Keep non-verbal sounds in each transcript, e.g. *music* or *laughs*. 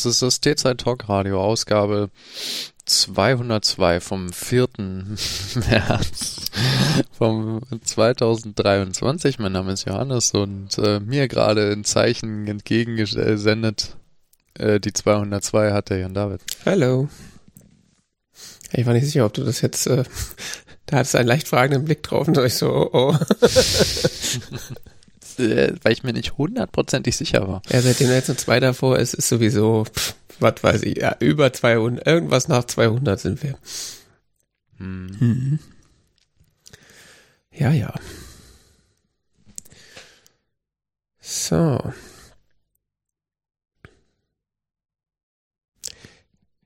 Das ist das T-Zeit Talk Radio, Ausgabe 202 vom 4. *laughs* März vom 2023. Mein Name ist Johannes und äh, mir gerade ein Zeichen entgegengesendet. Äh, die 202 hat der Jan David. Hallo. Ich war nicht sicher, ob du das jetzt, äh, *laughs* da hattest du einen leicht fragenden Blick drauf und da ich so, oh, oh. *laughs* äh, weil ich mir nicht hundertprozentig sicher war. Ja, seitdem da jetzt eine 2 davor ist, ist sowieso, pff, was weiß ich, ja, über 200, irgendwas nach 200 sind wir. Hm. Mhm. Ja, ja. So.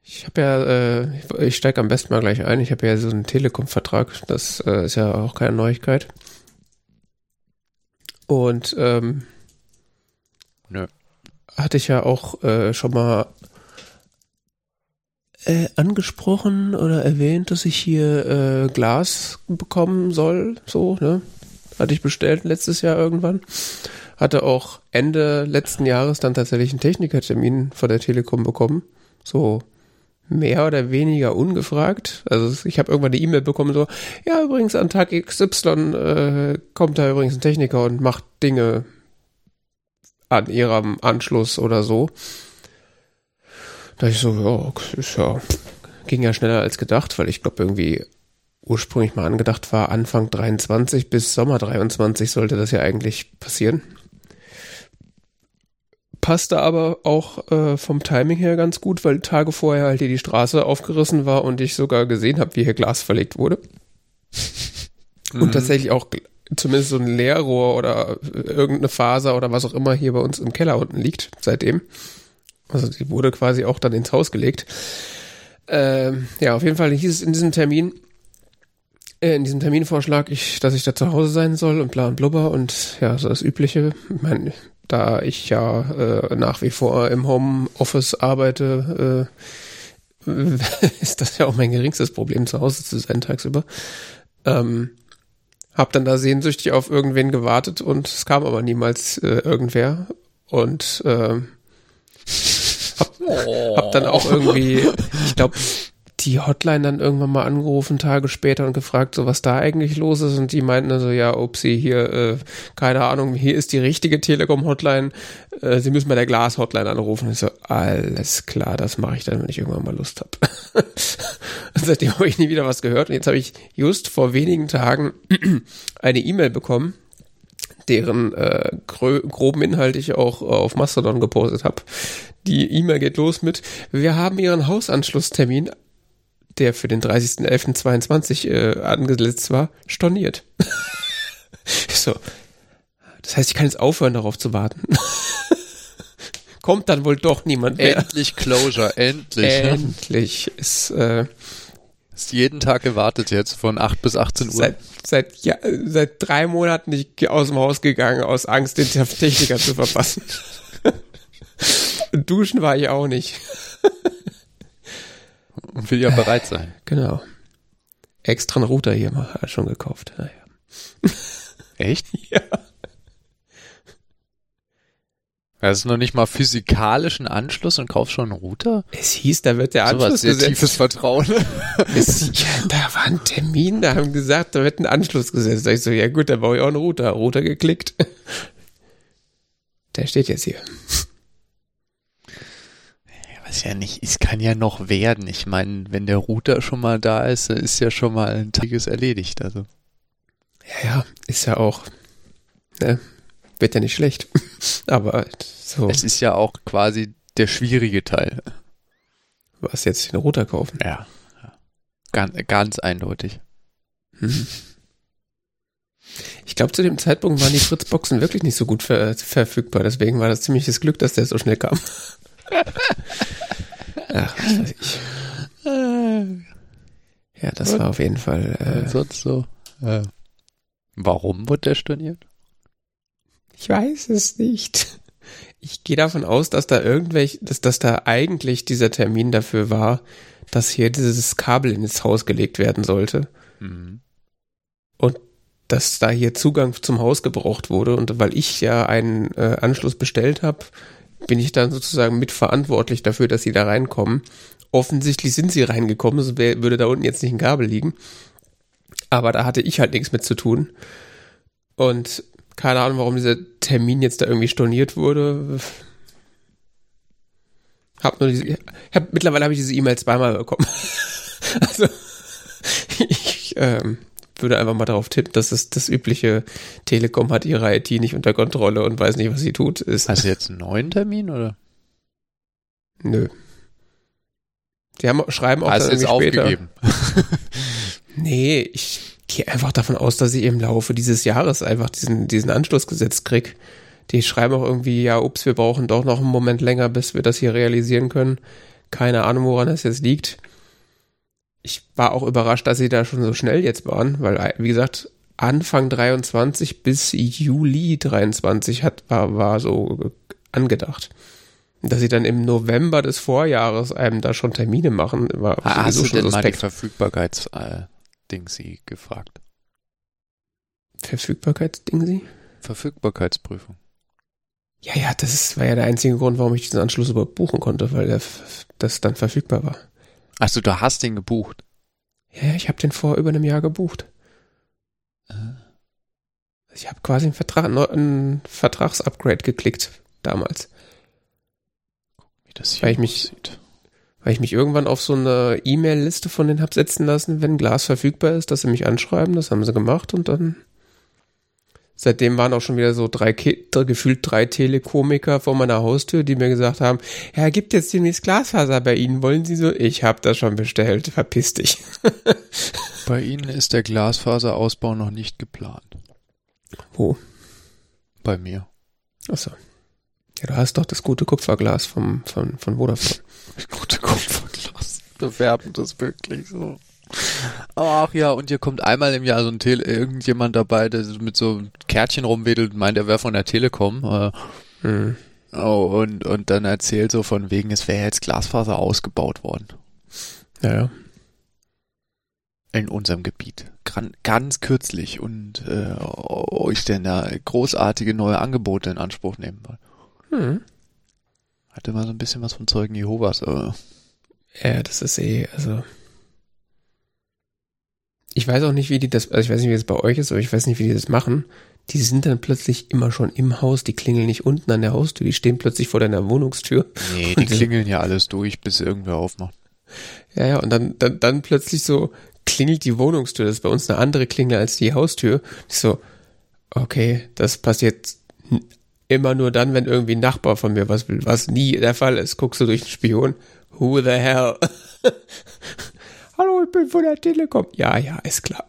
Ich habe ja, äh, ich steige am besten mal gleich ein. Ich habe ja so einen Telekom-Vertrag. Das äh, ist ja auch keine Neuigkeit. Und ähm, Nö. hatte ich ja auch äh, schon mal äh, angesprochen oder erwähnt, dass ich hier äh, Glas bekommen soll. So, ne? Hatte ich bestellt letztes Jahr irgendwann. Hatte auch Ende letzten Jahres dann tatsächlich einen Technikertermin von der Telekom bekommen. So mehr oder weniger ungefragt. Also ich habe irgendwann eine E-Mail bekommen, so, ja, übrigens an Tag XY äh, kommt da übrigens ein Techniker und macht Dinge an ihrem Anschluss oder so. Da ich so, ja, ist ja, ging ja schneller als gedacht, weil ich glaube irgendwie ursprünglich mal angedacht war, Anfang 23 bis Sommer 23 sollte das ja eigentlich passieren passte aber auch äh, vom Timing her ganz gut, weil Tage vorher halt hier die Straße aufgerissen war und ich sogar gesehen habe, wie hier Glas verlegt wurde. *laughs* Mhm. Und tatsächlich auch zumindest so ein Leerrohr oder irgendeine Faser oder was auch immer hier bei uns im Keller unten liegt seitdem. Also die wurde quasi auch dann ins Haus gelegt. Ähm, ja, auf jeden Fall hieß es in diesem Termin, äh, in diesem Terminvorschlag, ich, dass ich da zu Hause sein soll und bla und blubber und ja, so das Übliche. Ich meine, da ich ja äh, nach wie vor im Homeoffice arbeite, äh, *laughs* ist das ja auch mein geringstes Problem, zu Hause zu sein tagsüber. Ähm, hab dann da sehnsüchtig auf irgendwen gewartet und es kam aber niemals äh, irgendwer. Und äh, hab, hab dann auch irgendwie, ich glaube, die Hotline dann irgendwann mal angerufen, Tage später und gefragt, so was da eigentlich los ist. Und die meinten so, ja, upsie, hier, äh, keine Ahnung, hier ist die richtige Telekom-Hotline. Äh, Sie müssen bei der Glas-Hotline anrufen. Ich so, alles klar, das mache ich dann, wenn ich irgendwann mal Lust habe. *laughs* seitdem habe ich nie wieder was gehört. Und jetzt habe ich just vor wenigen Tagen *clears throat* eine E-Mail bekommen, deren äh, groben Inhalt ich auch auf Mastodon gepostet habe. Die E-Mail geht los mit, wir haben Ihren Hausanschlusstermin der für den 30.11.22 äh, angesetzt war, storniert. *laughs* so. Das heißt, ich kann jetzt aufhören, darauf zu warten. *laughs* Kommt dann wohl doch niemand mehr. Endlich Closure, endlich. Endlich. Ne? Ist, äh, ist jeden Tag gewartet jetzt von 8 bis 18 Uhr. Seit, seit, ja, seit drei Monaten nicht aus dem Haus gegangen, aus Angst, den Techniker zu verpassen. *laughs* Duschen war ich auch nicht. Und will ja bereit sein. Genau. Extra einen Router hier mal schon gekauft. Naja. *laughs* Echt? Ja. Das ist noch nicht mal physikalischen Anschluss und kaufst schon einen Router? Es hieß, da wird der Anschluss so was sehr tiefes Vertrauen. *laughs* es, ja, da war ein Termin, da haben gesagt, da wird ein Anschluss gesetzt. Da ich so, ja gut, da baue ich auch einen Router. Router geklickt. Der steht jetzt hier weiß ja nicht, es kann ja noch werden. Ich meine, wenn der Router schon mal da ist, ist ja schon mal ein Tages erledigt. Also. Ja, ja, ist ja auch, ne, wird ja nicht schlecht. *laughs* Aber so. Es ist ja auch quasi der schwierige Teil. Was jetzt den Router kaufen? Ja. ja. Ganz, ganz eindeutig. Hm. Ich glaube, zu dem Zeitpunkt waren die Fritzboxen wirklich nicht so gut ver verfügbar. Deswegen war das ziemliches Glück, dass der so schnell kam. Ach, was weiß ich. Ja, das Und, war auf jeden Fall. Äh, sonst so. Äh, warum wird der storniert? Ich weiß es nicht. Ich gehe davon aus, dass da irgendwelche, dass, dass da eigentlich dieser Termin dafür war, dass hier dieses Kabel ins Haus gelegt werden sollte. Mhm. Und dass da hier Zugang zum Haus gebraucht wurde und weil ich ja einen äh, Anschluss bestellt habe, bin ich dann sozusagen mitverantwortlich dafür, dass sie da reinkommen. Offensichtlich sind sie reingekommen, so wär, würde da unten jetzt nicht ein Kabel liegen. Aber da hatte ich halt nichts mit zu tun. Und keine Ahnung, warum dieser Termin jetzt da irgendwie storniert wurde. Hab nur diese, hab, mittlerweile habe ich diese E-Mail zweimal bekommen. *laughs* also *laughs* ich ähm, würde einfach mal darauf tippen, dass es das übliche Telekom hat ihre IT nicht unter Kontrolle und weiß nicht, was sie tut. Ist. Hast du jetzt einen neuen Termin oder? Nö. Die haben, schreiben auch Hast dann jetzt irgendwie später. aufgegeben? *laughs* *laughs* Nee, ich gehe einfach davon aus, dass ich im Laufe dieses Jahres einfach diesen, diesen Anschluss gesetzt krieg. Die schreiben auch irgendwie, ja, ups, wir brauchen doch noch einen Moment länger, bis wir das hier realisieren können. Keine Ahnung, woran das jetzt liegt. Ich war auch überrascht, dass sie da schon so schnell jetzt waren, weil, wie gesagt, Anfang 23 bis Juli 23 hat, war, war so angedacht. Dass sie dann im November des Vorjahres einem da schon Termine machen, war Ah, Hast du schon denn mal die suspekt. Verfügbarkeits-Ding sie gefragt? Verfügbarkeitsding sie? Verfügbarkeitsprüfung. Ja, ja, das war ja der einzige Grund, warum ich diesen Anschluss überhaupt buchen konnte, weil das dann verfügbar war. Achso, du hast den gebucht. Ja, ich habe den vor über einem Jahr gebucht. Äh, Ich habe quasi einen Vertrag, neu- ein Vertragsupgrade geklickt damals, Wie das hier Weil ich mich- aussieht. weil ich mich irgendwann auf so eine E-Mail-Liste von denen hab setzen lassen, wenn Glas verfügbar ist, dass sie mich anschreiben. Das haben sie gemacht und dann seitdem waren auch schon wieder so drei, gefühlt drei Telekomiker vor meiner Haustür, die mir gesagt haben, ja, gibt jetzt demnächst Glasfaser bei Ihnen, wollen Sie so? Ich habe das schon bestellt, verpiss dich. *laughs* Bei Ihnen ist der Glasfaserausbau noch nicht geplant. Wo? Bei mir. Achso. Ja, du hast doch das gute Kupferglas vom, von, von Vodafone. Gute Kupferglas. Bewerben das wirklich so. Ach ja, und hier kommt einmal im Jahr so ein Tele irgendjemand dabei, der mit so einem Kärtchen rumwedelt und meint, er wäre von der Telekom. Äh, Hm. oh, und, und dann erzählt so von wegen, es wäre jetzt Glasfaser ausgebaut worden. Ja, ja. In unserem Gebiet. Gran ganz kürzlich und äh, euch denn da großartige neue Angebote in Anspruch nehmen wollen. Hm. Hatte mal so ein bisschen was von Zeugen Jehovas. Äh. Ja, das ist eh, also. Ich weiß auch nicht, wie die das, also ich weiß nicht, wie das bei euch ist, aber ich weiß nicht, wie die das machen. Die sind dann plötzlich immer schon im Haus, die klingeln nicht unten an der Haustür, die stehen plötzlich vor deiner Wohnungstür. Nee, die klingeln ja alles durch, bis irgendwer aufmacht. Ja, ja, und dann, dann, dann plötzlich so klingelt die Wohnungstür. Das ist bei uns eine andere Klingel als die Haustür. Ich so, okay, das passiert immer nur dann, wenn irgendwie ein Nachbar von mir was will, was nie der Fall ist. Guckst du durch den Spion. Who the hell? *laughs* Hallo, ich bin von der Telekom. Ja, ja, ist klar.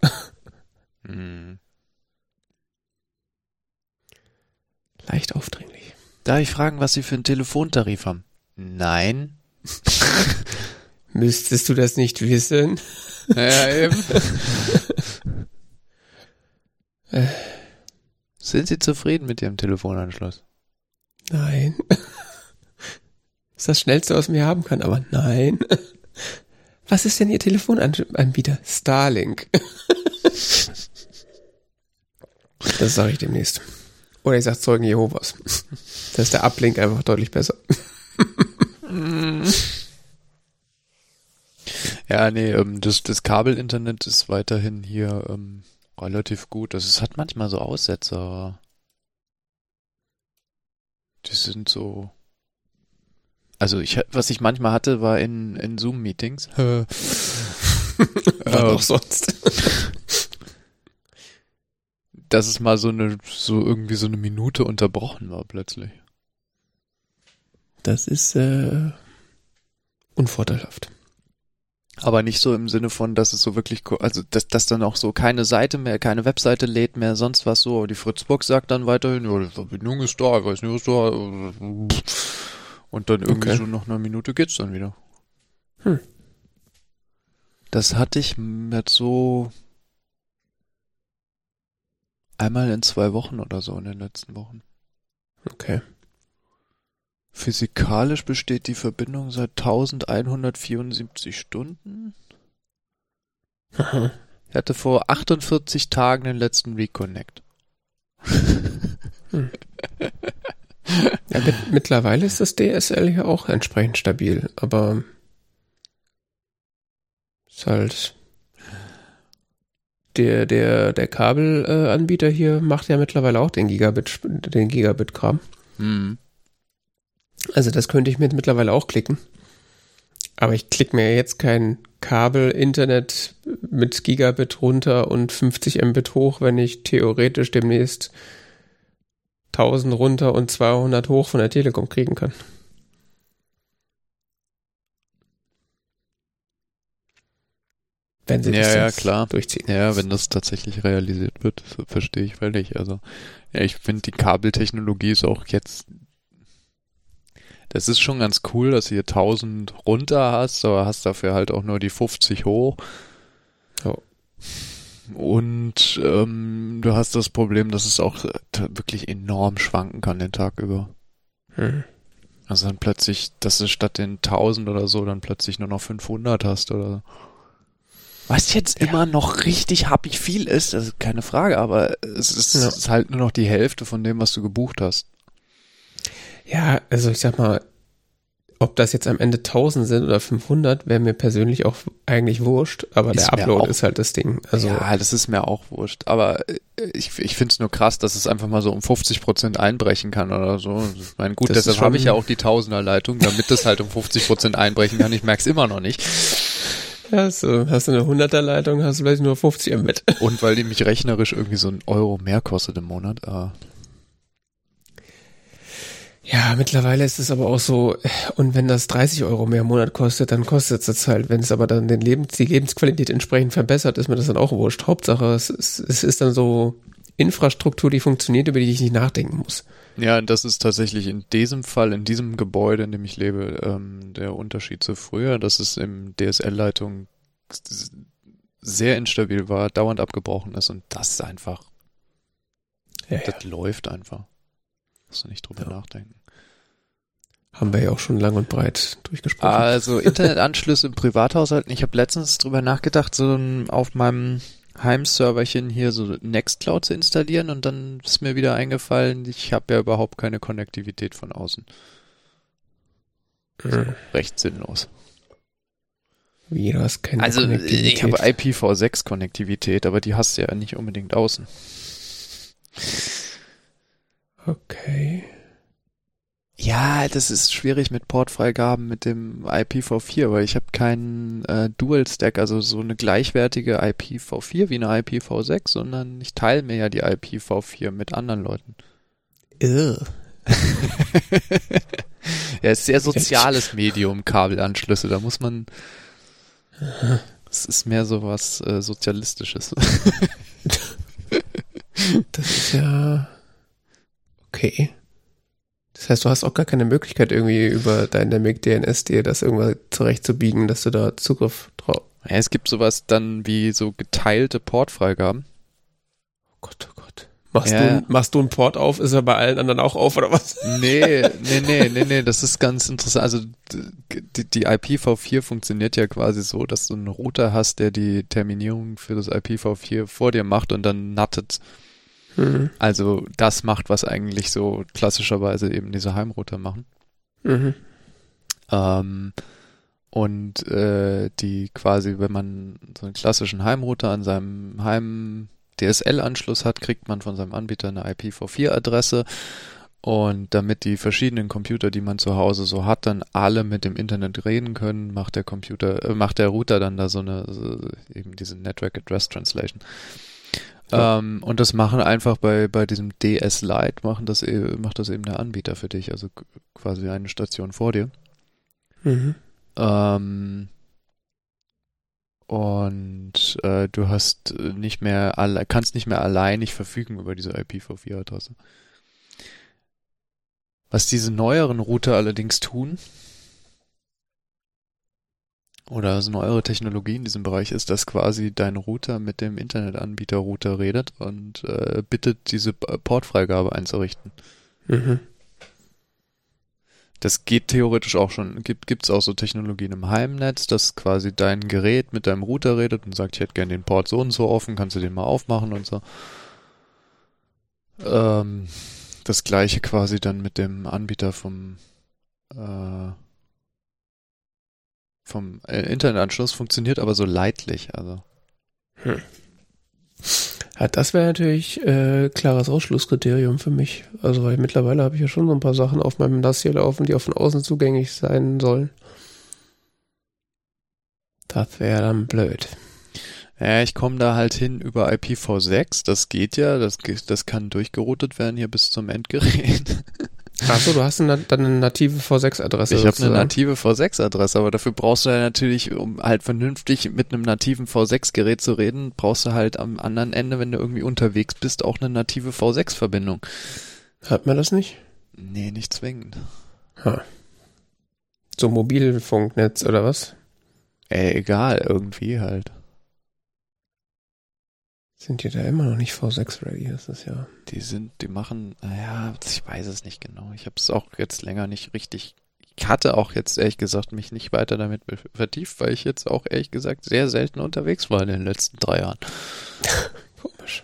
Hm. Leicht aufdringlich. Darf ich fragen, was Sie für einen Telefontarif haben? Nein. *laughs* Müsstest du das nicht wissen? Ja, eben. *laughs* Sind Sie zufrieden mit Ihrem Telefonanschluss? Nein. *laughs* ist das Schnellste, was man hier haben kann, aber nein. Was ist denn Ihr Telefonanbieter? Starlink. das sage ich demnächst. Oder ich sage Zeugen Jehovas. Da ist der Uplink einfach deutlich besser. *laughs* Ja, nee, ähm, das, das Kabelinternet ist weiterhin hier ähm, relativ gut. Also es hat manchmal so Aussetzer. Die sind so. Also ich, was ich manchmal hatte, war in, in Zoom-Meetings. *laughs* Was Ähm, auch sonst. *laughs* dass es mal so eine, so irgendwie so eine Minute unterbrochen war plötzlich. Das ist äh, unvorteilhaft. Aber nicht so im Sinne von, dass es so wirklich, also dass, dass dann auch so keine Seite mehr, keine Webseite lädt mehr, sonst was so. Aber die Fritzbox sagt dann weiterhin, ja, die Verbindung ist da, ich weiß nicht, was da. Und dann irgendwie Okay. so nach einer Minute geht's dann wieder. Hm. Das hatte ich mit so einmal in zwei Wochen oder so in den letzten Wochen. Okay. Physikalisch besteht die Verbindung seit 1174 Stunden. Ich hatte vor 48 Tagen den letzten Reconnect. *laughs* Ja, mit, mittlerweile ist das DSL hier auch entsprechend stabil, aber ist halt der, der, der Kabelanbieter hier macht ja mittlerweile auch den Gigabit, den Gigabit-Kram. Hm. Also das könnte ich mir mittlerweile auch klicken. Aber ich klicke mir jetzt kein Kabel-Internet mit Gigabit runter und 50 Mbit hoch, wenn ich theoretisch demnächst 1000 runter und 200 hoch von der Telekom kriegen kann. Wenn sie Ja, das ja, jetzt klar. durchziehen. Ja, wenn das tatsächlich realisiert wird, verstehe ich völlig. Also, ja, ich finde, die Kabeltechnologie ist auch jetzt, das ist schon ganz cool, dass du hier 1000 runter hast, aber hast dafür halt auch nur die 50 hoch. Ja. Und ähm, du hast das Problem, dass es auch äh, wirklich enorm schwanken kann den Tag über. Hm. Also dann plötzlich, dass du statt den 1000 oder so dann plötzlich nur noch 500 hast oder so. Was jetzt immer noch richtig happig viel ist, das ist keine Frage, aber es ist, Ja. es ist halt nur noch die Hälfte von dem, was du gebucht hast. Ja, also ich sag mal, ob das jetzt am Ende 1000 sind oder 500, wäre mir persönlich auch eigentlich wurscht, aber Ist der Upload ist halt das Ding. Also ja, das ist mir auch wurscht. Aber äh, ich, ich finde es nur krass, dass es einfach mal so um 50 Prozent einbrechen kann oder so. Ich meine, gut, Das deshalb habe ich ja auch die Tausender-Leitung, damit das halt um 50 Prozent einbrechen kann. Ich merke es immer noch nicht. ja, so, hast du eine 100er Leitung, hast du vielleicht nur 50 Mbit. Und weil die mich rechnerisch irgendwie so ein Euro mehr kostet im Monat. Ah. Ja, mittlerweile ist es aber auch so, und wenn das 30 Euro mehr im Monat kostet, dann kostet es das halt. Wenn es aber dann den Lebens, die Lebensqualität entsprechend verbessert, ist mir das dann auch wurscht. Hauptsache, es ist, es ist dann so Infrastruktur, die funktioniert, über die ich nicht nachdenken muss. Ja, und das ist tatsächlich in diesem Fall, in diesem Gebäude, in dem ich lebe, ähm, der Unterschied zu früher, dass es im DSL-Leitung sehr instabil war, dauernd abgebrochen ist und das ist einfach, Ja, ja. das läuft einfach. Musst du nicht drüber Ja. nachdenken. Haben wir ja auch schon lang und breit durchgesprochen. Also Internetanschlüsse im Privathaushalten. Ich habe letztens drüber nachgedacht, so auf meinem Heimserverchen hier so Nextcloud zu installieren und dann ist mir wieder eingefallen, ich habe ja überhaupt keine Konnektivität von außen. Mhm. Recht sinnlos. Wie, du hast keine Also ich habe Konnektivität. IPv6-Konnektivität, aber die hast du ja nicht unbedingt außen. Okay. Ja, das ist schwierig mit Portfreigaben mit dem IPv4, weil ich habe keinen äh, Dual-Stack, also so eine gleichwertige IPv4 wie eine IPv6, sondern ich teile mir ja die IPv4 mit anderen Leuten. Ugh. *laughs* ja, ist sehr soziales Medium, Kabelanschlüsse, da muss man es ist mehr so was äh, Sozialistisches. *laughs* Das ist ja okay. Das heißt, du hast auch gar keine Möglichkeit, irgendwie über Dynamic DNS dir das irgendwas zurechtzubiegen, dass du da Zugriff drauf. Ja, es gibt sowas dann wie so geteilte Portfreigaben. Oh Gott, oh Gott. Machst, Ja. du, machst du einen Port auf, ist er bei allen anderen auch auf, oder was? Nee, *laughs* nee, nee, nee, nee, das ist ganz interessant. Also die, die IPv4 funktioniert ja quasi so, dass du einen Router hast, der die Terminierung für das IPv4 vor dir macht und dann nattet. Mhm. Also das macht, was eigentlich so klassischerweise eben diese Heimrouter machen. Mhm. Ähm, und äh, die quasi, wenn man so einen klassischen Heimrouter an seinem Heim DSL-Anschluss hat, kriegt man von seinem Anbieter eine IPv4-Adresse. Und damit die verschiedenen Computer, die man zu Hause so hat, dann alle mit dem Internet reden können, macht der Computer, äh, macht der Router dann da so eine, so, eben diese Network Address Translation. Ja. Ähm, und das machen einfach bei, bei diesem DS Lite, machen das, e- macht das eben der Anbieter für dich, also quasi eine Station vor dir. Mhm. Ähm, und äh, du hast äh, nicht mehr alle, kannst nicht mehr alleinig verfügen über diese IPv4-Adresse. Was diese neueren Router allerdings tun, oder was neuere Technologie in diesem Bereich ist, dass quasi dein Router mit dem Internetanbieter-Router redet und äh, bittet, diese Portfreigabe einzurichten. Mhm. Das geht theoretisch auch schon. Gibt gibt's auch so Technologien im Heimnetz, dass quasi dein Gerät mit deinem Router redet und sagt, ich hätte gern den Port so und so offen, kannst du den mal aufmachen und so. Ähm, das gleiche quasi dann mit dem Anbieter vom äh, vom äh, Internetanschluss funktioniert aber so leidlich, also. Hm. Ja, das wäre natürlich äh, klares Ausschlusskriterium für mich. Also weil mittlerweile habe ich ja schon so ein paar Sachen auf meinem NAS hier laufen, die auch von außen zugänglich sein sollen. Das wäre dann blöd. Ja, ich komme da halt hin über IPv6. Das geht ja, das, das kann durchgeroutet werden hier bis zum Endgerät. *laughs* Achso, du hast eine, dann eine native V6-Adresse. Ich habe eine native V6-Adresse, aber dafür brauchst du ja natürlich, um halt vernünftig mit einem nativen V6-Gerät zu reden, brauchst du halt am anderen Ende, wenn du irgendwie unterwegs bist, auch eine native V6-Verbindung. Hat man das nicht? Nee, nicht zwingend. Ha. So Mobilfunknetz oder was? Ey, egal, irgendwie halt. Sind die da immer noch nicht V6 ready? Das ist ja. Die sind, die machen, naja, ich weiß es nicht genau. Ich habe es auch jetzt länger nicht richtig. Ich hatte auch jetzt ehrlich gesagt mich nicht weiter damit vertieft, weil ich jetzt auch ehrlich gesagt sehr selten unterwegs war in den letzten drei Jahren. *laughs* Komisch.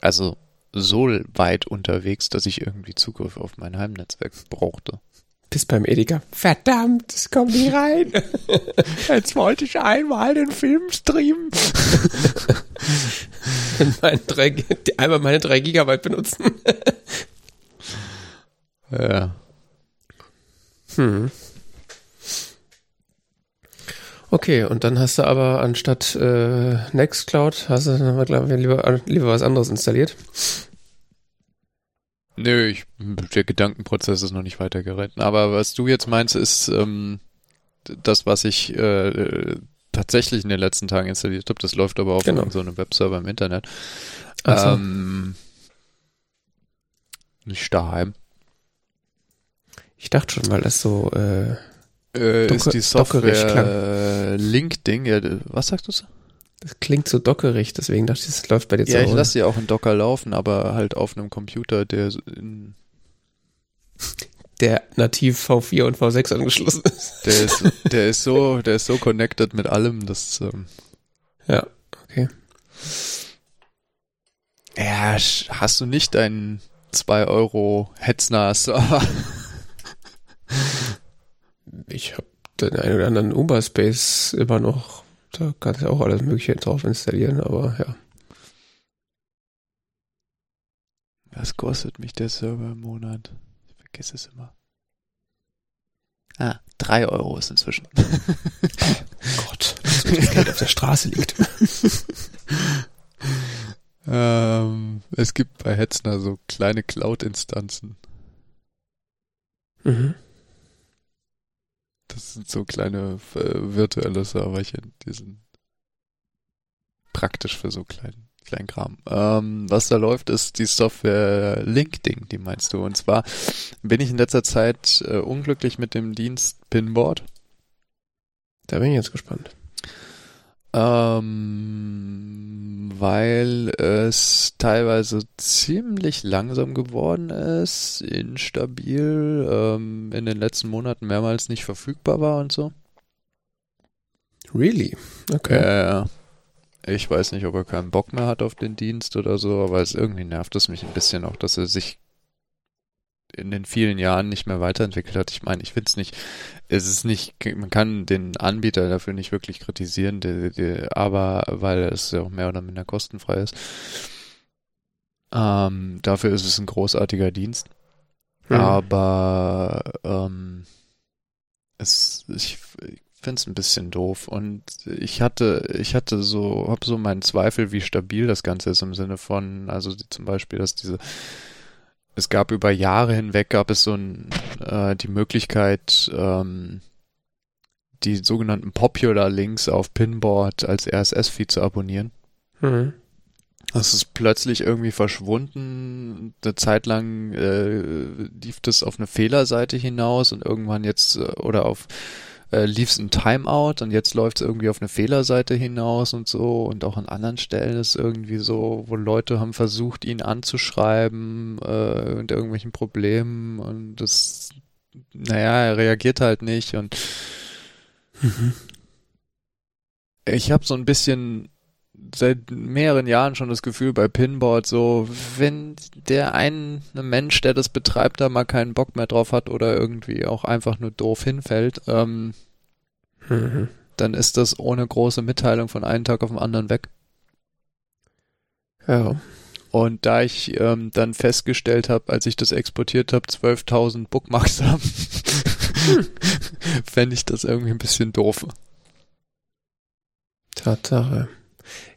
Also so weit unterwegs, dass ich irgendwie Zugriff auf mein Heimnetzwerk brauchte bist beim Edeka. Verdammt, es kommt nie rein. *laughs* Jetzt wollte ich einmal den Film streamen. *laughs* mein drei, einmal meine drei Gigabyte benutzen. *laughs* ja. Hm. Okay, und dann hast du aber anstatt äh, Nextcloud, hast du, glaube ich, lieber, lieber was anderes installiert. Nö, ich, der Gedankenprozess ist noch nicht weitergeritten. Aber was du jetzt meinst, ist ähm, das, was ich äh, tatsächlich in den letzten Tagen installiert habe. Das läuft aber auf genau. so einem Webserver im Internet. So. Ähm, nicht daheim. Ich dachte schon, weil das so äh, äh, ist die Software Link-Ding. Ja, was sagst du so? Das klingt so dockerig, deswegen dachte ich, das läuft bei dir Ja, ich lasse sie auch in Docker laufen, aber halt auf einem Computer, der in der nativ V4 und V6 angeschlossen ist. Der ist, *laughs* der ist so, der ist so connected mit allem, dass ähm, ja, okay. Ja, hast du nicht deinen 2 Euro Hetzner *laughs* Server? ich habe den einen oder anderen Uberspace immer noch da kannst du auch alles Mögliche drauf installieren, aber ja. Was kostet mich der Server im Monat? Ich vergesse es immer. Ah, drei Euro ist inzwischen. *laughs* oh Gott, so viel Geld auf der Straße liegt. *laughs* ähm, es gibt bei Hetzner so kleine Cloud-Instanzen. Mhm. Das sind so kleine äh, virtuelle Serverchen, die sind praktisch für so kleinen kleinen Kram. Ähm, was da läuft, ist die Software LinkedIn, die meinst du. Und zwar bin ich in letzter Zeit äh, unglücklich mit dem Dienst Pinboard. Da bin ich jetzt gespannt. Ähm, weil es teilweise ziemlich langsam geworden ist, instabil, ähm, in den letzten Monaten mehrmals nicht verfügbar war und so. Really? Okay. Äh, ich weiß nicht, ob er keinen Bock mehr hat auf den Dienst oder so, aber es irgendwie nervt es mich ein bisschen auch, dass er sich in den vielen Jahren nicht mehr weiterentwickelt hat. Ich meine, ich finde es nicht, es ist nicht, man kann den Anbieter dafür nicht wirklich kritisieren, die, die, aber weil es ja auch mehr oder minder kostenfrei ist. Ähm, dafür ist es ein großartiger Dienst. Mhm. Aber ähm, es, ich, ich finde es ein bisschen doof und ich hatte, ich hatte so, habe so meinen Zweifel, wie stabil das Ganze ist im Sinne von, also zum Beispiel, dass diese es gab über Jahre hinweg gab es so ein, äh, die Möglichkeit, ähm, die sogenannten Popular Links auf Pinboard als RSS-Feed zu abonnieren. Mhm. Das ist plötzlich irgendwie verschwunden. Eine Zeit lang äh, lief das auf eine Fehlerseite hinaus und irgendwann jetzt äh, oder auf äh, lief es ein Timeout und jetzt läuft es irgendwie auf eine Fehlerseite hinaus und so. Und auch an anderen Stellen ist irgendwie so, wo Leute haben versucht, ihn anzuschreiben äh, und irgendwelchen Problemen. Und das, naja, er reagiert halt nicht. Und mhm. ich habe so ein bisschen seit mehreren Jahren schon das Gefühl bei Pinboard, so, wenn der ein Mensch, der das betreibt, da mal keinen Bock mehr drauf hat oder irgendwie auch einfach nur doof hinfällt, ähm, mhm. dann ist das ohne große Mitteilung von einem Tag auf den anderen weg. Ja. Und da ich ähm, dann festgestellt habe, als ich das exportiert habe, 12.000 Bookmarks *laughs* haben, hm. fände ich das irgendwie ein bisschen doof. Tatsache.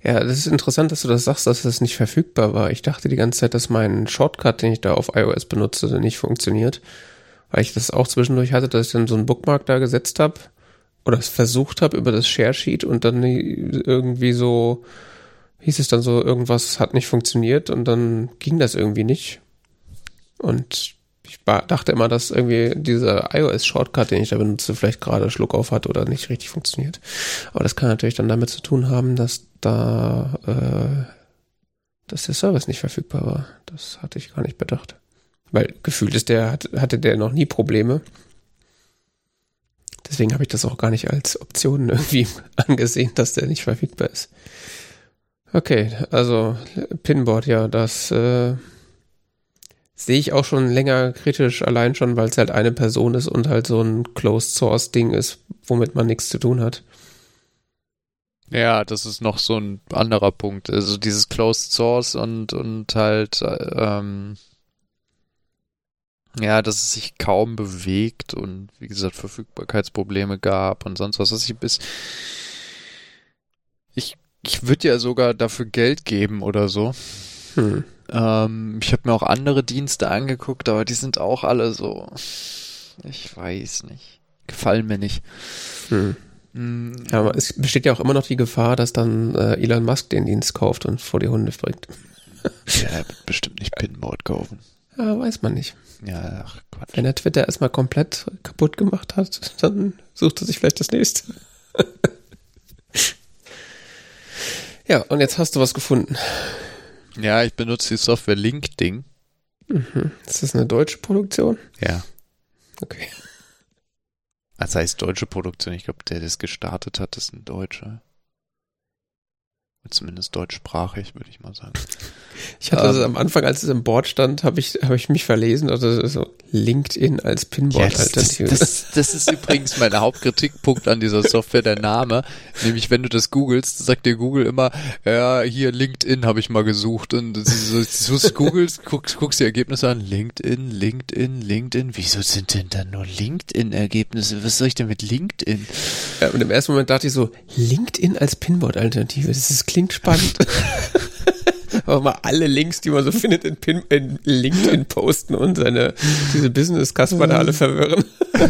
Ja, das ist interessant, dass du das sagst, dass das nicht verfügbar war. Ich dachte die ganze Zeit, dass mein Shortcut, den ich da auf iOS benutze, nicht funktioniert. Weil ich das auch zwischendurch hatte, dass ich dann so einen Bookmark da gesetzt habe oder es versucht habe über das Share Sheet und dann irgendwie so hieß es dann so, irgendwas hat nicht funktioniert und dann ging das irgendwie nicht. Und dachte immer, dass irgendwie dieser iOS-Shortcut, den ich da benutze, vielleicht gerade Schluck auf hat oder nicht richtig funktioniert. Aber das kann natürlich dann damit zu tun haben, dass da, äh, dass der Service nicht verfügbar war. Das hatte ich gar nicht bedacht. Weil gefühlt ist der, hatte der noch nie Probleme. Deswegen habe ich das auch gar nicht als Option *laughs* irgendwie angesehen, dass der nicht verfügbar ist. Okay, also Pinboard, ja, das äh, sehe ich auch schon länger kritisch, allein schon, weil es halt eine Person ist und halt so ein Closed Source Ding ist, womit man nichts zu tun hat. Ja, das ist noch so ein anderer Punkt. Also dieses Closed Source und, und halt, ähm, ja, dass es sich kaum bewegt und wie gesagt Verfügbarkeitsprobleme gab und sonst was. Was ich bis ich ich würde ja sogar dafür Geld geben oder so. Hm. Ähm, ich habe mir auch andere Dienste angeguckt, aber die sind auch alle so. Ich weiß nicht. Gefallen mir nicht. Hm. hm. Ja, aber es besteht ja auch immer noch die Gefahr, dass dann äh, Elon Musk den Dienst kauft und vor die Hunde bringt. ja, er wird bestimmt nicht Pinboard kaufen. Ja, weiß man nicht. Ja, ach Quatsch. Wenn er Twitter erstmal komplett kaputt gemacht hat, dann sucht er sich vielleicht das nächste. *laughs* ja, und jetzt hast du was gefunden. Ja, ich benutze die Software LinkedIn. Mhm. Ist das eine deutsche Produktion? Ja. Okay. Das heißt deutsche Produktion. Ich glaube, der, der das gestartet hat, ist ein Deutscher. Zumindest deutschsprachig, würde ich mal sagen. *laughs* Ich hatte ähm, am Anfang, als es im Board stand, habe ich, hab ich mich verlesen, also so LinkedIn als Pinboard-Alternative. Ja, das, das, *laughs* das, ist übrigens mein Hauptkritikpunkt an dieser Software, der Name. Nämlich, wenn du das googelst, sagt dir Google immer, ja, hier LinkedIn habe ich mal gesucht. Und so, so googelst, guckst, guckst die Ergebnisse an, LinkedIn, LinkedIn, LinkedIn. Wieso sind denn da nur LinkedIn-Ergebnisse? Was soll ich denn mit LinkedIn? Ja, und im ersten Moment dachte ich so, LinkedIn als Pinboard-Alternative, das ist, klingt spannend. *laughs* Aber mal alle Links, die man so findet, in, Pin, in LinkedIn posten und seine, diese Business-Kasper da alle verwirren. *laughs*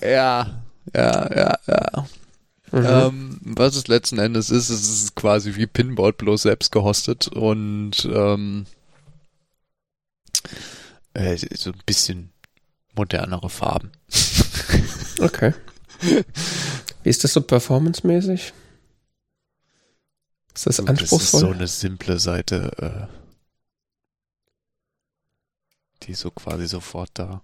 ja, ja, ja, ja. Mhm. Ähm, was es letzten Endes ist, ist es ist quasi wie Pinboard bloß selbst gehostet und ähm, äh, so ein bisschen modernere Farben. okay. *laughs* Wie ist das so performancemäßig? Ist das anspruchsvoll? Das ist so eine simple Seite. Äh, die ist so quasi sofort da.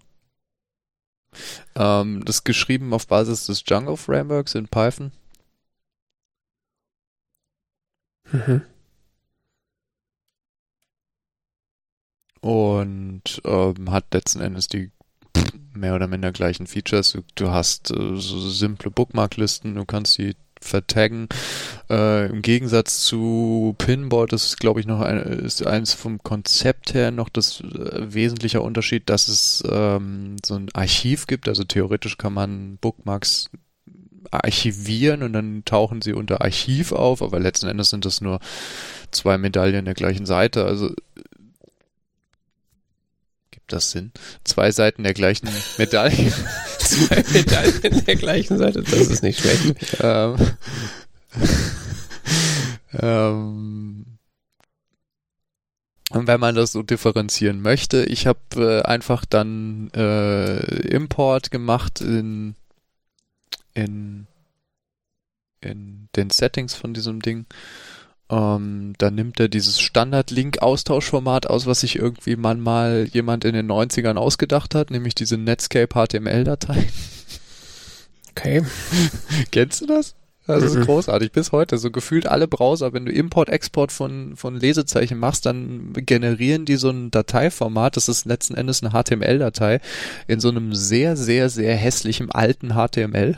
Ähm, das ist geschrieben auf Basis des Django Frameworks in Python. Mhm. Und ähm, hat letzten Endes die mehr oder minder gleichen Features. Du, du hast äh, so simple Bookmarklisten, du kannst die vertaggen. Äh, Im Gegensatz zu Pinboard das ist, glaube ich, noch ein, ist eins vom Konzept her noch das äh, wesentliche Unterschied, dass es ähm, so ein Archiv gibt. Also theoretisch kann man Bookmarks archivieren und dann tauchen sie unter Archiv auf, aber letzten Endes sind das nur zwei Medaillen der gleichen Seite. Also gibt das Sinn? Zwei Seiten der gleichen *laughs* Medaille. *laughs* zwei Medaillen der gleichen Seite, das ist nicht schlecht. ähm, *laughs* ähm, und wenn man das so differenzieren möchte, ich habe äh, einfach dann äh, Import gemacht in, in, in den Settings von diesem Ding. Ähm, dann nimmt er dieses Standard-Link-Austauschformat aus, was sich irgendwie mal jemand in den 90ern ausgedacht hat, nämlich diese Netscape HTML-Datei. Okay. *laughs* Kennst du das? Das ist mhm. großartig. Bis heute. So gefühlt alle Browser, wenn du Import, Export von, von Lesezeichen machst, dann generieren die so ein Dateiformat. Das ist letzten Endes eine HTML-Datei in so einem sehr, sehr, sehr hässlichen alten HTML.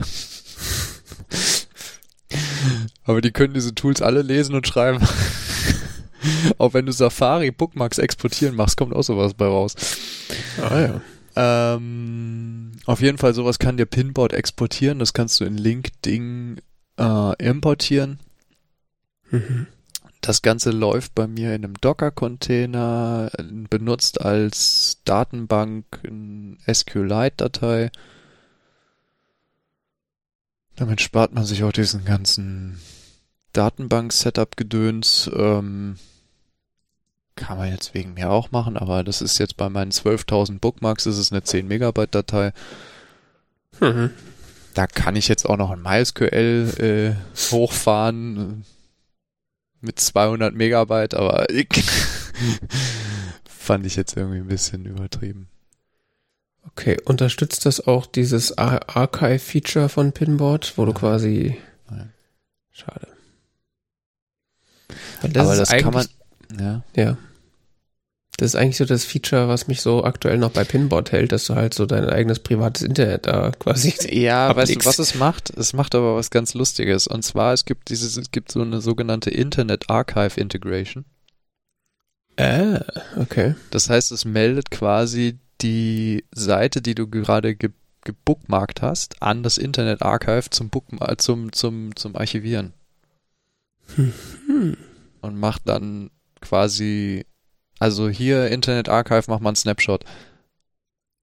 Aber die können diese Tools alle lesen und schreiben. *laughs* auch wenn du Safari Bookmarks exportieren machst, kommt auch sowas bei raus. Ah ja. Ähm, auf jeden Fall sowas kann dir Pinboard exportieren. Das kannst du in LinkedIn äh, importieren. Mhm. Das Ganze läuft bei mir in einem Docker-Container, benutzt als Datenbank eine SQLite-Datei. Damit spart man sich auch diesen ganzen Datenbank-Setup-Gedöns. Ähm, kann man jetzt wegen mir auch machen, aber das ist jetzt bei meinen 12.000 Bookmarks, das ist eine 10 Megabyte Datei. Mhm. Da kann ich jetzt auch noch ein MySQL äh, hochfahren äh, mit 200 Megabyte, aber ich *laughs* fand ich jetzt irgendwie ein bisschen übertrieben. Okay, unterstützt das auch dieses Archive-Feature von Pinboard, wo du quasi... Nein. Schade. Das aber das kann man ja. Ja. Das ist eigentlich so das Feature, was mich so aktuell noch bei Pinboard hält, dass du halt so dein eigenes privates Internet da *laughs* quasi. Ja, ablegst. weißt du, was es macht? Es macht aber was ganz Lustiges. Und zwar, es gibt dieses, es gibt so eine sogenannte Internet Archive Integration. Ah, okay. Das heißt, es meldet quasi die Seite, die du gerade ge gebookmarkt hast, an das Internet Archive zum Bookmark, zum, zum, zum Archivieren. Hm. Und macht dann quasi, also hier Internet Archive macht man einen Snapshot.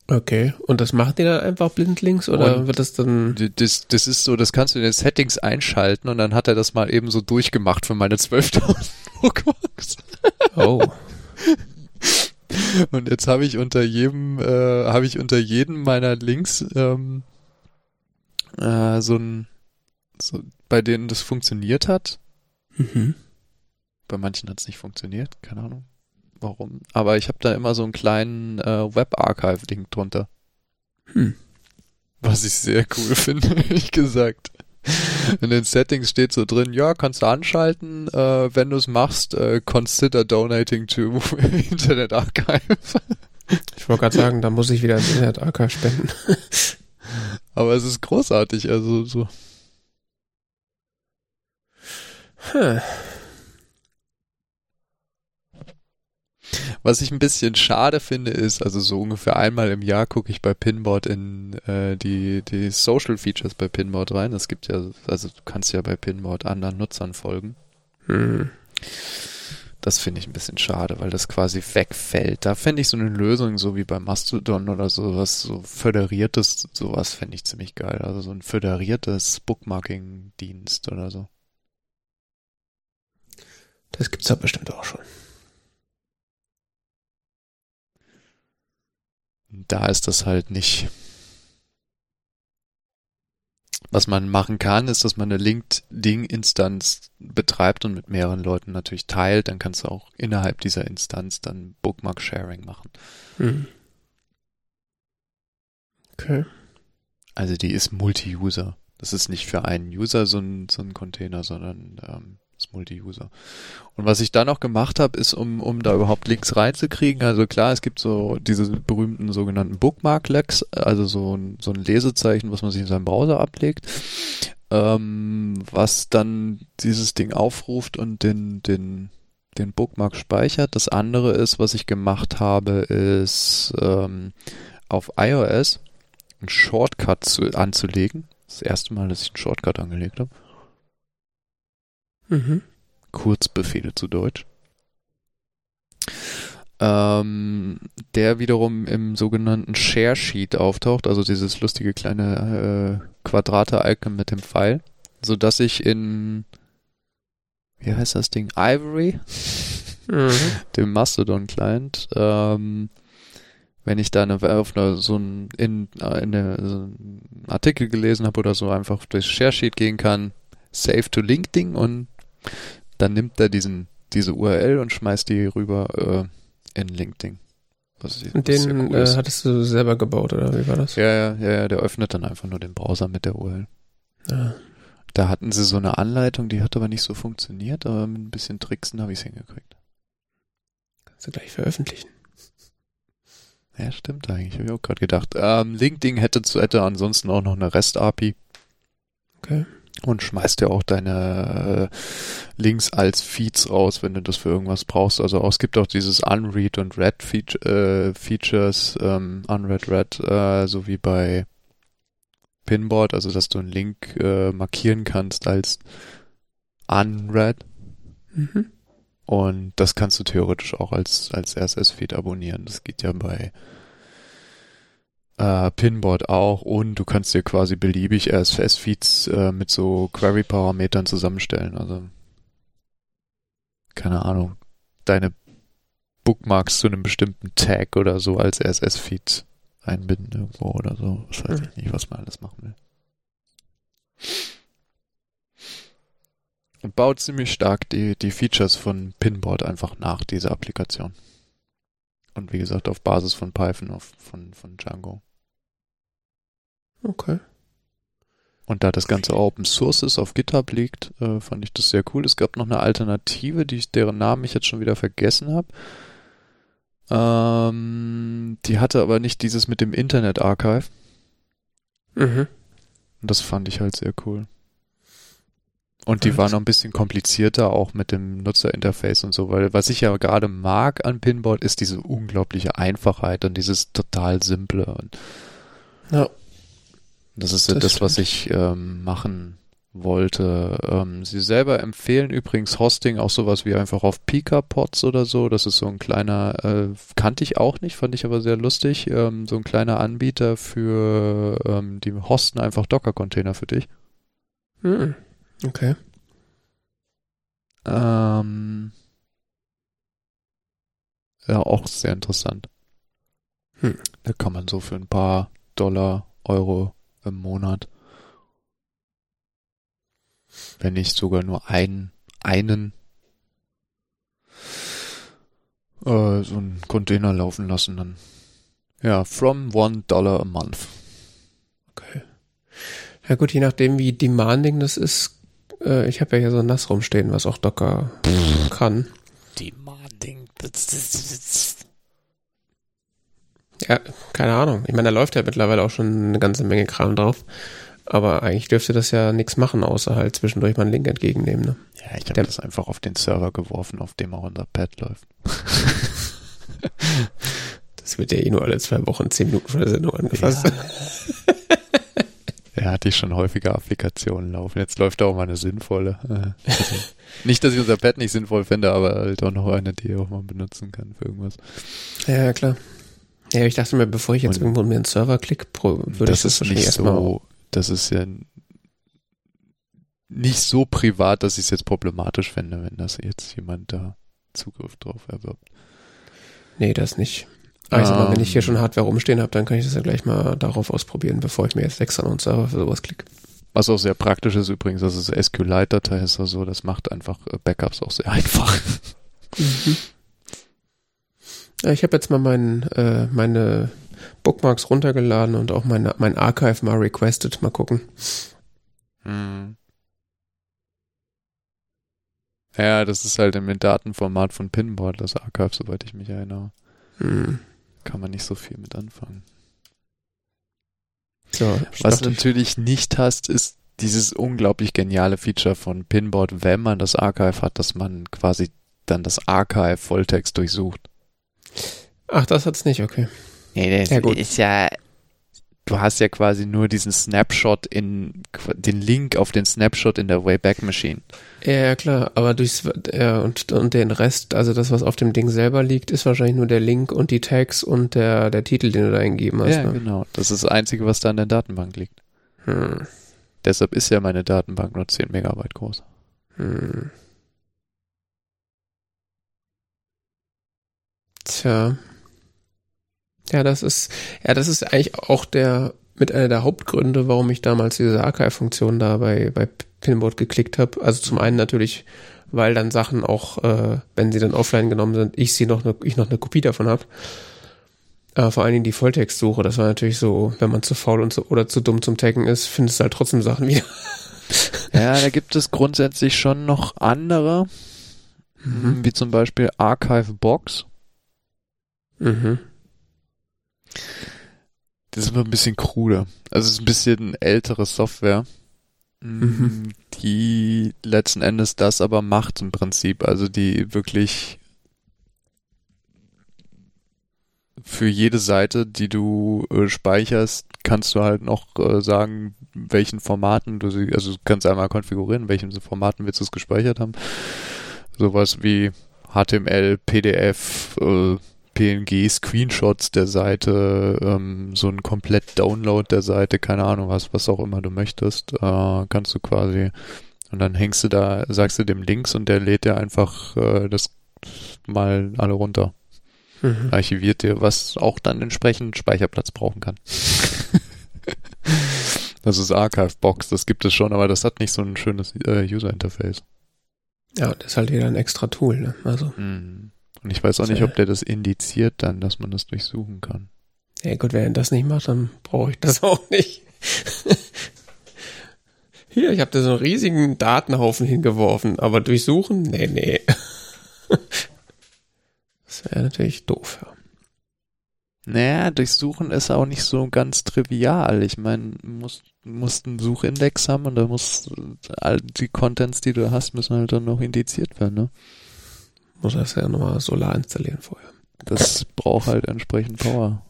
Okay, und das macht ihr dann einfach blindlings oder und wird das dann? Das, das ist so, das kannst du in den Settings einschalten und dann hat er das mal eben so durchgemacht für meine 12.000 Bookmarks. Oh. *laughs* Und jetzt habe ich unter jedem, äh, habe ich unter jedem meiner Links ähm, äh, so ein, so, bei denen das funktioniert hat, mhm. Bei manchen hat es nicht funktioniert, keine Ahnung warum. Aber ich habe da immer so einen kleinen äh, Web-Archive-Link drunter. Hm. Was ich sehr cool *laughs* finde, ehrlich gesagt. In den Settings steht so drin, ja, kannst du anschalten, äh, wenn du es machst, äh, consider donating to *laughs* Internet Archive. Ich wollte gerade sagen, da muss ich wieder ins Internet Archive spenden. *laughs* Aber es ist großartig, also so. Hm. Was ich ein bisschen schade finde, ist, also so ungefähr einmal im Jahr gucke ich bei Pinboard in äh, die, die Social Features bei Pinboard rein. Es gibt ja, also du kannst ja bei Pinboard anderen Nutzern folgen. Hm. Das finde ich ein bisschen schade, weil das quasi wegfällt. Da fände ich so eine Lösung, so wie bei Mastodon oder sowas, so föderiertes, sowas fände ich ziemlich geil. Also so ein föderiertes Bookmarking-Dienst oder so. Das gibt's da bestimmt auch schon. Da ist das halt nicht. Was man machen kann, ist, dass man eine LinkedIn-Instanz betreibt und mit mehreren Leuten natürlich teilt. Dann kannst du auch innerhalb dieser Instanz dann Bookmark-Sharing machen. Hm. Okay. Also die ist Multi-User. Das ist nicht für einen User so ein, so ein Container, sondern ähm, Multi-User. Und was ich da noch gemacht habe, ist, um, um da überhaupt Links reinzukriegen, also klar, es gibt so diese berühmten sogenannten Bookmark-Legs, also so ein, so ein Lesezeichen, was man sich in seinem Browser ablegt, ähm, was dann dieses Ding aufruft und den, den, den Bookmark speichert. Das andere ist, was ich gemacht habe, ist ähm, auf iOS einen Shortcut zu, anzulegen. Das erste Mal, dass ich einen Shortcut angelegt habe. Mhm. Kurzbefehle zu Deutsch. Ähm, der wiederum im sogenannten Share Sheet auftaucht, also dieses lustige kleine äh, Quadrate-Icon mit dem Pfeil, so dass ich in wie heißt das Ding? Ivory, mhm. *laughs* dem Mastodon-Client, ähm, wenn ich da eine, auf eine, so ein, in, äh, in eine, so einen Artikel gelesen habe oder so, einfach durch Share Sheet gehen kann, Save to LinkedIn und dann nimmt er diesen, diese URL und schmeißt die rüber äh, in LinkedIn. und den cool äh, hattest du selber gebaut, oder wie war das? Ja, ja, ja, ja, der öffnet dann einfach nur den Browser mit der URL. Ja. Da hatten sie so eine Anleitung, die hat aber nicht so funktioniert, aber mit ein bisschen Tricksen habe ich es hingekriegt. Kannst du gleich veröffentlichen. Ja, stimmt eigentlich. Habe ich auch gerade gedacht. Ähm, LinkedIn hätte, hätte ansonsten auch noch eine REST-API. Okay. Und schmeißt dir auch deine äh, Links als Feeds raus, wenn du das für irgendwas brauchst. Also auch, es gibt auch dieses Unread und Read Feature, äh, Features, ähm, Unread Read, äh, so wie bei Pinboard, also dass du einen Link äh, markieren kannst als Unread. Mhm. Und das kannst du theoretisch auch als, als RSS-Feed abonnieren. Das geht ja bei äh, Pinboard auch. Und du kannst dir quasi beliebig RSS-Feeds äh, mit so Query-Parametern zusammenstellen. Also, keine Ahnung, deine Bookmarks zu einem bestimmten Tag oder so als RSS-Feed einbinden irgendwo oder so. Das weiß ich nicht, was man alles machen will. Und baut ziemlich stark die, die Features von Pinboard einfach nach, diese Applikation. Und wie gesagt, auf Basis von Python, auf, von, von Django. Okay. Und da das Ganze Open Source ist, auf GitHub liegt, äh, fand ich das sehr cool. Es gab noch eine Alternative, die ich, deren Namen ich jetzt schon wieder vergessen habe. Ähm, die hatte aber nicht dieses mit dem Internet Archive. Mhm. Und das fand ich halt sehr cool. Und die war noch ein bisschen komplizierter auch mit dem Nutzerinterface und so, weil was ich ja gerade mag an Pinboard ist diese unglaubliche Einfachheit und dieses total simple. Und Ja. Das ist Das das, was ich ähm, machen wollte. Ähm, sie selber empfehlen übrigens Hosting auch sowas wie einfach auf Pika-Pods oder so. Das ist so ein kleiner, äh, kannte ich auch nicht, fand ich aber sehr lustig. Ähm, so ein kleiner Anbieter für, ähm, die hosten einfach Docker-Container für dich. Mhm. Okay. Ähm, ja, auch sehr interessant. Hm. Da kann man so für ein paar Dollar, Euro im Monat, wenn nicht sogar nur einen, einen, äh, so einen Container laufen lassen, dann, ja, from one dollar a month. Okay. Ja gut, je nachdem, wie demanding das ist, äh, ich habe ja hier so ein Nass rumstehen, was auch Docker kann. Demanding. Ja, keine Ahnung. Ich meine, da läuft ja mittlerweile auch schon eine ganze Menge Kram drauf. Aber eigentlich dürfte das ja nichts machen, außer halt zwischendurch mal einen Link entgegennehmen. Ne? Ja, ich habe das einfach auf den Server geworfen, auf dem auch unser Pad läuft. *laughs* Das wird ja eh nur alle zwei Wochen zehn Minuten vor der Sendung angefasst. Ja, hatte ich schon häufiger Applikationen laufen. Jetzt läuft da auch mal eine sinnvolle. Also *laughs* nicht, dass ich unser Pad nicht sinnvoll finde, aber halt auch noch eine, die auch man benutzen kann für irgendwas. Ja, ja, klar. Ja, ich dachte mir, bevor ich jetzt Und- irgendwo mir einen Server klicke, würde ich das ist wahrscheinlich nicht so, das ist ja nicht so privat, dass ich es jetzt problematisch fände, wenn das jetzt jemand da Zugriff drauf erwirbt. Nee, das nicht. Sag mal, wenn ich hier Ähm. schon Hardware rumstehen habe, dann kann ich das ja gleich mal darauf ausprobieren, bevor ich mir jetzt extra einen Server für sowas klicke. Was auch sehr praktisch ist übrigens, dass es SQLite-Datei ist oder so, das macht einfach äh, Backups auch sehr *laughs* einfach. Ja, ich habe jetzt mal mein, äh, meine Bookmarks runtergeladen und auch meine, mein Archive mal requested. Mal gucken. Hm. Ja, das ist halt im Datenformat von Pinboard, das Archive, soweit ich mich erinnere. Hm. Kann man nicht so viel mit anfangen. So, Was du ich- natürlich nicht hast, ist dieses unglaublich geniale Feature von Pinboard, wenn man das Archive hat, dass man quasi dann das Archive Volltext durchsucht. Ach, das hat's nicht, okay. Nee, das Ja, gut. ist ja, du hast ja quasi nur diesen Snapshot in, den Link auf den Snapshot in der Wayback Machine. Ja, ja, klar, aber durchs, ja, und, und den Rest, also das, was auf dem Ding selber liegt, ist wahrscheinlich nur der Link und die Tags und der, der Titel, den du da eingegeben hast. Ja, ne? genau. Das ist das Einzige, was da in der Datenbank liegt. Hm. Deshalb ist ja meine Datenbank nur 10 Megabyte groß. Hm. Tja. Ja, das ist, ja, das ist eigentlich auch der, mit einer der Hauptgründe, warum ich damals diese Archive-Funktion da bei, bei Pinboard geklickt habe. Also zum einen natürlich, weil dann Sachen auch, äh, wenn sie dann offline genommen sind, ich sie noch, ne, ich noch eine Kopie davon habe. Aber vor allen Dingen die Volltextsuche, das war natürlich so, wenn man zu faul und so, oder zu dumm zum Taggen ist, findest du halt trotzdem Sachen wieder. *laughs* Ja, da gibt es grundsätzlich schon noch andere, Mhm. wie zum Beispiel Archive Box. Mhm. Das ist aber ein bisschen krude. Also es ist ein bisschen ältere Software, Mhm. die letzten Endes das aber macht im Prinzip. Also die wirklich für jede Seite, die du äh, speicherst, kannst du halt noch äh, sagen, welchen Formaten du sie, also du kannst einmal konfigurieren, welchen Formaten willst du es gespeichert haben. Sowas wie HTML, PDF, äh, PNG, Screenshots der Seite, ähm, so ein komplett Download der Seite, keine Ahnung was, was auch immer du möchtest, äh, kannst du quasi und dann hängst du da, sagst du dem Links und der lädt dir einfach äh, das mal alle runter, Mhm. archiviert dir, was auch dann entsprechend Speicherplatz brauchen kann. *laughs* das ist Archive Box, das gibt es schon, aber das hat nicht so ein schönes äh, User Interface. Ja, das ist halt wieder ein extra Tool, ne? Also, Mhm. Und ich weiß auch nicht, ob der das indiziert dann, dass man das durchsuchen kann. ja gut, wenn er das nicht macht, dann brauche ich das *laughs* auch nicht. Hier, ich habe da so einen riesigen Datenhaufen hingeworfen, aber durchsuchen? Nee, nee. *laughs* Das wäre natürlich doof, ja. Naja, durchsuchen ist auch nicht so ganz trivial. Ich meine, du musst, musst einen Suchindex haben und da muss all die Contents, die du hast, müssen halt dann noch indiziert werden, ne? Muss das ja nochmal Solar installieren vorher. Das braucht halt entsprechend Power.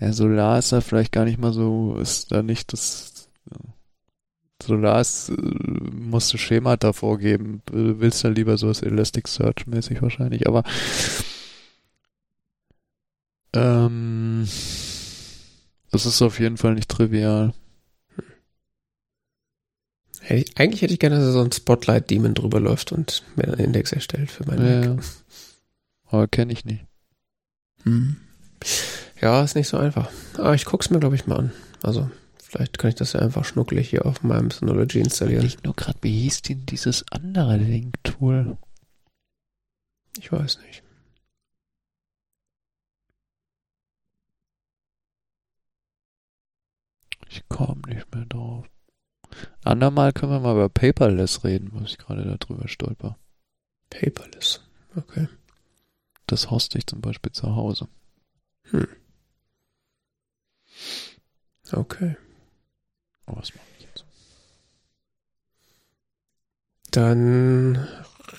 Ja, Solar ist da vielleicht gar nicht mal so, ist da nicht das. Solar ist, äh, musst du Schemata vorgeben. Du willst ja lieber sowas Elasticsearch mäßig wahrscheinlich, aber ähm, das ist auf jeden Fall nicht trivial. Hätte ich, eigentlich hätte ich gerne, dass so ein Spotlight-Demon drüber läuft und mir einen Index erstellt für meinen Ja, Mac. aber kenne ich nicht. Hm. Ja, ist nicht so einfach. Aber ich guck's mir, glaube ich, mal an. Also, vielleicht kann ich das ja einfach schnuckelig hier auf meinem Synology installieren. Ich nur gerade, wie hieß denn dieses andere Link-Tool? Ich weiß nicht. Ich komme nicht mehr drauf. Andermal können wir mal über Paperless reden, wo ich gerade darüber stolper. Paperless. Okay. Das hoste ich zum Beispiel zu Hause. Okay. Aber was mache ich jetzt? Dann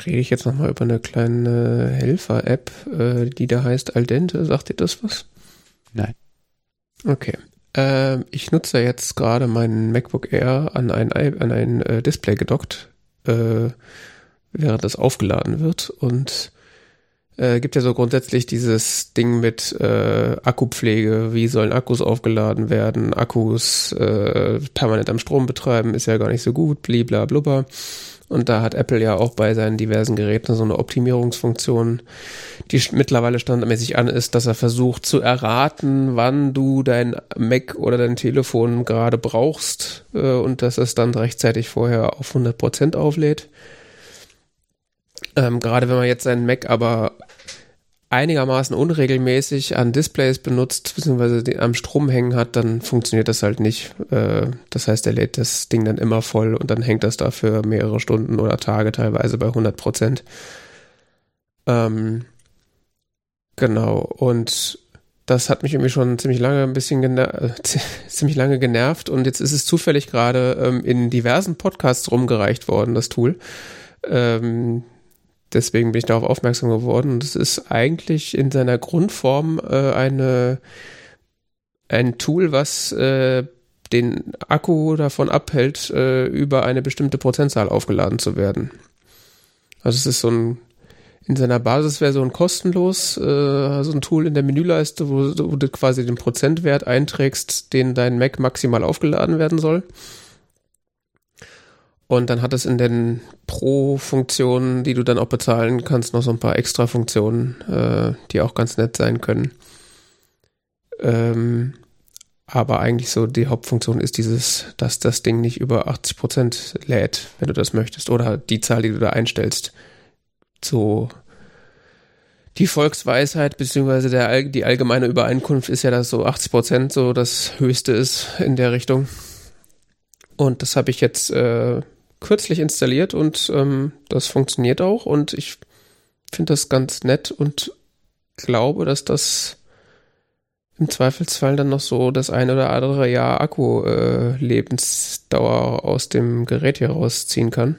rede ich jetzt nochmal über eine kleine Helfer-App, äh, die da heißt Aldente. Sagt dir das was? Nein. Okay. Ähm, ich nutze jetzt gerade meinen MacBook Air an ein, an ein äh, Display gedockt, äh, während das aufgeladen wird. Und äh, gibt ja so grundsätzlich dieses Ding mit äh, Akkupflege, wie sollen Akkus aufgeladen werden, Akkus äh, permanent am Strom betreiben, ist ja gar nicht so gut, blibla blubber. Und da hat Apple ja auch bei seinen diversen Geräten so eine Optimierungsfunktion, die mittlerweile standardmäßig an ist, dass er versucht zu erraten, wann du dein Mac oder dein Telefon gerade brauchst äh, und dass es dann rechtzeitig vorher auf 100% auflädt. Ähm, gerade wenn man jetzt seinen Mac aber einigermaßen unregelmäßig an Displays benutzt, beziehungsweise am Strom hängen hat, dann funktioniert das halt nicht. Äh, das heißt, er lädt das Ding dann immer voll und dann hängt das da für mehrere Stunden oder Tage teilweise bei 100 Prozent. Ähm, genau, und das hat mich irgendwie schon ziemlich lange ein bisschen gener *laughs* ziemlich lange genervt und jetzt ist es zufällig gerade ähm, in diversen Podcasts rumgereicht worden, das Tool. Ähm, deswegen bin ich darauf aufmerksam geworden und es ist eigentlich in seiner Grundform äh, eine ein Tool, was äh, den Akku davon abhält, äh, über eine bestimmte Prozentzahl aufgeladen zu werden. Also es ist so ein in seiner Basisversion kostenlos, äh, so ein Tool in der Menüleiste, wo, wo du quasi den Prozentwert einträgst, den dein Mac maximal aufgeladen werden soll. Und dann hat es in den Pro-Funktionen, die du dann auch bezahlen kannst, noch so ein paar extra Funktionen, äh, die auch ganz nett sein können. Ähm, aber eigentlich so die Hauptfunktion ist dieses, dass das Ding nicht über 80% lädt, wenn du das möchtest. Oder die Zahl, die du da einstellst. So die Volksweisheit beziehungsweise der, die allgemeine Übereinkunft ist ja, dass so 80% so das Höchste ist in der Richtung. Und das habe ich jetzt äh, kürzlich installiert und ähm, das funktioniert auch. Und ich finde das ganz nett und glaube, dass das im Zweifelsfall dann noch so das ein oder andere Jahr Akku-Lebensdauer äh, aus dem Gerät hier rausziehen kann.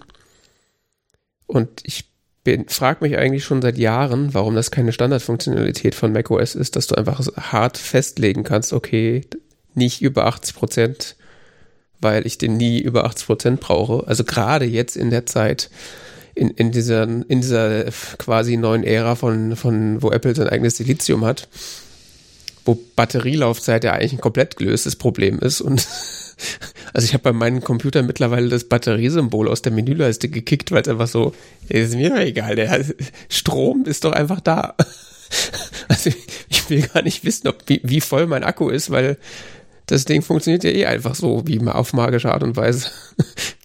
Und ich frage mich eigentlich schon seit Jahren, warum das keine Standardfunktionalität von macOS ist, dass du einfach hart festlegen kannst, okay, nicht über 80 Prozent, weil ich den nie über 80 Prozent brauche. Also gerade jetzt in der Zeit, in, in dieser, in dieser quasi neuen Ära von, von, wo Apple sein eigenes Silizium hat, wo Batterielaufzeit ja eigentlich ein komplett gelöstes Problem ist und *laughs* also ich habe bei meinem Computer mittlerweile das Batteriesymbol aus der Menüleiste gekickt, weil es einfach so, ist mir egal, der Strom ist doch einfach da. *laughs* Also ich will gar nicht wissen, ob, wie, wie voll mein Akku ist, weil das Ding funktioniert ja eh einfach so, wie auf magische Art und Weise. *laughs*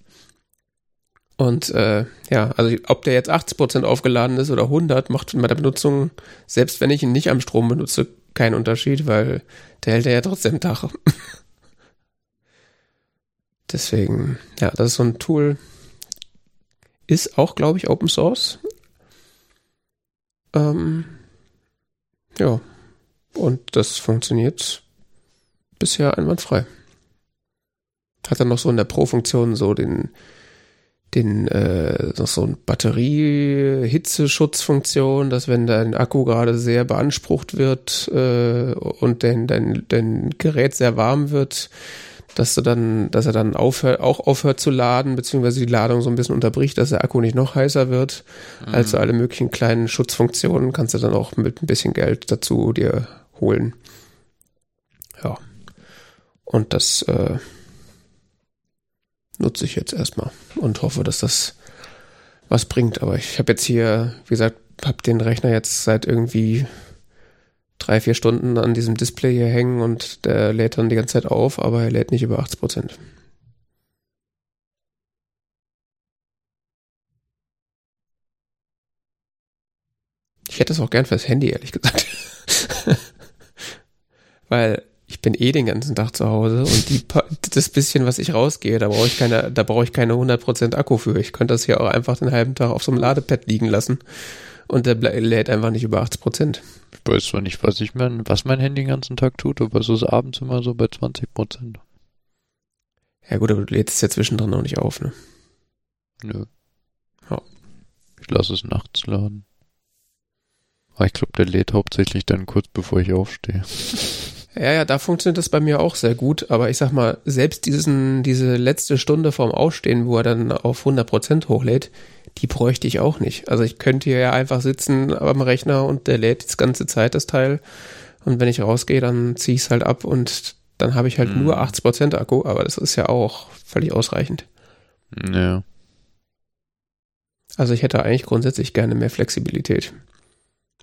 Und äh, ja, also ob der jetzt 80% aufgeladen ist oder 100, macht bei der Benutzung, selbst wenn ich ihn nicht am Strom benutze, keinen Unterschied, weil der hält ja trotzdem Tag. *laughs* Deswegen, ja, das ist so ein Tool. Ist auch, glaube ich, Open Source. Ähm, ja. Und das funktioniert bisher einwandfrei. Hat dann noch so in der Pro-Funktion so den, den, äh, noch so ein Batterie-Hitzeschutzfunktion, dass wenn dein Akku gerade sehr beansprucht wird äh, und dein, dein, dein Gerät sehr warm wird, dass du dann, dass er dann aufhört, auch aufhört zu laden, beziehungsweise die Ladung so ein bisschen unterbricht, dass der Akku nicht noch heißer wird. Mhm. Also alle möglichen kleinen Schutzfunktionen kannst du dann auch mit ein bisschen Geld dazu dir holen. Ja. Und das äh, nutze ich jetzt erstmal und hoffe, dass das was bringt. Aber ich habe jetzt hier, wie gesagt, habe den Rechner jetzt seit irgendwie drei, vier Stunden an diesem Display hier hängen und der lädt dann die ganze Zeit auf, aber er lädt nicht über 80 Prozent. Ich hätte es auch gern fürs Handy, ehrlich gesagt. *laughs* Weil ich bin eh den ganzen Tag zu Hause und die, das bisschen, was ich rausgehe, da brauche ich keine, da brauche ich keine 100% Akku für. Ich könnte das hier auch einfach den halben Tag auf so einem Ladepad liegen lassen und der lädt einfach nicht über 80 Prozent. Ich weiß zwar nicht, was ich mein, was mein Handy den ganzen Tag tut, aber es ist abends immer so bei 20 Prozent. Ja gut, aber du lädst es ja zwischendrin auch nicht auf, ne? Nö. Ja. Ich lasse es nachts laden. Aber ich glaube, der lädt hauptsächlich dann kurz bevor ich aufstehe. *laughs* Ja, ja, da funktioniert das bei mir auch sehr gut, aber ich sag mal, selbst diesen, diese letzte Stunde vorm Aufstehen, wo er dann auf 100% hochlädt, die bräuchte ich auch nicht. Also ich könnte hier ja einfach sitzen am Rechner und der lädt die ganze Zeit das Teil. Und wenn ich rausgehe, dann ziehe ich es halt ab und dann habe ich halt mhm. nur 80% Akku, aber das ist ja auch völlig ausreichend. Ja. Also ich hätte eigentlich grundsätzlich gerne mehr Flexibilität.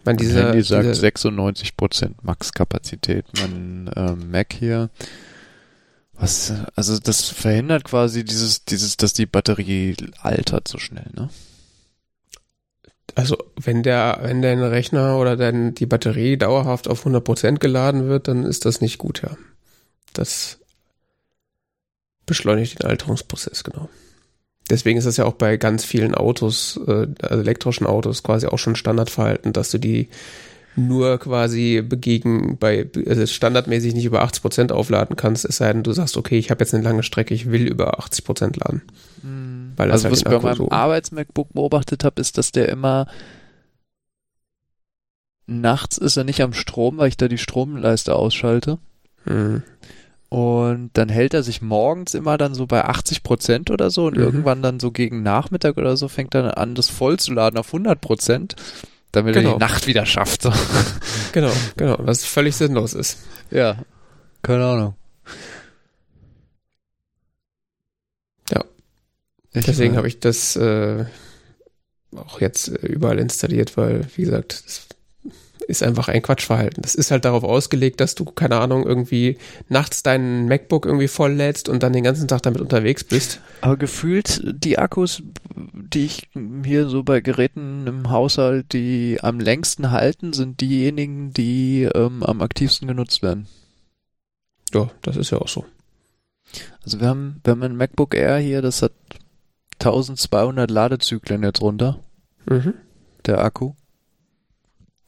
Mein, dieser, Handy sagt dieser 96% Maxkapazität. Mein äh, Mac hier was, also das verhindert quasi dieses, dieses, dass die Batterie altert so schnell, ne? Also wenn der, wenn dein Rechner oder dein, die Batterie dauerhaft auf 100% geladen wird, dann ist das nicht gut, ja. Das beschleunigt den Alterungsprozess, genau. Deswegen ist das ja auch bei ganz vielen Autos, äh, also elektrischen Autos quasi auch schon Standardverhalten, dass du die nur quasi gegen bei also standardmäßig nicht über 80 Prozent aufladen kannst, es sei denn, du sagst, okay, ich habe jetzt eine lange Strecke, ich will über 80 Prozent laden. Mhm. Weil also halt was ich bei meinem so Arbeits-MacBook beobachtet habe, ist, dass der immer nachts ist er nicht am Strom, weil ich da die Stromleiste ausschalte. Mhm. Und dann hält er sich morgens immer dann so bei 80 Prozent oder so und mhm. irgendwann dann so gegen Nachmittag oder so fängt er an, das vollzuladen auf 100 Prozent damit genau. er die Nacht wieder schafft. So. *laughs* Genau, genau, was völlig sinnlos ist. Ja, keine Ahnung. Ja. Ich Deswegen habe ich das äh, auch jetzt überall installiert, weil, wie gesagt, das ist einfach ein Quatschverhalten. Das ist halt darauf ausgelegt, dass du, keine Ahnung, irgendwie nachts deinen MacBook irgendwie volllädst und dann den ganzen Tag damit unterwegs bist. Aber gefühlt die Akkus, die ich hier so bei Geräten im Haushalt, die am längsten halten, sind diejenigen, die ähm, am aktivsten genutzt werden. Ja, das ist ja auch so. Also wir haben, wir haben ein MacBook Air hier, das hat 1200 Ladezyklen jetzt runter, Mhm. der Akku.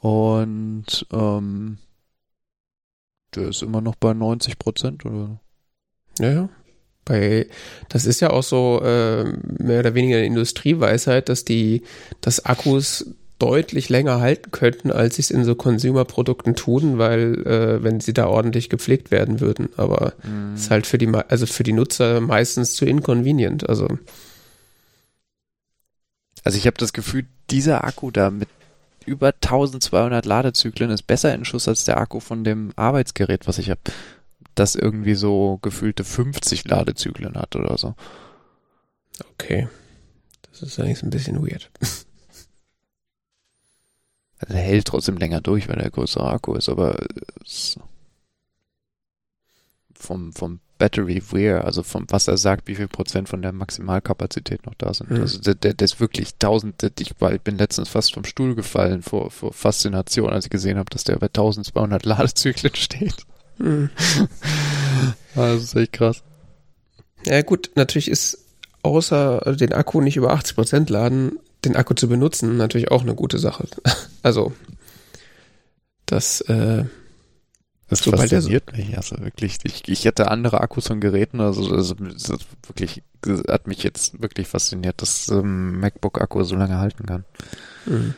Und ähm, der ist immer noch bei 90 Prozent oder? Ja, ja. Bei, das ist ja auch so äh, mehr oder weniger eine Industrieweisheit, dass die, dass Akkus deutlich länger halten könnten, als sie es in so Consumer-Produkten tun, weil äh, wenn sie da ordentlich gepflegt werden würden. Aber Mhm. ist halt für die, also für die Nutzer meistens zu inconvenient. Also Also ich habe das Gefühl, dieser Akku da mit über 1200 Ladezyklen ist besser in Schuss als der Akku von dem Arbeitsgerät, was ich habe, das irgendwie so gefühlte 50 Ladezyklen hat oder so. okay, das ist eigentlich ein bisschen weird. *laughs* Also er hält trotzdem länger durch, weil er größere Akku ist, aber vom, vom Battery Wear, also vom, was er sagt, wie viel Prozent von der Maximalkapazität noch da sind. Mhm. Also der, der, der ist wirklich tausend, der- ich, war, ich bin letztens fast vom Stuhl gefallen vor, vor Faszination, als ich gesehen habe, dass der bei 1200 Ladezyklen steht. Hm. Also *laughs* das ist echt krass. Ja gut, natürlich ist außer den Akku nicht über 80% laden, den Akku zu benutzen, natürlich auch eine gute Sache. *laughs* Also das, äh, Das so- fasziniert mich, also wirklich. Ich, ich hätte andere Akkus von Geräten, also das, das wirklich, das hat mich jetzt wirklich fasziniert, dass ähm, MacBook-Akku so lange halten kann. hm.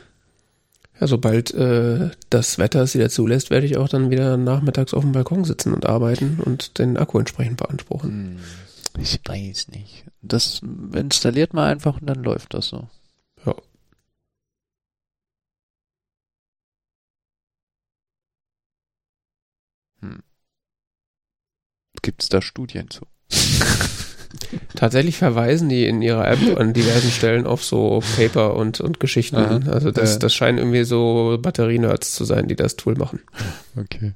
ja, sobald äh, das Wetter es wieder zulässt, werde ich auch dann wieder nachmittags auf dem Balkon sitzen und arbeiten und den Akku entsprechend beanspruchen. Hm, Ich weiß nicht. Das installiert man einfach und dann läuft das so. Gibt es da Studien zu? *laughs* Tatsächlich verweisen die in ihrer App an diversen Stellen auf so Paper und, und Geschichten. Aha. Also das, das scheinen irgendwie so Batterienerds zu sein, die das Tool machen. Okay.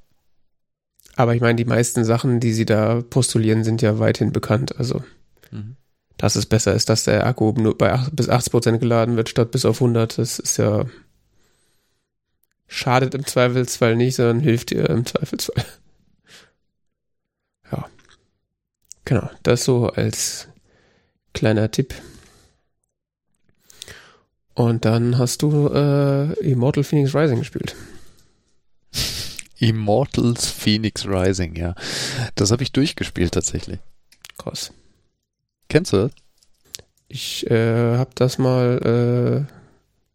Aber ich meine, die meisten Sachen, die sie da postulieren, sind ja weithin bekannt. Also Mhm. dass es besser ist, dass der Akku nur bei 8, bis 80 Prozent geladen wird, statt bis auf 100. Das ist ja schadet im Zweifelsfall nicht, sondern hilft dir im Zweifelsfall. Ja. Genau, das so als kleiner Tipp. Und dann hast du äh, Immortal Phoenix Rising gespielt. Immortals Phoenix Rising, ja. Das habe ich durchgespielt tatsächlich. Krass. Kennst du das? Ich äh, habe das mal, äh,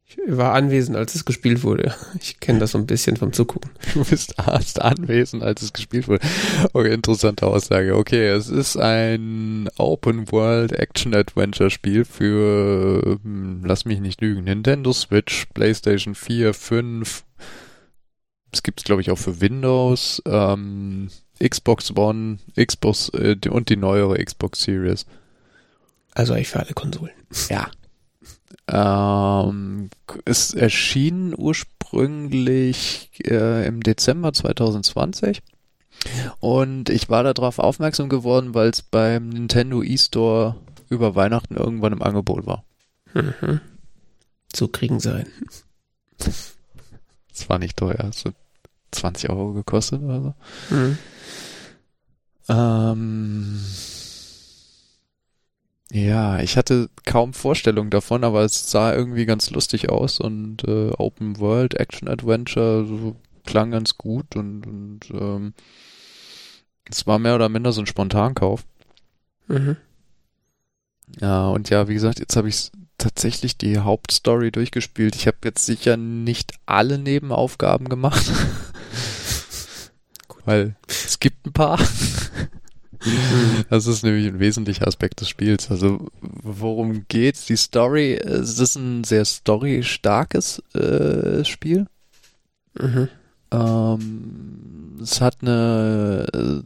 ich war anwesend, als es gespielt wurde. Ich kenne das so ein bisschen vom Zugucken. Du bist erst anwesend, als es gespielt wurde. Okay, interessante Aussage. Okay, es ist ein Open-World-Action-Adventure-Spiel für, hm, lass mich nicht lügen, Nintendo Switch, PlayStation 4, 5. Es gibt es, glaube ich, auch für Windows, ähm, Xbox One, Xbox äh, und die neuere Xbox Series. Also eigentlich für alle Konsolen. Ja. Ähm, es erschien ursprünglich äh, im Dezember 2020 und ich war darauf aufmerksam geworden, weil es beim Nintendo eStore über Weihnachten irgendwann im Angebot war. Mhm. So kriegen sie ein. Es war nicht teuer, es hat 20 Euro gekostet oder so. Mhm. Ähm, ja, ich hatte kaum Vorstellung davon, aber es sah irgendwie ganz lustig aus und äh, Open World Action Adventure so, klang ganz gut und, und ähm, es war mehr oder minder so ein Spontankauf. Mhm. Ja, und ja, wie gesagt, jetzt habe ich tatsächlich die Hauptstory durchgespielt. Ich habe jetzt sicher nicht alle Nebenaufgaben gemacht, *laughs* weil es gibt ein paar. *laughs* Das ist nämlich ein wesentlicher Aspekt des Spiels. Also worum geht's? Die Story, es ist ein sehr storystarkes äh, Spiel. Mhm. Ähm, es hat eine äh,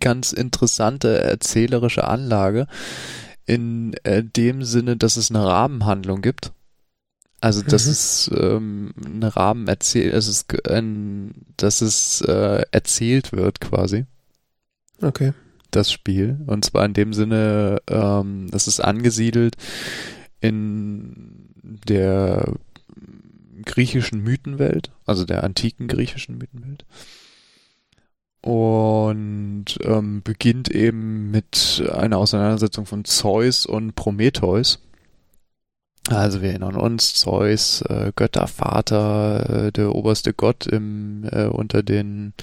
ganz interessante erzählerische Anlage in äh, dem Sinne, dass es eine Rahmenhandlung gibt. Also dass Mhm. es ähm, eine Rahmen erzählt, es ist ein, dass es äh, erzählt wird quasi Okay. das Spiel. Und zwar in dem Sinne, ähm, das ist angesiedelt in der griechischen Mythenwelt, also der antiken griechischen Mythenwelt. Und ähm, beginnt eben mit einer Auseinandersetzung von Zeus und Prometheus. Also wir erinnern uns, Zeus, äh, Göttervater, äh, der oberste Gott im, äh, unter den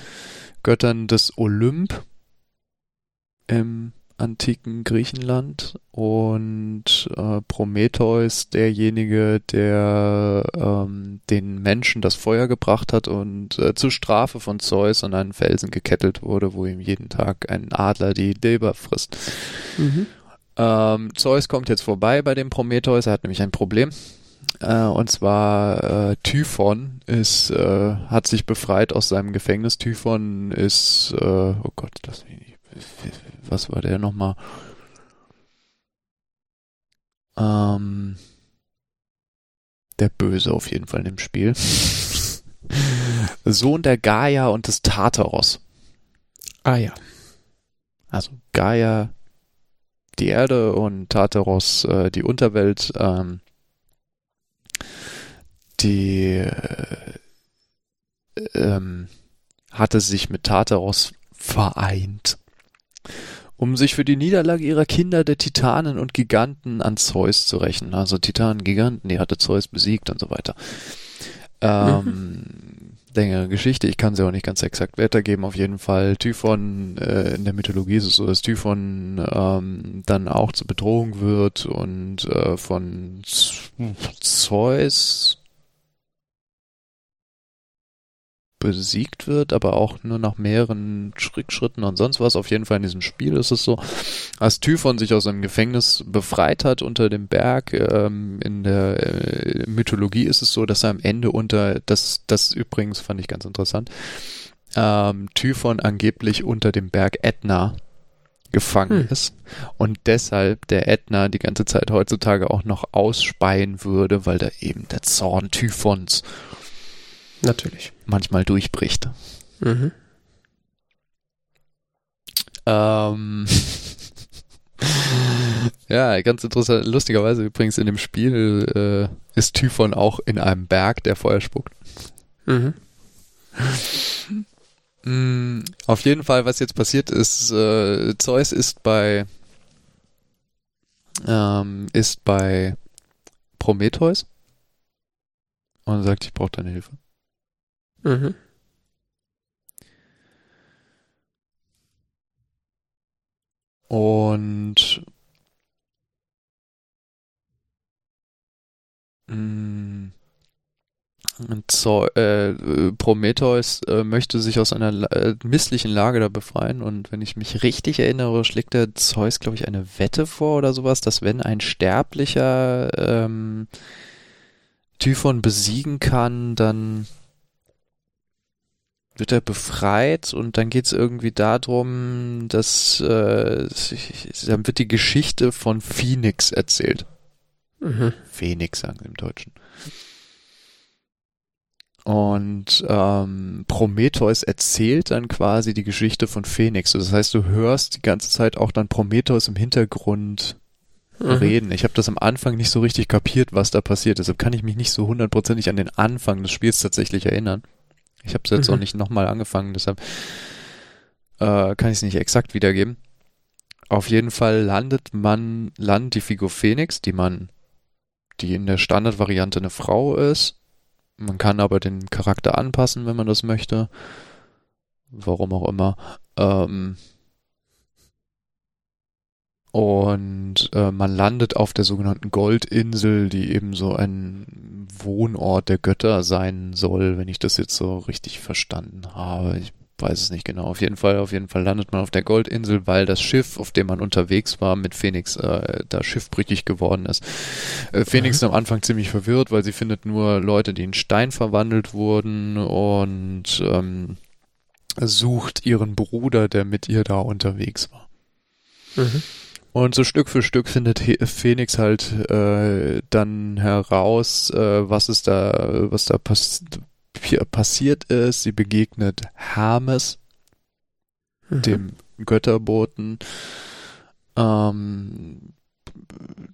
Göttern des Olymp im antiken Griechenland und äh, Prometheus derjenige, der ähm, den Menschen das Feuer gebracht hat und äh, zur Strafe von Zeus an einen Felsen gekettet wurde, wo ihm jeden Tag ein Adler die Leber frisst. Mhm. Ähm, Zeus kommt jetzt vorbei bei dem Prometheus, er hat nämlich ein Problem. Äh, und zwar äh, Typhon ist, äh, hat sich befreit aus seinem Gefängnis. Typhon ist, äh, oh Gott, das was war der nochmal? Ähm, der Böse auf jeden Fall in dem Spiel. *laughs* Sohn der Gaia und des Tartaros. Ah ja. Also Gaia die Erde und Tartaros äh, die Unterwelt. Ähm, die äh, ähm, hatte sich mit Tartaros vereint um sich für die Niederlage ihrer Kinder der Titanen und Giganten an Zeus zu rächen. Also Titanen, Giganten, die hatte Zeus besiegt und so weiter. Ähm, *laughs* längere Geschichte, ich kann sie auch nicht ganz exakt weitergeben. Auf jeden Fall Typhon, äh, in der Mythologie ist es so, dass Typhon ähm, dann auch zur Bedrohung wird und äh, von Zeus besiegt wird, aber auch nur nach mehreren Schritten und sonst was. Auf jeden Fall in diesem Spiel ist es so, als Typhon sich aus seinem Gefängnis befreit hat unter dem Berg, ähm, in der äh, Mythologie ist es so, dass er am Ende unter, das, das übrigens fand ich ganz interessant, ähm, Typhon angeblich unter dem Berg Ätna gefangen hm. ist und deshalb der Ätna die ganze Zeit heutzutage auch noch ausspeien würde, weil da eben der Zorn Typhons Natürlich. Manchmal durchbricht. Mhm. Ähm. *laughs* ja, ganz interessant. Lustigerweise übrigens in dem Spiel äh, ist Typhon auch in einem Berg, der Feuer spuckt. Mhm. Mm, auf jeden Fall, was jetzt passiert ist, äh, Zeus ist bei ähm, ist bei Prometheus und sagt, ich brauche deine Hilfe. Mhm. Und mh, so, äh, Prometheus äh, möchte sich aus einer äh, misslichen Lage da befreien und wenn ich mich richtig erinnere, schlägt der Zeus, glaube ich, eine Wette vor oder sowas, dass wenn ein Sterblicher ähm, Typhon besiegen kann, dann wird er befreit und dann geht es irgendwie darum, dass äh, dann wird die Geschichte von Phoenix erzählt. Mhm. Phoenix sagen sie im Deutschen. Und ähm, Prometheus erzählt dann quasi die Geschichte von Phoenix. Das heißt, du hörst die ganze Zeit auch dann Prometheus im Hintergrund mhm. reden. Ich habe das am Anfang nicht so richtig kapiert, was da passiert. Deshalb kann ich mich nicht so hundertprozentig an den Anfang des Spiels tatsächlich erinnern. Ich habe es jetzt mhm. auch nicht nochmal angefangen, deshalb äh, kann ich es nicht exakt wiedergeben. Auf jeden Fall landet man, landet die Figur Phoenix, die man, die in der Standardvariante eine Frau ist. Man kann aber den Charakter anpassen, wenn man das möchte. Warum auch immer. Ähm, und äh, man landet auf der sogenannten Goldinsel, die eben so ein Wohnort der Götter sein soll, wenn ich das jetzt so richtig verstanden habe. Ich weiß es nicht genau. Auf jeden Fall, auf jeden Fall landet man auf der Goldinsel, weil das Schiff, auf dem man unterwegs war mit Phoenix, äh, da schiffbrüchig geworden ist. Äh, Phoenix ist am Anfang ziemlich verwirrt, weil sie findet nur Leute, die in Stein verwandelt wurden und ähm, sucht ihren Bruder, der mit ihr da unterwegs war. Mhm. Und so Stück für Stück findet Phoenix halt äh, dann heraus, äh, was ist da, was da pass passiert ist. Sie begegnet Hermes, mhm. dem Götterboten, ähm,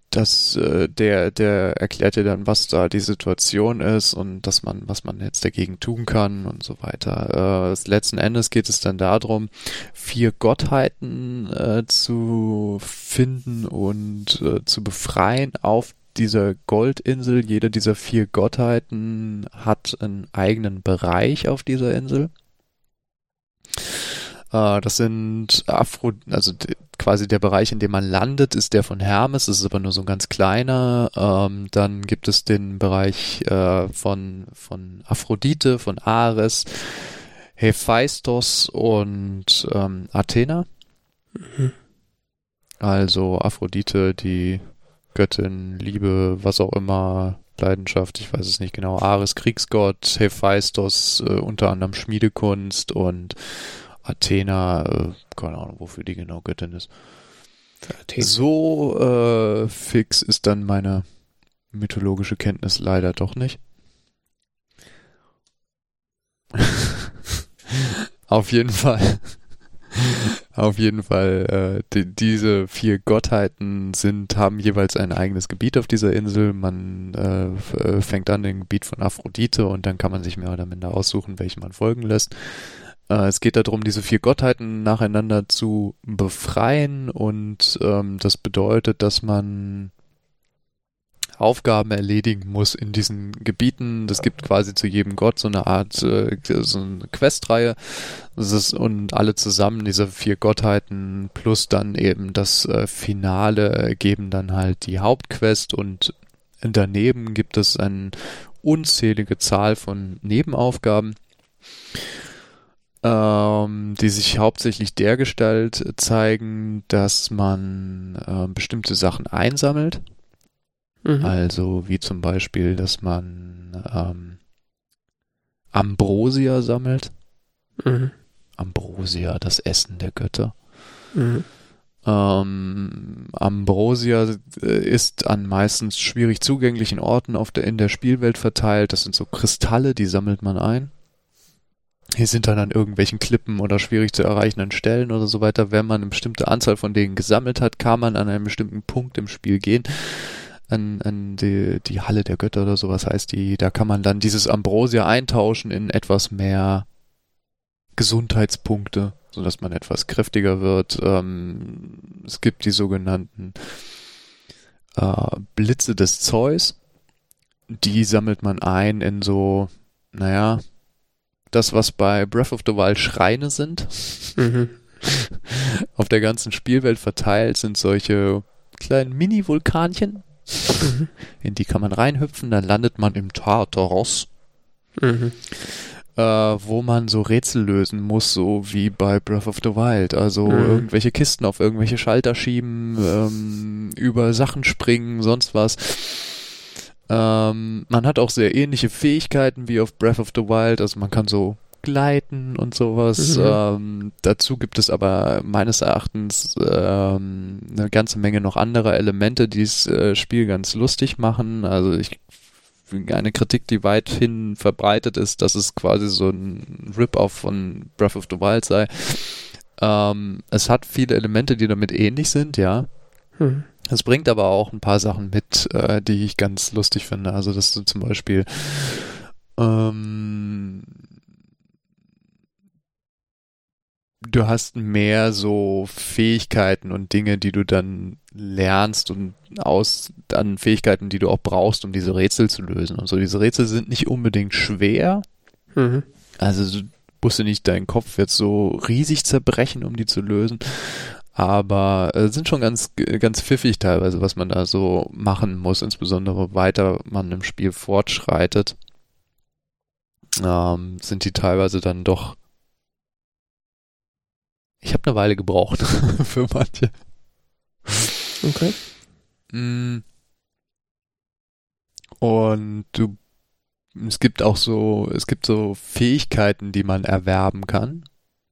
das, äh, der, der erklärt dir dann, was da die Situation ist und dass man, was man jetzt dagegen tun kann und so weiter. Äh, letzten Endes geht es dann darum, vier Gottheiten äh, zu finden und äh, zu befreien auf dieser Goldinsel. Jede dieser vier Gottheiten hat einen eigenen Bereich auf dieser Insel. Äh, das sind Afro, also quasi der Bereich, in dem man landet, ist der von Hermes, das ist aber nur so ein ganz kleiner. Ähm, dann gibt es den Bereich äh, von, von Aphrodite, von Ares, Hephaistos und ähm, Athena. Mhm. Also Aphrodite, die Göttin, Liebe, was auch immer, Leidenschaft, ich weiß es nicht genau. Ares, Kriegsgott, Hephaistos, äh, unter anderem Schmiedekunst und Athena, äh, keine Ahnung, wofür die genau Göttin ist. So äh, fix ist dann meine mythologische Kenntnis leider doch nicht. *laughs* Auf jeden Fall. *laughs* Auf jeden Fall, äh, die, diese vier Gottheiten sind, haben jeweils ein eigenes Gebiet auf dieser Insel. Man äh, fängt an dem Gebiet von Aphrodite und dann kann man sich mehr oder minder aussuchen, welchen man folgen lässt. Äh, es geht darum, diese vier Gottheiten nacheinander zu befreien und ähm, das bedeutet, dass man Aufgaben erledigen muss in diesen Gebieten. Das gibt quasi zu jedem Gott so eine Art, äh, so eine Questreihe. und alle zusammen, diese vier Gottheiten plus dann eben das äh, Finale geben dann halt die Hauptquest und daneben gibt es eine unzählige Zahl von Nebenaufgaben ähm, die sich hauptsächlich dergestalt zeigen, dass man äh, bestimmte Sachen einsammelt. Mhm. Also wie zum Beispiel, dass man ähm, Ambrosia sammelt. Mhm. Ambrosia, das Essen der Götter. Mhm. Ähm, Ambrosia äh, ist an meistens schwierig zugänglichen Orten auf der, in der Spielwelt verteilt. Das sind so Kristalle, die sammelt man ein. Hier sind dann an irgendwelchen Klippen oder schwierig zu erreichenden Stellen oder so weiter. Wenn man eine bestimmte Anzahl von denen gesammelt hat, kann man an einem bestimmten Punkt im Spiel gehen. An, an die, die Halle der Götter oder sowas heißt die. Da kann man dann dieses Ambrosia eintauschen in etwas mehr Gesundheitspunkte, sodass man etwas kräftiger wird. Ähm, es gibt die sogenannten äh, Blitze des Zeus. Die sammelt man ein in so, naja, das, was bei Breath of the Wild Schreine sind. Mhm. *laughs* Auf der ganzen Spielwelt verteilt sind solche kleinen Mini-Vulkanchen. Mhm. In die kann man reinhüpfen, dann landet man im Tartaros. Mhm. Äh, wo man so Rätsel lösen muss, so wie bei Breath of the Wild. Also mhm. irgendwelche Kisten auf irgendwelche Schalter schieben, ähm, über Sachen springen, sonst was. Ähm, man hat auch sehr ähnliche Fähigkeiten wie auf Breath of the Wild, also man kann so gleiten und sowas. Mhm. Ähm, dazu gibt es aber meines Erachtens ähm, eine ganze Menge noch anderer Elemente, die das äh, Spiel ganz lustig machen. Also ich eine Kritik, die weithin verbreitet ist, dass es quasi so ein Rip-Off von Breath of the Wild sei. Ähm, es hat viele Elemente, die damit ähnlich sind, ja. Hm. Es bringt aber auch ein paar Sachen mit, äh, die ich ganz lustig finde. Also, dass du zum Beispiel ähm, du hast mehr so Fähigkeiten und Dinge, die du dann lernst und aus dann Fähigkeiten, die du auch brauchst, um diese Rätsel zu lösen. Und so diese Rätsel sind nicht unbedingt schwer. Mhm. Also du musst du nicht deinen Kopf jetzt so riesig zerbrechen, um die zu lösen aber äh, sind schon ganz ganz pfiffig teilweise, was man da so machen muss, insbesondere weiter man im Spiel fortschreitet, ähm, sind die teilweise dann doch. Ich habe eine Weile gebraucht *laughs* für manche. Okay. Mm. Und du, es gibt auch so, es gibt so Fähigkeiten, die man erwerben kann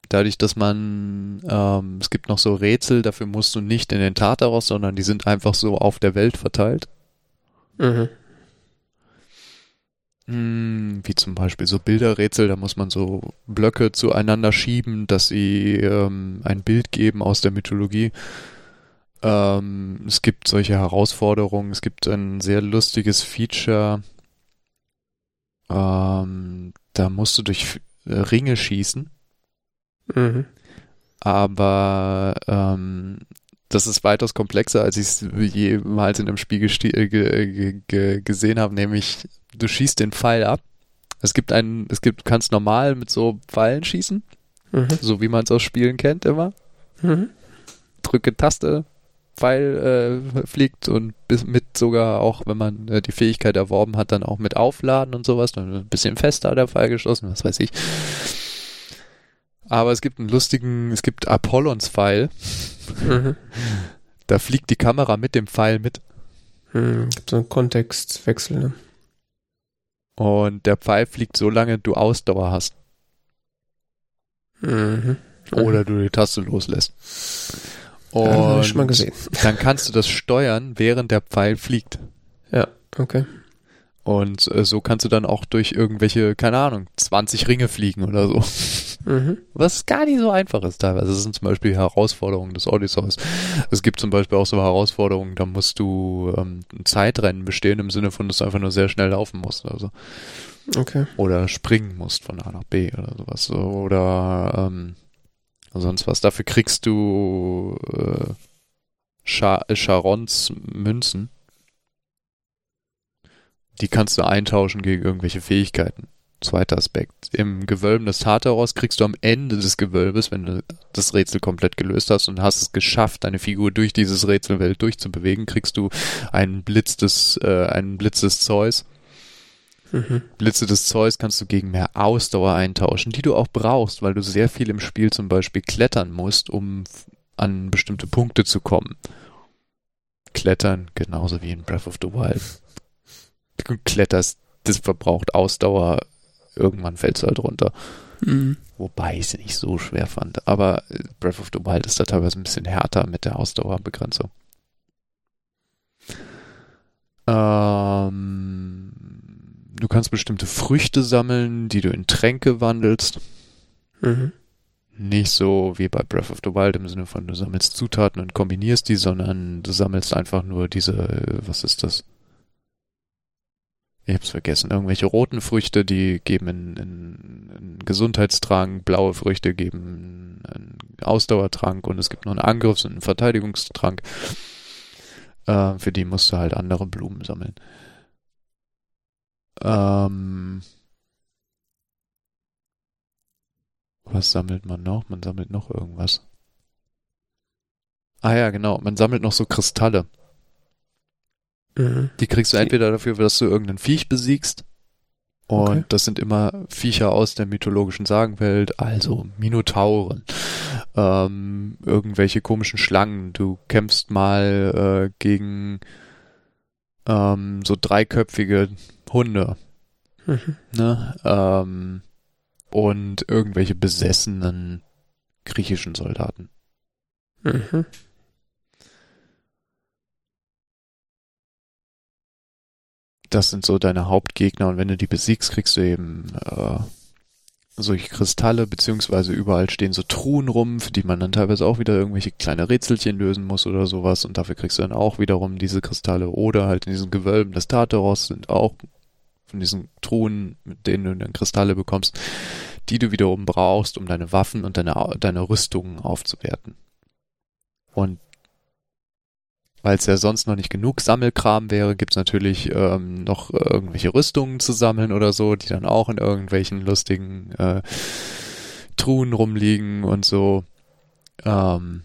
dadurch, dass man, ähm, es gibt noch so Rätsel, dafür musst du nicht in den Tartaros, sondern die sind einfach so auf der Welt verteilt. Mhm. Hm, wie zum Beispiel so Bilderrätsel, da muss man so Blöcke zueinander schieben, dass sie ähm, ein Bild geben aus der Mythologie. Ähm, es gibt solche Herausforderungen. Es gibt ein sehr lustiges Feature. Ähm, da musst du durch äh, Ringe schießen. Mhm. Aber ähm, das ist weitaus komplexer, als ich es jemals in einem Spiel äh, ge ge gesehen habe. Nämlich, du schießt den Pfeil ab. Es gibt einen, es gibt, du kannst normal mit so Pfeilen schießen. Mhm. So wie man es aus Spielen kennt immer. Mhm. Drücke Taste, Pfeil äh, fliegt und bis mit sogar auch, wenn man äh, die Fähigkeit erworben hat, dann auch mit Aufladen und sowas, dann ein bisschen fester der Pfeil geschossen, was weiß ich. Aber es gibt einen lustigen, es gibt Apollons Pfeil. Mhm. *laughs* Da fliegt die Kamera mit dem Pfeil mit. Mhm. Gibt so einen Kontextwechsel, ne? Und der Pfeil fliegt so lange, du Ausdauer hast. Mhm. Oder du die Taste loslässt. Und Ja, schon mal gesehen. dann kannst du das steuern, während der Pfeil fliegt. Ja, okay. Und äh, so kannst du dann auch durch irgendwelche, keine Ahnung, 20 Ringe fliegen oder so. Mhm. Was gar nicht so einfach ist teilweise. Das sind zum Beispiel Herausforderungen des Odysseus. Es gibt zum Beispiel auch so Herausforderungen, da musst du ähm, ein Zeitrennen bestehen im Sinne von, dass du einfach nur sehr schnell laufen musst. Also. Okay. Oder springen musst von A nach B oder sowas. Oder ähm, sonst was. Dafür kriegst du äh, Char Charons Münzen. Die kannst du eintauschen gegen irgendwelche Fähigkeiten. Zweiter Aspekt. Im Gewölben des Tartaros kriegst du am Ende des Gewölbes, wenn du das Rätsel komplett gelöst hast und hast es geschafft, deine Figur durch dieses Rätselwelt durchzubewegen, kriegst du einen Blitz des, äh, einen Blitz des Zeus. Mhm. Blitze des Zeus kannst du gegen mehr Ausdauer eintauschen, die du auch brauchst, weil du sehr viel im Spiel zum Beispiel klettern musst, um an bestimmte Punkte zu kommen. Klettern, genauso wie in Breath of the Wild. Du kletterst, das verbraucht Ausdauer, irgendwann fällst du halt runter. Mhm. Wobei ich es nicht so schwer fand. Aber äh, Breath of the Wild ist da teilweise ein bisschen härter mit der Ausdauerbegrenzung. Ähm, du kannst bestimmte Früchte sammeln, die du in Tränke wandelst. Mhm. Nicht so wie bei Breath of the Wild im Sinne von, du sammelst Zutaten und kombinierst die, sondern du sammelst einfach nur diese, äh, was ist das? Ich hab's vergessen. Irgendwelche roten Früchte, die geben einen, einen, einen Gesundheitstrank, blaue Früchte geben einen Ausdauertrank und es gibt noch einen Angriffs- und einen Verteidigungstrank. Äh, für die musst du halt andere Blumen sammeln. Ähm, was sammelt man noch? Man sammelt noch irgendwas. Ah ja, genau. Man sammelt noch so Kristalle. Mhm. Die kriegst du entweder dafür, dass du irgendein Viech besiegst. Und Okay. das sind immer Viecher aus der mythologischen Sagenwelt, also Minotauren, ähm, irgendwelche komischen Schlangen. Du kämpfst mal äh, gegen ähm, so dreiköpfige Hunde, Mhm. ne? Ähm, und irgendwelche besessenen griechischen Soldaten. Mhm. Das sind so deine Hauptgegner und wenn du die besiegst, kriegst du eben äh, solche Kristalle, beziehungsweise überall stehen so Truhen rum, für die man dann teilweise auch wieder irgendwelche kleine Rätselchen lösen muss oder sowas und dafür kriegst du dann auch wiederum diese Kristalle oder halt in diesen Gewölben des Tartaros sind auch von diesen Truhen, mit denen du dann Kristalle bekommst, die du wiederum brauchst, um deine Waffen und deine, deine Rüstungen aufzuwerten. Und weil es ja sonst noch nicht genug Sammelkram wäre, gibt's natürlich ähm, noch äh, irgendwelche Rüstungen zu sammeln oder so, die dann auch in irgendwelchen lustigen äh, Truhen rumliegen und so. Ähm,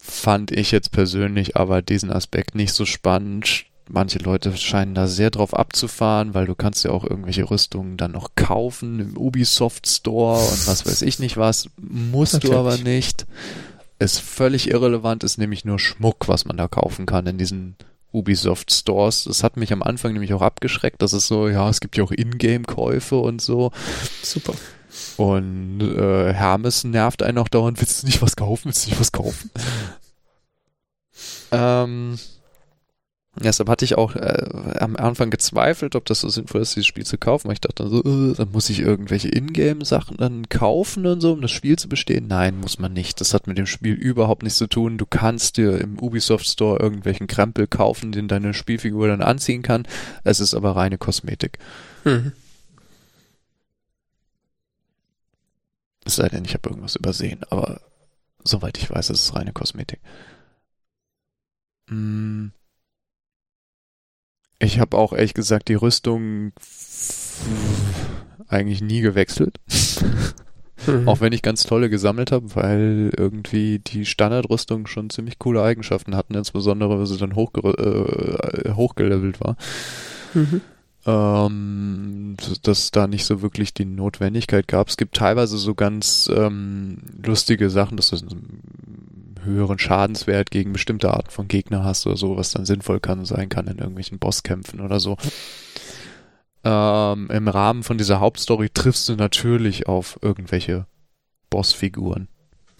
fand ich jetzt persönlich aber diesen Aspekt nicht so spannend. Manche Leute scheinen da sehr drauf abzufahren, weil du kannst ja auch irgendwelche Rüstungen dann noch kaufen im Ubisoft Store und was weiß ich nicht was. Musst du Natürlich. aber nicht ist völlig irrelevant, ist nämlich nur Schmuck, was man da kaufen kann in diesen Ubisoft Stores. Das hat mich am Anfang nämlich auch abgeschreckt. Das ist so, ja, es gibt ja auch Ingame-Käufe und so. Super. Und äh, Hermes nervt einen auch dauernd, willst du nicht was kaufen? Willst du nicht was kaufen? *laughs* ähm, Deshalb hatte ich auch äh, am Anfang gezweifelt, ob das so sinnvoll ist, dieses Spiel zu kaufen. Weil ich dachte dann so, äh, dann muss ich irgendwelche Ingame-Sachen dann kaufen und so, um das Spiel zu bestehen. Nein, muss man nicht. Das hat mit dem Spiel überhaupt nichts zu tun. Du kannst dir im Ubisoft Store irgendwelchen Krempel kaufen, den deine Spielfigur dann anziehen kann. Es ist aber reine Kosmetik. Mhm. Es sei denn, ich habe irgendwas übersehen, aber soweit ich weiß, ist es reine Kosmetik. Hm. Ich habe auch ehrlich gesagt die Rüstung eigentlich nie gewechselt. Mhm. Auch wenn ich ganz tolle gesammelt habe, weil irgendwie die Standardrüstung schon ziemlich coole Eigenschaften hatten, insbesondere wenn sie dann hochge äh, hochgelevelt war. Mhm. Ähm, dass da nicht so wirklich die Notwendigkeit gab. Es gibt teilweise so ganz ähm, lustige Sachen, dass einen höheren Schadenswert gegen bestimmte Arten von Gegner hast oder so, was dann sinnvoll kann sein kann in irgendwelchen Bosskämpfen oder so. Ähm, Im Rahmen von dieser Hauptstory triffst du natürlich auf irgendwelche Bossfiguren.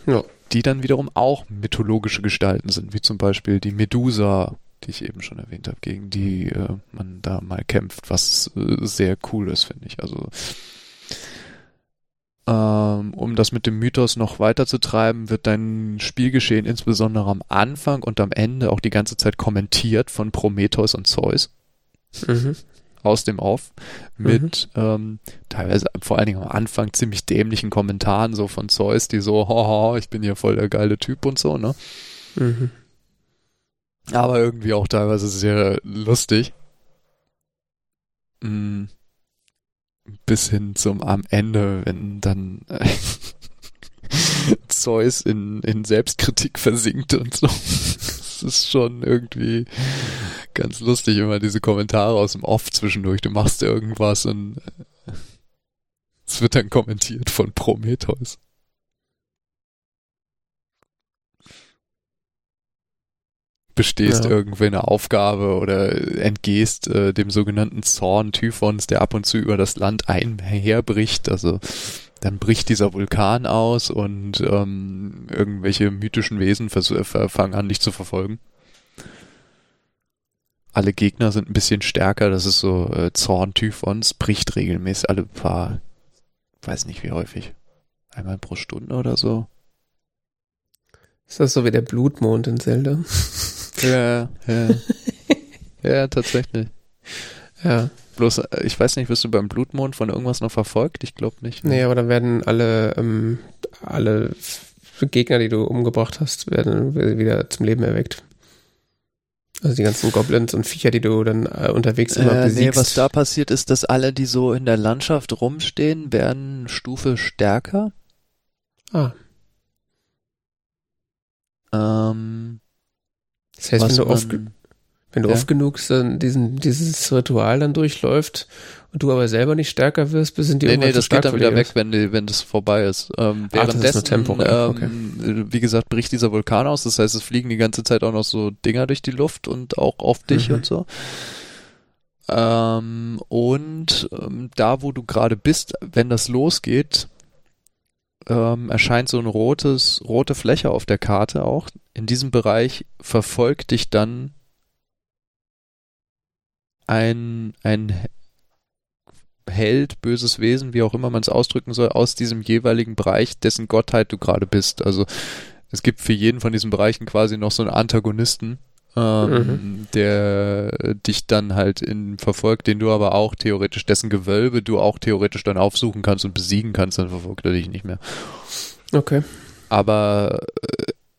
Ja. Die dann wiederum auch mythologische Gestalten sind, wie zum Beispiel die Medusa, die ich eben schon erwähnt habe, gegen die äh, man da mal kämpft, was äh, sehr cool ist, finde ich. Also um das mit dem Mythos noch weiter zu treiben, wird dein Spielgeschehen insbesondere am Anfang und am Ende auch die ganze Zeit kommentiert von Prometheus und Zeus. Mhm. Aus dem Off. Mit mhm. ähm, teilweise vor allen Dingen am Anfang ziemlich dämlichen Kommentaren so von Zeus, die so, haha, ich bin hier voll der geile Typ und so, ne? Mhm. Aber irgendwie auch teilweise sehr lustig. Mhm bis hin zum am Ende, wenn dann äh, *laughs* Zeus in, in Selbstkritik versinkt und so. Das ist schon irgendwie ganz lustig, immer diese Kommentare aus dem Off zwischendurch. Du machst irgendwas und äh, es wird dann kommentiert von Prometheus. Bestehst ja. irgendwie eine Aufgabe oder entgehst äh, dem sogenannten Zorn Typhons, der ab und zu über das Land einherbricht. Also dann bricht dieser Vulkan aus und ähm, irgendwelche mythischen Wesen fangen an, dich zu verfolgen. Alle Gegner sind ein bisschen stärker, das ist so äh, Zorn Typhons, bricht regelmäßig alle paar, weiß nicht wie häufig, einmal pro Stunde oder so. Ist das so wie der Blutmond in Zelda? Ja, ja. *laughs* ja, tatsächlich. Ja. Bloß, äh, ich weiß nicht, wirst du beim Blutmond von irgendwas noch verfolgt? Ich glaube nicht. Ne? Nee, aber dann werden alle, ähm, alle Gegner, die du umgebracht hast, werden wieder zum Leben erweckt. Also die ganzen Goblins und Viecher, die du dann äh, unterwegs immer äh, besiegst. Nee, was da passiert ist, dass alle, die so in der Landschaft rumstehen, werden Stufe stärker. Ah. Ähm, das heißt, wenn du, oft, wenn du ja? oft genug dann diesen, dieses Ritual dann durchläuft und du aber selber nicht stärker wirst, sind die Nee, nee, das geht dann wieder weg, wenn, die, wenn das vorbei ist. Ähm, währenddessen, ist Tempo, okay. ähm, wie gesagt, bricht dieser Vulkan aus, das heißt, es fliegen die ganze Zeit auch noch so Dinger durch die Luft und auch auf dich mhm. und so. Ähm, und ähm, da, wo du gerade bist, wenn das losgeht, ähm, erscheint so ein rotes, rote Fläche auf der Karte auch. In diesem Bereich verfolgt dich dann ein, ein Held, böses Wesen, wie auch immer man es ausdrücken soll, aus diesem jeweiligen Bereich, dessen Gottheit du gerade bist. Also es gibt für jeden von diesen Bereichen quasi noch so einen Antagonisten, ähm, mhm. der dich dann halt in verfolgt, den du aber auch theoretisch, dessen Gewölbe du auch theoretisch dann aufsuchen kannst und besiegen kannst, dann verfolgt er dich nicht mehr. Okay. Aber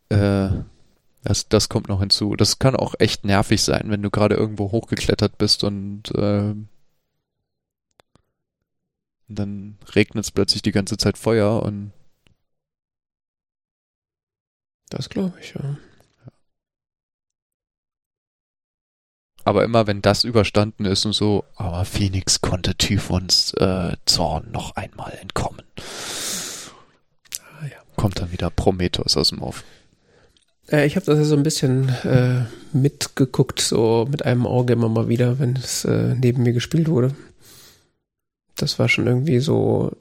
äh, äh, das, das kommt noch hinzu. Das kann auch echt nervig sein, wenn du gerade irgendwo hochgeklettert bist und äh, dann regnet es plötzlich die ganze Zeit Feuer und das glaube ich, ja. Aber immer wenn das überstanden ist und so, aber Phoenix konnte Typhons äh, Zorn noch einmal entkommen. Ah, ja. Kommt dann wieder Prometheus aus dem Off. Äh, ich habe das ja so ein bisschen äh, mitgeguckt, so mit einem Auge immer mal wieder, wenn es äh, neben mir gespielt wurde. Das war schon irgendwie so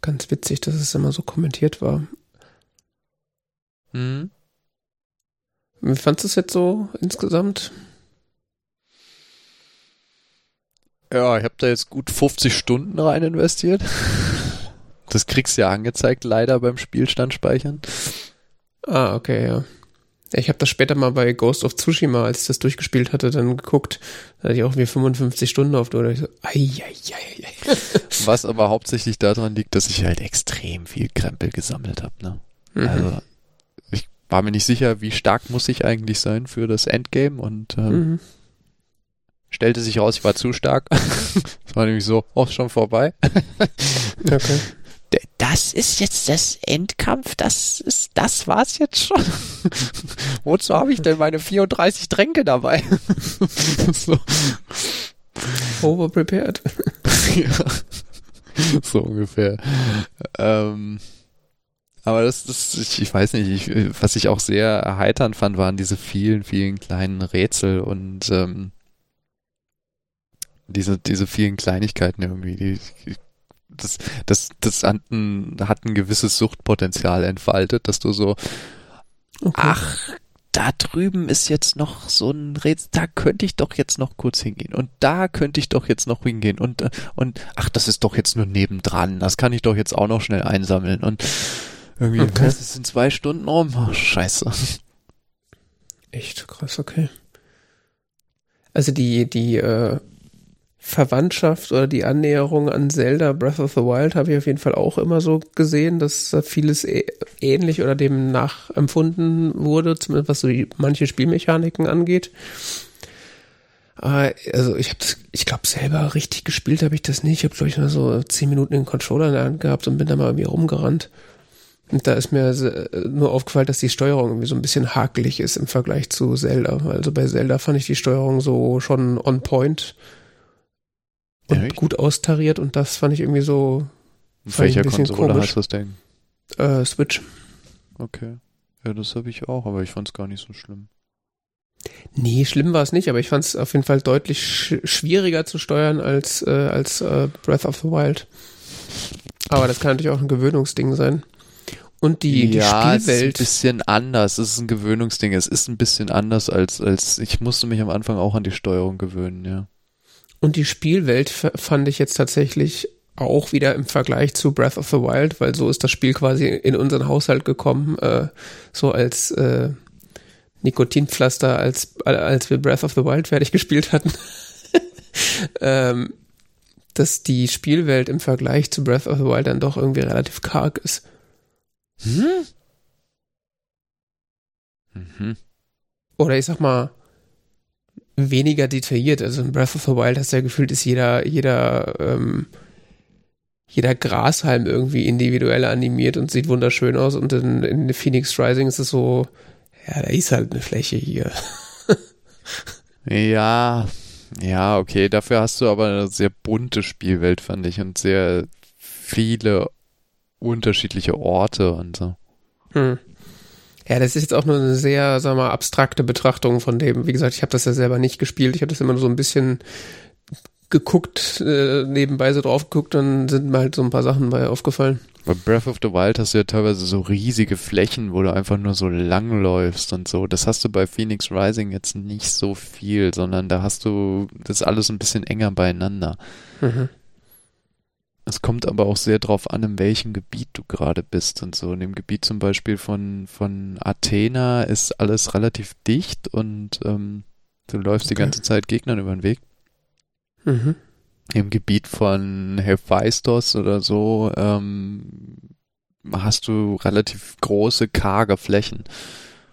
ganz witzig, dass es immer so kommentiert war. Mhm. Wie fandest du es jetzt so insgesamt? Ja, ich habe da jetzt gut 50 Stunden rein investiert. Das kriegst du ja angezeigt, leider beim Spielstand speichern. Ah, okay, ja. Ich habe das später mal bei Ghost of Tsushima, als ich das durchgespielt hatte, dann geguckt. Da hatte ich auch wie 55 Stunden auf der Uhr. So, ai, ai, ai, ai. Was aber hauptsächlich daran liegt, dass ich halt extrem viel Krempel gesammelt habe. Ne? Mhm. Also war mir nicht sicher, wie stark muss ich eigentlich sein für das Endgame und ähm, Mhm. stellte sich raus, ich war zu stark. *laughs* Es war nämlich so, oh, ist schon vorbei. *laughs* Okay. Das ist jetzt das Endkampf, das ist, das war's jetzt schon. *laughs* Wozu habe ich denn meine 34 Tränke dabei? so, Overprepared. ja. so ungefähr. Ähm, aber das, das, ich, ich weiß nicht, ich, was ich auch sehr erheiternd fand, waren diese vielen, vielen kleinen Rätsel und ähm, diese, diese vielen Kleinigkeiten irgendwie, die, das, das, das hat ein, hat ein gewisses Suchtpotenzial entfaltet, dass du so, Okay. ach, da drüben ist jetzt noch so ein Rätsel, da könnte ich doch jetzt noch kurz hingehen und da könnte ich doch jetzt noch hingehen und, äh, und, ach, das ist doch jetzt nur nebendran, das kann ich doch jetzt auch noch schnell einsammeln und irgendwie, Okay. was, es sind zwei Stunden rum, oh, scheiße. Echt krass, okay. Also die, die äh, Verwandtschaft oder die Annäherung an Zelda Breath of the Wild habe ich auf jeden Fall auch immer so gesehen, dass da vieles ähnlich oder dem nachempfunden wurde, zumindest was so die, manche Spielmechaniken angeht. Äh, Also ich habe ich glaube selber richtig gespielt habe ich das nicht. Ich habe glaube ich nur so zehn Minuten den Controller in der Hand gehabt und bin da mal irgendwie rumgerannt. Und da ist mir se- nur aufgefallen, dass die Steuerung irgendwie so ein bisschen hakelig ist im Vergleich zu Zelda. Also bei Zelda fand ich die Steuerung so schon on point und Echt? gut austariert und das fand ich irgendwie so welcher Konsole komisch. hast du das Ding? äh, Switch. Okay. Ja, das habe ich auch, aber ich fand es gar nicht so schlimm. Nee, schlimm war es nicht, aber ich fand es auf jeden Fall deutlich sch schwieriger zu steuern als, äh, als äh, Breath of the Wild. Aber das kann natürlich auch ein Gewöhnungsding sein. Und die, ja, die es ist ein Spielwelt. bisschen anders. Es ist ein Gewöhnungsding. Es ist ein bisschen anders als, als, ich musste mich am Anfang auch an die Steuerung gewöhnen, ja. Und die Spielwelt fand ich jetzt tatsächlich auch wieder im Vergleich zu Breath of the Wild, weil so ist das Spiel quasi in unseren Haushalt gekommen, äh, so als äh, Nikotinpflaster, als, als wir Breath of the Wild fertig *laughs* gespielt hatten. *laughs* ähm, dass die Spielwelt im Vergleich zu Breath of the Wild dann doch irgendwie relativ karg ist. Hm? Mhm. Oder ich sag mal, weniger detailliert. Also in Breath of the Wild hast du ja gefühlt, ist jeder, jeder, ähm, jeder Grashalm irgendwie individuell animiert und sieht wunderschön aus. Und in, in Phoenix Rising ist es so, ja, da ist halt eine Fläche hier. Ja, ja, okay. Dafür hast du aber eine sehr bunte Spielwelt, fand ich, und sehr viele unterschiedliche Orte und so. Hm. Ja, das ist jetzt auch nur eine sehr, sagen wir mal, abstrakte Betrachtung von dem. Wie gesagt, ich habe das ja selber nicht gespielt. Ich habe das immer nur so ein bisschen geguckt, äh, nebenbei so drauf geguckt, dann sind mir halt so ein paar Sachen bei aufgefallen. Bei Breath of the Wild hast du ja teilweise so riesige Flächen, wo du einfach nur so lang läufst und so. Das hast du bei Phoenix Rising jetzt nicht so viel, sondern da hast du das alles ein bisschen enger beieinander. Mhm. Es kommt aber auch sehr drauf an, in welchem Gebiet du gerade bist und so. In dem Gebiet zum Beispiel von, von Athena ist alles relativ dicht und ähm, du läufst die Okay. ganze Zeit Gegnern über den Weg. Mhm. Im Gebiet von Hephaistos oder so ähm, hast du relativ große, karge Flächen.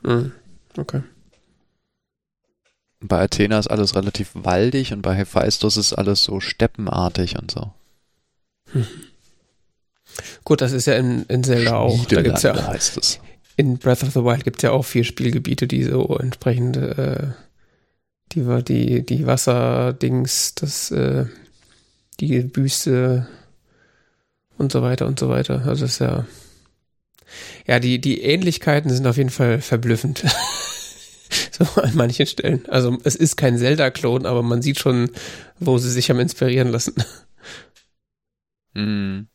Mhm. Okay. Bei Athena ist alles relativ waldig und bei Hephaistos ist alles so steppenartig und so. Gut, das ist ja in, in Zelda auch. Da gibt's ja heißt es. in Breath of the Wild gibt's ja auch vier Spielgebiete, die so entsprechend äh, die war die die Wasserdings, das äh, die Büste und so weiter und so weiter. Also das ist ja ja die die Ähnlichkeiten sind auf jeden Fall verblüffend. *laughs* so an manchen Stellen. Also es ist kein Zelda-Klon, aber man sieht schon, wo sie sich haben inspirieren lassen. Mhm.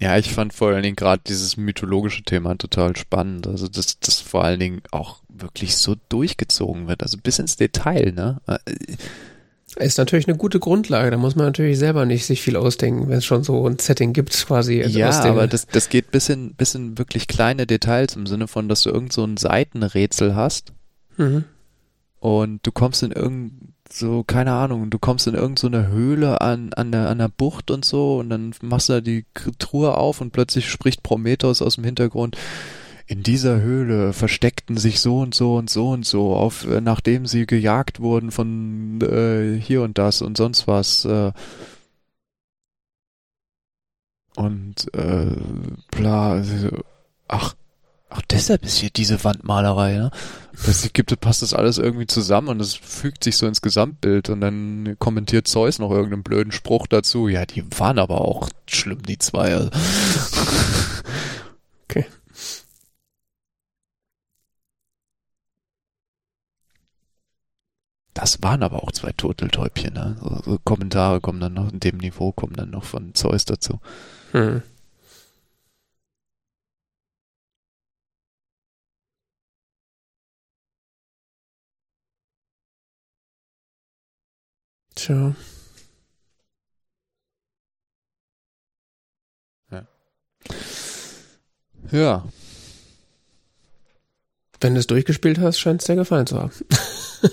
Ja, ich fand vor allen Dingen gerade dieses mythologische Thema total spannend. Also, dass das vor allen Dingen auch wirklich so durchgezogen wird. Also bis ins Detail, ne? Ist natürlich eine gute Grundlage. Da muss man natürlich selber nicht sich viel ausdenken, wenn es schon so ein Setting gibt, quasi. Ja, aber das, das geht bis in, bis in wirklich kleine Details im Sinne von, dass du irgend so ein Seitenrätsel hast. Mhm. Und du kommst in irgendein so, keine Ahnung, du kommst in irgendeine so Höhle an, an der, an der Bucht und so und dann machst du da die Truhe auf und plötzlich spricht Prometheus aus dem Hintergrund, in dieser Höhle versteckten sich so und so und so und so, auf, äh, nachdem sie gejagt wurden von äh, hier und das und sonst was. Äh, und äh, bla, also, ach, Ach, deshalb ist hier diese Wandmalerei, ne? Das gibt, passt das alles irgendwie zusammen und es fügt sich so ins Gesamtbild und dann kommentiert Zeus noch irgendeinen blöden Spruch dazu. Ja, die waren aber auch schlimm, die zwei. Also. *laughs* Okay. Das waren aber auch zwei Turteltäubchen, ne? So, so Kommentare kommen dann noch, in dem Niveau kommen dann noch von Zeus dazu. Hm. Tja. Ja. Ja. Wenn du es durchgespielt hast, scheint es dir gefallen zu haben.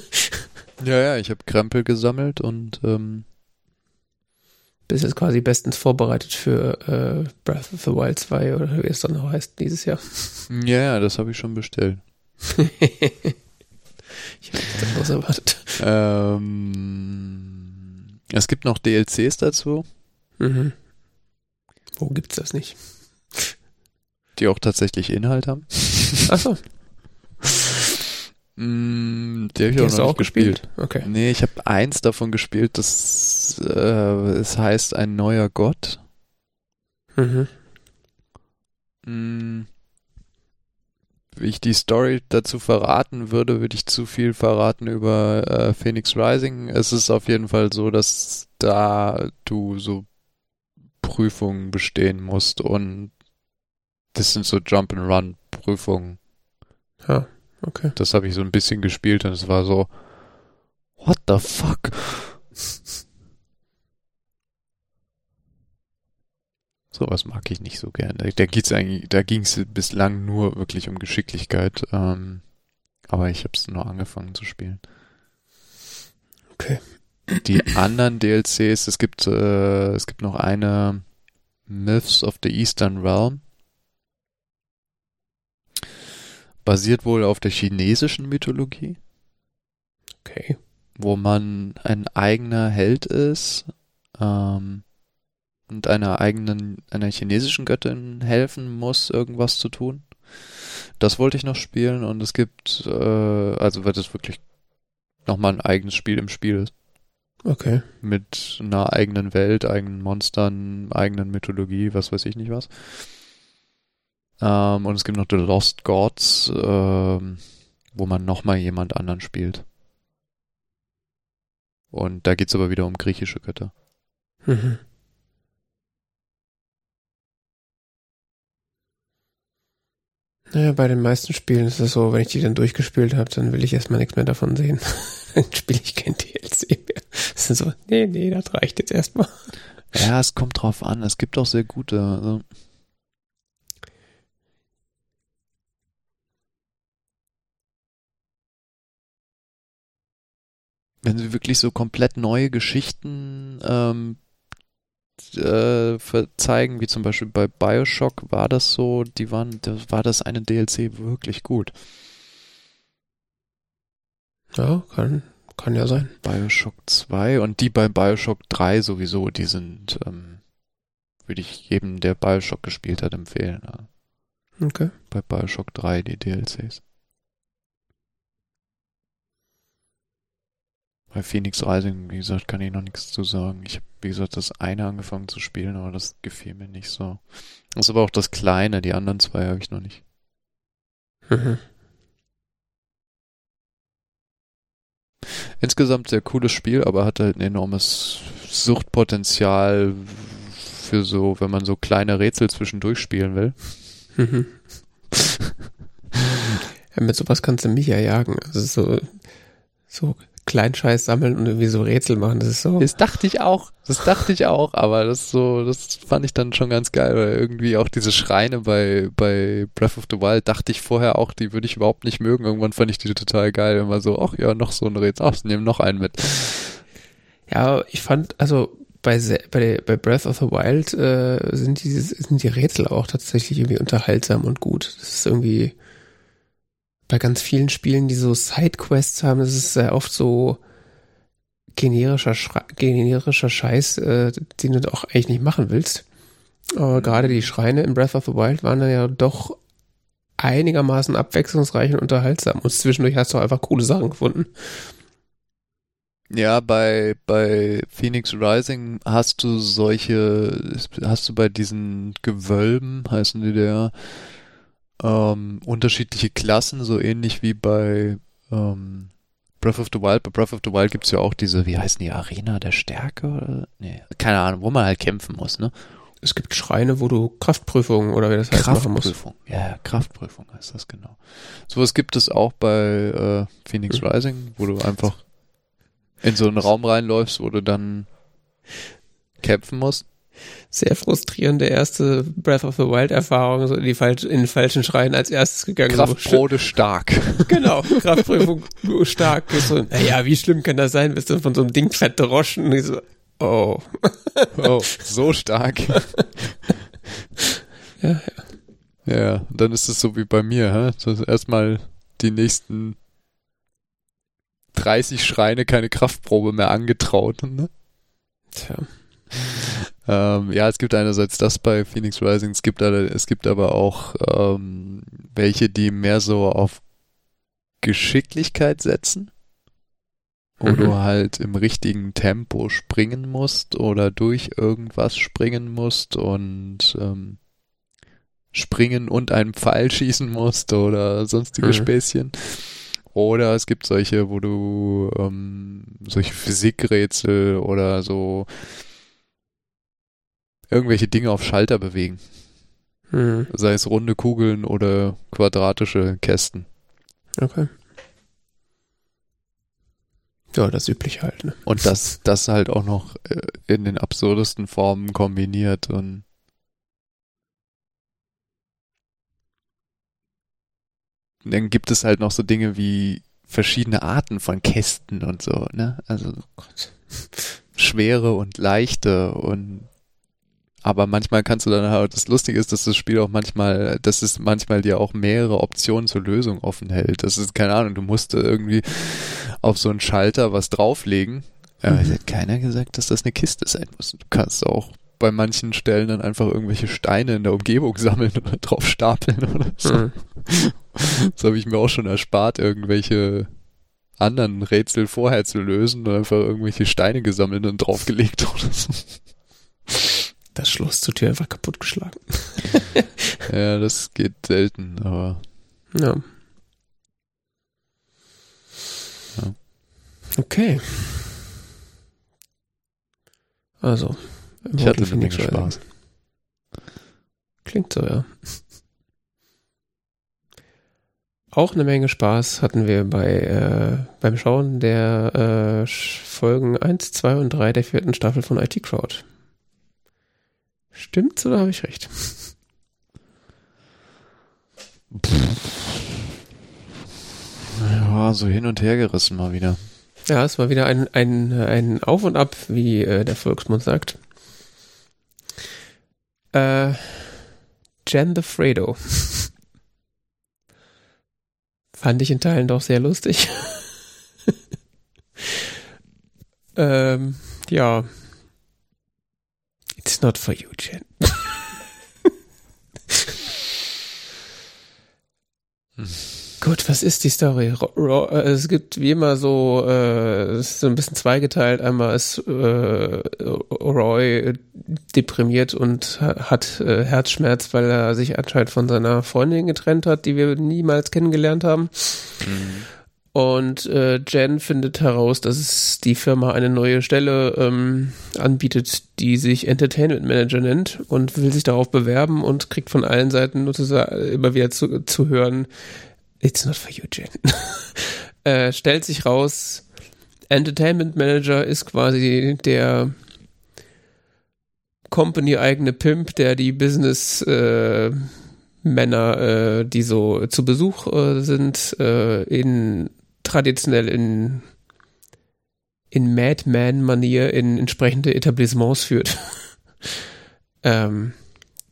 *laughs* ja, ja, ich habe Krempel gesammelt und ähm, bist jetzt quasi bestens vorbereitet für äh, Breath of the Wild 2 oder wie es dann noch heißt dieses Jahr. Ja, ja, das habe ich schon bestellt. *laughs* ich habe nichts anderes erwartet. Ähm, es gibt noch DLCs dazu. Mhm. Wo gibt's das nicht? Die auch tatsächlich Inhalt haben. Achso. Mm, die habe ich die auch noch nicht gespielt. gespielt. Okay. Nee, ich habe eins davon gespielt, das äh, es heißt ein neuer Gott. Mhm. Mm, ich die Story dazu verraten würde, würde ich zu viel verraten über äh, Phoenix Rising. Es ist auf jeden Fall so, dass da du so Prüfungen bestehen musst und das sind so Jump and Run Prüfungen. Ja, okay. Das habe ich so ein bisschen gespielt und es war so What the fuck? Sowas mag ich nicht so gerne. Da geht's eigentlich, da ging es bislang nur wirklich um Geschicklichkeit. Ähm, aber ich habe es nur angefangen zu spielen. Okay. Die anderen DLCs, es gibt äh, es gibt noch eine Myths of the Eastern Realm. Basiert wohl auf der chinesischen Mythologie. Okay. Wo man ein eigener Held ist. Ähm, und einer eigenen, einer chinesischen Göttin helfen muss, irgendwas zu tun. Das wollte ich noch spielen und es gibt, äh, also wird es wirklich nochmal ein eigenes Spiel im Spiel ist. Okay. Mit einer eigenen Welt, eigenen Monstern, eigenen Mythologie, was weiß ich nicht was. Ähm, und es gibt noch The Lost Gods, ähm, wo man nochmal jemand anderen spielt. Und da geht's aber wieder um griechische Götter. Mhm. Naja, bei den meisten Spielen ist es so, wenn ich die dann durchgespielt habe, dann will ich erstmal nichts mehr davon sehen. *laughs* dann spiele ich kein DLC mehr. Das sind so, nee, nee, das reicht jetzt erstmal. Ja, es kommt drauf an. Es gibt auch sehr gute. Also. Wenn sie wirklich so komplett neue Geschichten ähm, äh, zeigen, wie zum Beispiel bei Bioshock war das so, die waren, da war das eine DLC wirklich gut. Ja, kann, kann ja sein. Bioshock 2 und die bei Bioshock 3 sowieso, die sind, ähm, würde ich jedem, der Bioshock gespielt hat, empfehlen. Ja. Okay. Bei Bioshock 3 die DLCs. Bei Phoenix Rising, wie gesagt, kann ich noch nichts zu sagen. Ich habe, wie gesagt, das eine angefangen zu spielen, aber das gefiel mir nicht so. Das ist aber auch das kleine, die anderen zwei habe ich noch nicht. Mhm. *laughs* Insgesamt sehr cooles Spiel, aber hat halt ein enormes Suchtpotenzial für so, wenn man so kleine Rätsel zwischendurch spielen will. Mhm. *laughs* ja, mit sowas kannst du mich ja jagen. Also so, so Kleinscheiß sammeln und irgendwie so Rätsel machen, das ist so. Das dachte ich auch. Das dachte ich auch, aber das so, das fand ich dann schon ganz geil, weil irgendwie auch diese Schreine bei, bei Breath of the Wild dachte ich vorher auch, die würde ich überhaupt nicht mögen. Irgendwann fand ich die total geil. Immer so, ach ja, noch so ein Rätsel. Ach, nehmen noch einen mit. Ja, ich fand, also bei, bei, bei Breath of the Wild äh, sind, die, sind die Rätsel auch tatsächlich irgendwie unterhaltsam und gut. Das ist irgendwie bei ganz vielen Spielen, die so Sidequests haben, ist sehr oft so generischer, Schre generischer Scheiß, äh, den du auch eigentlich nicht machen willst. Aber gerade die Schreine in Breath of the Wild waren dann ja doch einigermaßen abwechslungsreich und unterhaltsam. Und zwischendurch hast du einfach coole Sachen gefunden. Ja, bei, bei Phoenix Rising hast du solche, hast du bei diesen Gewölben, heißen die der, ähm, unterschiedliche Klassen, so ähnlich wie bei ähm, Breath of the Wild. Bei Breath of the Wild gibt's ja auch diese, wie heißen die, Arena der Stärke? Oder? Nee, keine Ahnung, wo man halt kämpfen muss, ne? Es gibt Schreine, wo du Kraftprüfungen oder wie das heißt machen musst. Kraftprüfung, ja, Kraftprüfung heißt das genau. Sowas gibt es auch bei äh, Phoenix mhm. Rising, wo du einfach in so einen Raum reinläufst, wo du dann kämpfen musst sehr frustrierende erste Breath of the Wild Erfahrung, so in, die falsch, in den falschen Schreien als erstes gegangen. Kraftprode stark. *laughs* Genau, Kraftprüfung stark. So, naja, wie schlimm kann das sein? Bist du von so einem Ding verdroschen? Und so, oh. Oh, so stark. *laughs* ja, ja. Ja, dann ist es so wie bei mir, hä? Das erstmal die nächsten 30 Schreine keine Kraftprobe mehr angetraut, ne? Tja. Ähm, ja, es gibt einerseits das bei Phoenix Rising, es gibt, es gibt aber auch ähm, welche, die mehr so auf Geschicklichkeit setzen, wo mhm. du halt im richtigen Tempo springen musst oder durch irgendwas springen musst und ähm, springen und einen Pfeil *laughs* schießen musst oder sonstige mhm. Späßchen. Oder es gibt solche, wo du ähm, solche Physikrätsel oder so irgendwelche Dinge auf Schalter bewegen. Hm. Sei es runde Kugeln oder quadratische Kästen. Okay. Ja, das übliche halt. Ne? Und das, das halt auch noch äh, in den absurdesten Formen kombiniert und dann gibt es halt noch so Dinge wie verschiedene Arten von Kästen und so, ne? Also oh schwere und leichte und aber manchmal kannst du dann halt, das Lustige ist, dass das Spiel auch manchmal, dass es manchmal dir auch mehrere Optionen zur Lösung offen hält. Das ist, keine Ahnung, du musst irgendwie auf so einen Schalter was drauflegen. Aber es hat keiner gesagt, dass das eine Kiste sein muss. Du kannst auch bei manchen Stellen dann einfach irgendwelche Steine in der Umgebung *laughs* sammeln oder drauf stapeln oder so. Mhm. *laughs* Das habe ich mir auch schon erspart, irgendwelche anderen Rätsel vorher zu lösen und einfach irgendwelche Steine gesammelt und draufgelegt oder so das Schloss zur Tür einfach kaputtgeschlagen. *laughs* ja, das geht selten, aber. Ja. ja. Okay. Also. Ich hatte eine Menge Spaß. Klingt so, ja. Auch eine Menge Spaß hatten wir bei äh, beim Schauen der äh, Folgen 1, 2 und 3 der vierten Staffel von IT Crowd. Stimmt's oder habe ich recht? Ja, so hin und her gerissen mal wieder. Ja, es war wieder ein, ein, ein Auf und Ab, wie äh, der Volksmund sagt. Äh, Jen the Fredo. *laughs* Fand ich in Teilen doch sehr lustig. *laughs* ähm, ja, It's not for you, Jen. Gut, was ist die Story? Äh, es gibt wie immer so, äh, es ist so ein bisschen zweigeteilt. Einmal ist äh, Roy deprimiert und hat äh, Herzschmerz, weil er sich anscheinend von seiner Freundin getrennt hat, die wir niemals kennengelernt haben. Mhm. Und äh, Jen findet heraus, dass es die Firma eine neue Stelle ähm, anbietet, die sich Entertainment Manager nennt und will sich darauf bewerben und kriegt von allen Seiten immer wieder zu, zu hören, It's not for you, Jen. *laughs* äh, stellt sich raus, Entertainment Manager ist quasi der Company-eigene Pimp, der die Business äh, Männer, äh, die so zu Besuch äh, sind, äh, in traditionell in in Madman-Manier in entsprechende Etablissements führt. *laughs* ähm,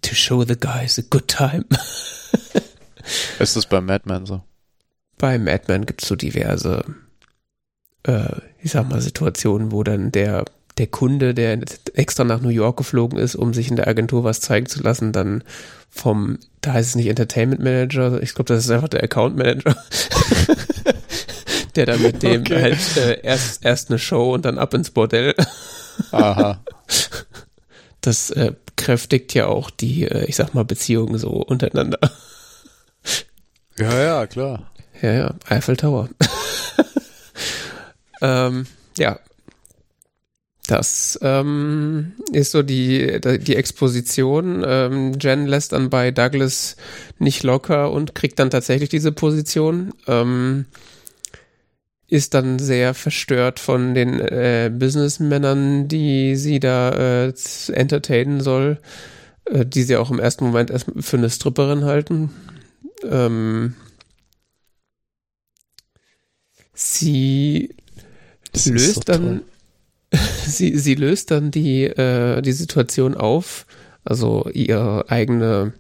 to show the guys a good time. *laughs* Ist das bei Madman so? Bei Madman gibt es so diverse, äh, ich sag mal, Situationen, wo dann der der Kunde, der extra nach New York geflogen ist, um sich in der Agentur was zeigen zu lassen, dann vom, da heißt es nicht Entertainment Manager, ich glaube, das ist einfach der Account Manager, *laughs* der dann mit dem okay. halt äh, erst, erst eine Show und dann ab ins Bordell. Aha. Das äh, kräftigt ja auch die, äh, ich sag mal, Beziehungen so untereinander. Ja, ja, klar. Ja, ja, Eiffel Tower. *laughs* ähm, ja, das ähm, ist so die, die Exposition. Ähm, Jen lässt dann bei Douglas nicht locker und kriegt dann tatsächlich diese Position. Ähm, ist dann sehr verstört von den äh, Businessmännern, die sie da äh, entertainen soll, äh, die sie auch im ersten Moment erst für eine Stripperin halten. Ähm, sie das löst dann *laughs* sie, sie löst dann die, äh, die Situation auf, also ihre eigene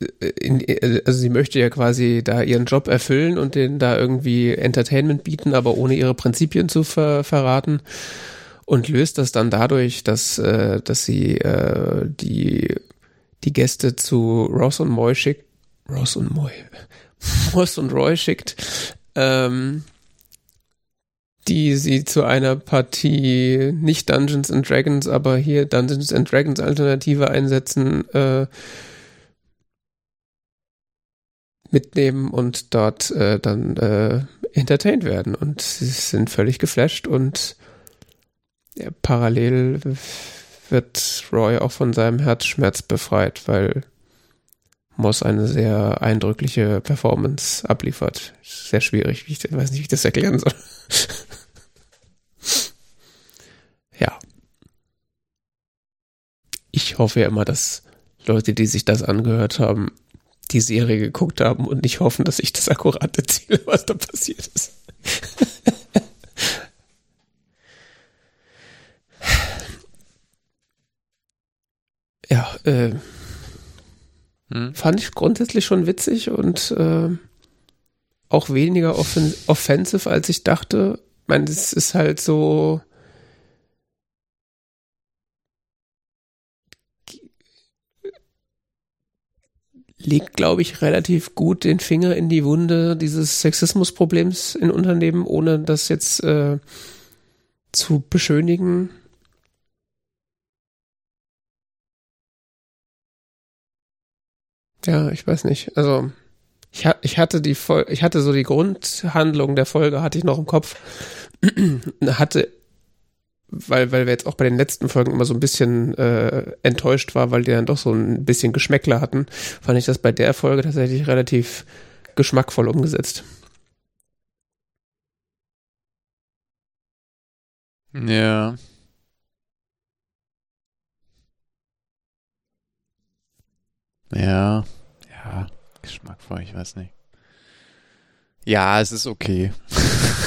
in, also sie möchte ja quasi da ihren Job erfüllen und den da irgendwie Entertainment bieten, aber ohne ihre Prinzipien zu ver verraten und löst das dann dadurch, dass, äh, dass sie äh, die, die Gäste zu Ross und Moy schickt, Ross und Moy, *laughs* Ross und Roy schickt, ähm, die sie zu einer Partie nicht Dungeons and Dragons, aber hier Dungeons and Dragons Alternative einsetzen, äh, mitnehmen und dort äh, dann äh, entertained werden. Und sie sind völlig geflasht und ja, parallel wird Roy auch von seinem Herzschmerz befreit, weil Moss eine sehr eindrückliche Performance abliefert. Sehr schwierig, ich weiß nicht, wie ich das erklären soll. *laughs* ja. Ich hoffe ja immer, dass Leute, die sich das angehört haben, die Serie geguckt haben und nicht hoffen, dass ich das akkurat erzähle, was da passiert ist. ja, äh, hm. fand ich grundsätzlich schon witzig und äh, auch weniger offen offensive, als ich dachte. Ich meine, es ist halt so. Legt, glaube ich, relativ gut den Finger in die Wunde dieses Sexismusproblems in Unternehmen, ohne das jetzt äh, zu beschönigen. Ja, ich weiß nicht. Also ich, ich hatte die Fol ich hatte so die Grundhandlung der Folge hatte ich noch im Kopf. *clears throat* hatte weil, weil wir jetzt auch bei den letzten Folgen immer so ein bisschen äh, enttäuscht war, weil die dann doch so ein bisschen Geschmäckler hatten, fand ich das bei der Folge tatsächlich relativ geschmackvoll umgesetzt. Ja. Ja, ja, geschmackvoll, ich weiß nicht. Ja, es ist okay. *laughs*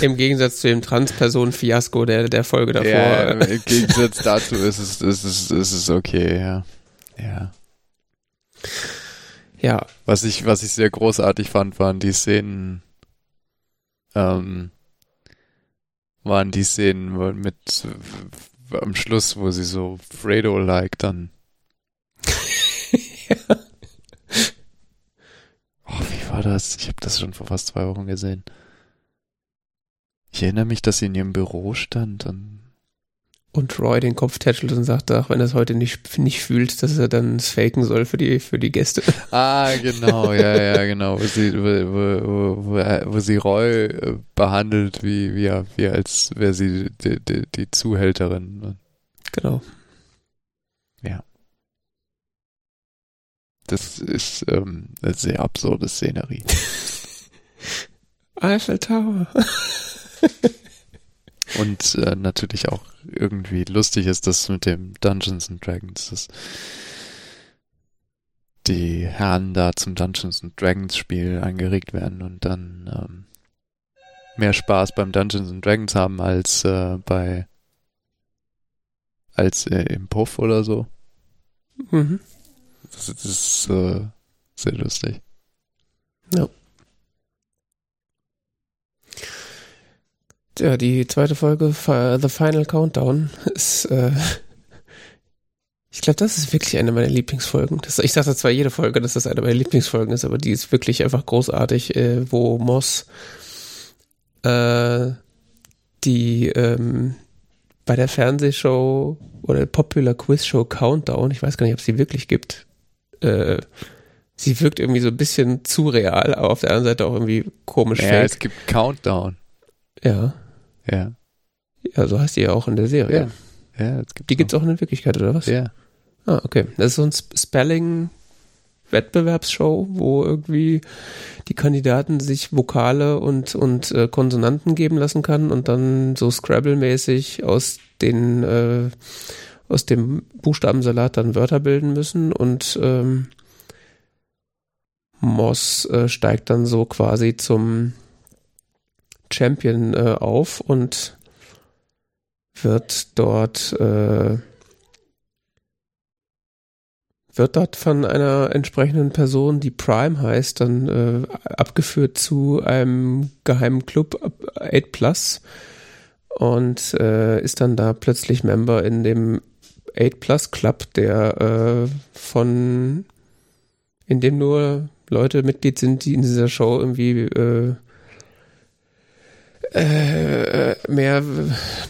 Im Gegensatz zu dem Transperson-Fiasko der, der Folge davor. Ja, Im Gegensatz dazu ist es, ist es, ist es okay, ja. Ja. Ja. Was ich, was ich sehr großartig fand, waren die Szenen, ähm, waren die Szenen mit, am Schluss, wo sie so Fredo-like dann. ja. *laughs* Oh, wie war das? Ich habe das schon vor fast zwei Wochen gesehen. Ich erinnere mich, dass sie in ihrem Büro stand und und Roy den Kopf tätschelt und sagt, ach, wenn er es heute nicht, nicht fühlt, dass er dann es faken soll für die, für die Gäste. *laughs* Ah, genau, ja, ja, genau. Wo sie, wo, wo, wo, sie Roy äh, behandelt, wie, wie, wie als wäre sie die, die, die Zuhälterin. Genau. Ja. Das ist ähm, eine sehr absurde Szenerie. *laughs* Eiffel Tower. *laughs* *laughs* Und äh, natürlich auch irgendwie lustig ist das mit dem Dungeons and Dragons, dass die Herren da zum Dungeons and Dragons Spiel angeregt werden und dann ähm, mehr Spaß beim Dungeons and Dragons haben als äh, bei als äh, im Puff oder so. Mhm. Das, das ist äh, sehr lustig. Ja. Ja, die zweite Folge, The Final Countdown, *laughs* ist, äh, ich glaube, das ist wirklich eine meiner Lieblingsfolgen. Das, ich sage zwar jede Folge, dass das eine meiner Lieblingsfolgen ist, aber die ist wirklich einfach großartig, äh, wo Moss äh, die ähm, bei der Fernsehshow oder Popular Quiz Show Countdown, ich weiß gar nicht, ob es sie wirklich gibt, äh, sie wirkt irgendwie so ein bisschen zu real, aber auf der anderen Seite auch irgendwie komisch Ja, fake. es gibt Countdown. Ja. Ja. Ja, so heißt die ja auch in der Serie. Ja. Ja, es gibt Die gibt's auch in Wirklichkeit, oder was? Ja. Ah, okay. Das ist so ein Sp- Spelling-Wettbewerbsshow, wo irgendwie die Kandidaten sich Vokale und, und äh, Konsonanten geben lassen kann und dann so Scrabble-mäßig aus den äh, aus dem Buchstabensalat dann Wörter bilden müssen und ähm, Moss äh, steigt dann so quasi zum Champion äh, auf und wird dort äh, wird dort von einer entsprechenden Person, die Prime heißt, dann äh, abgeführt zu einem geheimen Club 8 Plus und äh, ist dann da plötzlich Member in dem 8 Plus Club, der äh, von in dem nur Leute Mitglied sind, die in dieser Show irgendwie äh, äh, mehr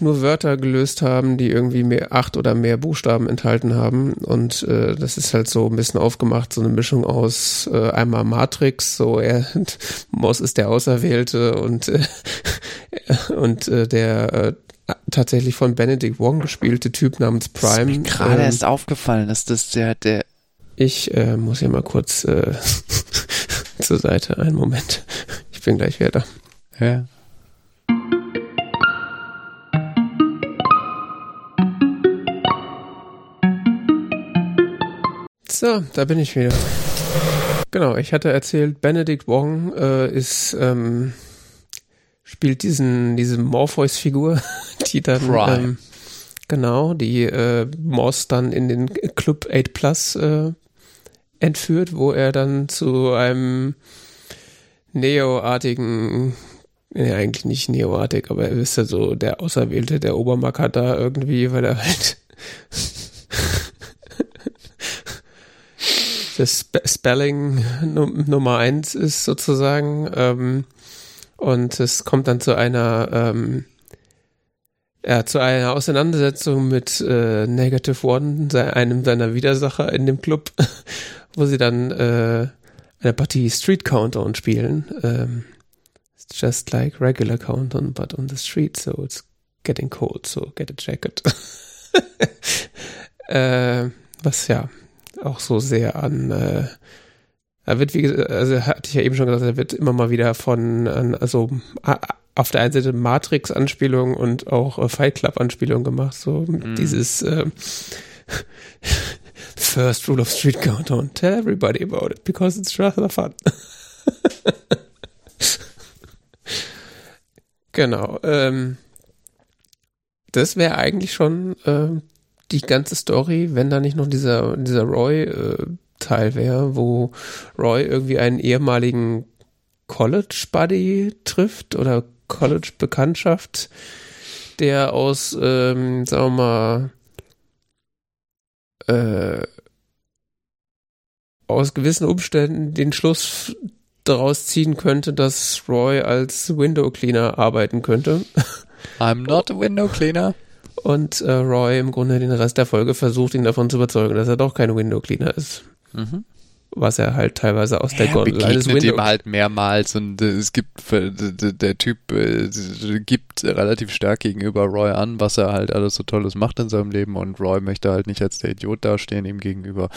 nur Wörter gelöst haben, die irgendwie mehr acht oder mehr Buchstaben enthalten haben. Und äh, das ist halt so ein bisschen aufgemacht, so eine Mischung aus äh, einmal Matrix, so er Moss ist der Auserwählte und äh, *laughs* und äh, der äh, tatsächlich von Benedict Wong gespielte Typ namens Prime. Ist mir gerade ähm, erst aufgefallen, dass das der, der ich äh, muss hier mal kurz äh, *laughs* zur Seite. Einen Moment. Ich bin gleich wieder da. ja. So, da bin ich wieder. Genau, ich hatte erzählt, Benedict Wong äh, ist ähm, spielt diesen diese Morpheus-Figur, *laughs* die dann ähm, genau die äh, Moss dann in den Club 8 Plus äh, entführt, wo er dann zu einem Neo-artigen Nee, eigentlich nicht Neoartig, aber er ist ja so der Auserwählte, der Obermacker da irgendwie, weil er halt *laughs* das Spe Spelling Num Nummer eins ist sozusagen. Ähm, und es kommt dann zu einer ähm, ja, zu einer Auseinandersetzung mit äh, Negative One, einem seiner Widersacher in dem Club, *laughs* wo sie dann äh, eine Partie Street Countdown spielen. Ähm, it's just like regular countdown, but on the street, so it's getting cold, so get a jacket. *laughs* äh, was ja auch so sehr an äh, er wird, wie gesagt, also hatte ich ja eben schon gesagt, er wird immer mal wieder von, an, also auf der einen Seite Matrix-Anspielung und auch äh, Fight Club-Anspielung gemacht, so Mhm. dieses äh, *laughs* First Rule of Street Countdown, tell everybody about it, because it's rather fun. *laughs* genau, ähm, das wäre eigentlich schon ähm, die ganze Story, wenn da nicht noch dieser, dieser Roy-Teil wäre, wo Roy irgendwie einen ehemaligen College-Buddy trifft oder College-Bekanntschaft, der aus, ähm, sagen wir mal, äh, aus gewissen Umständen den Schluss daraus ziehen könnte, dass Roy als Window Cleaner arbeiten könnte. I'm not a window cleaner. und äh, Roy im Grunde den Rest der Folge versucht, ihn davon zu überzeugen, dass er doch kein Window Cleaner ist. Mhm. Was er halt teilweise aus der ja, begegnet ihm halt mehrmals und äh, es gibt äh, der Typ äh, gibt relativ stark gegenüber Roy an, was er halt alles so Tolles macht in seinem Leben und Roy möchte halt nicht als der Idiot dastehen ihm gegenüber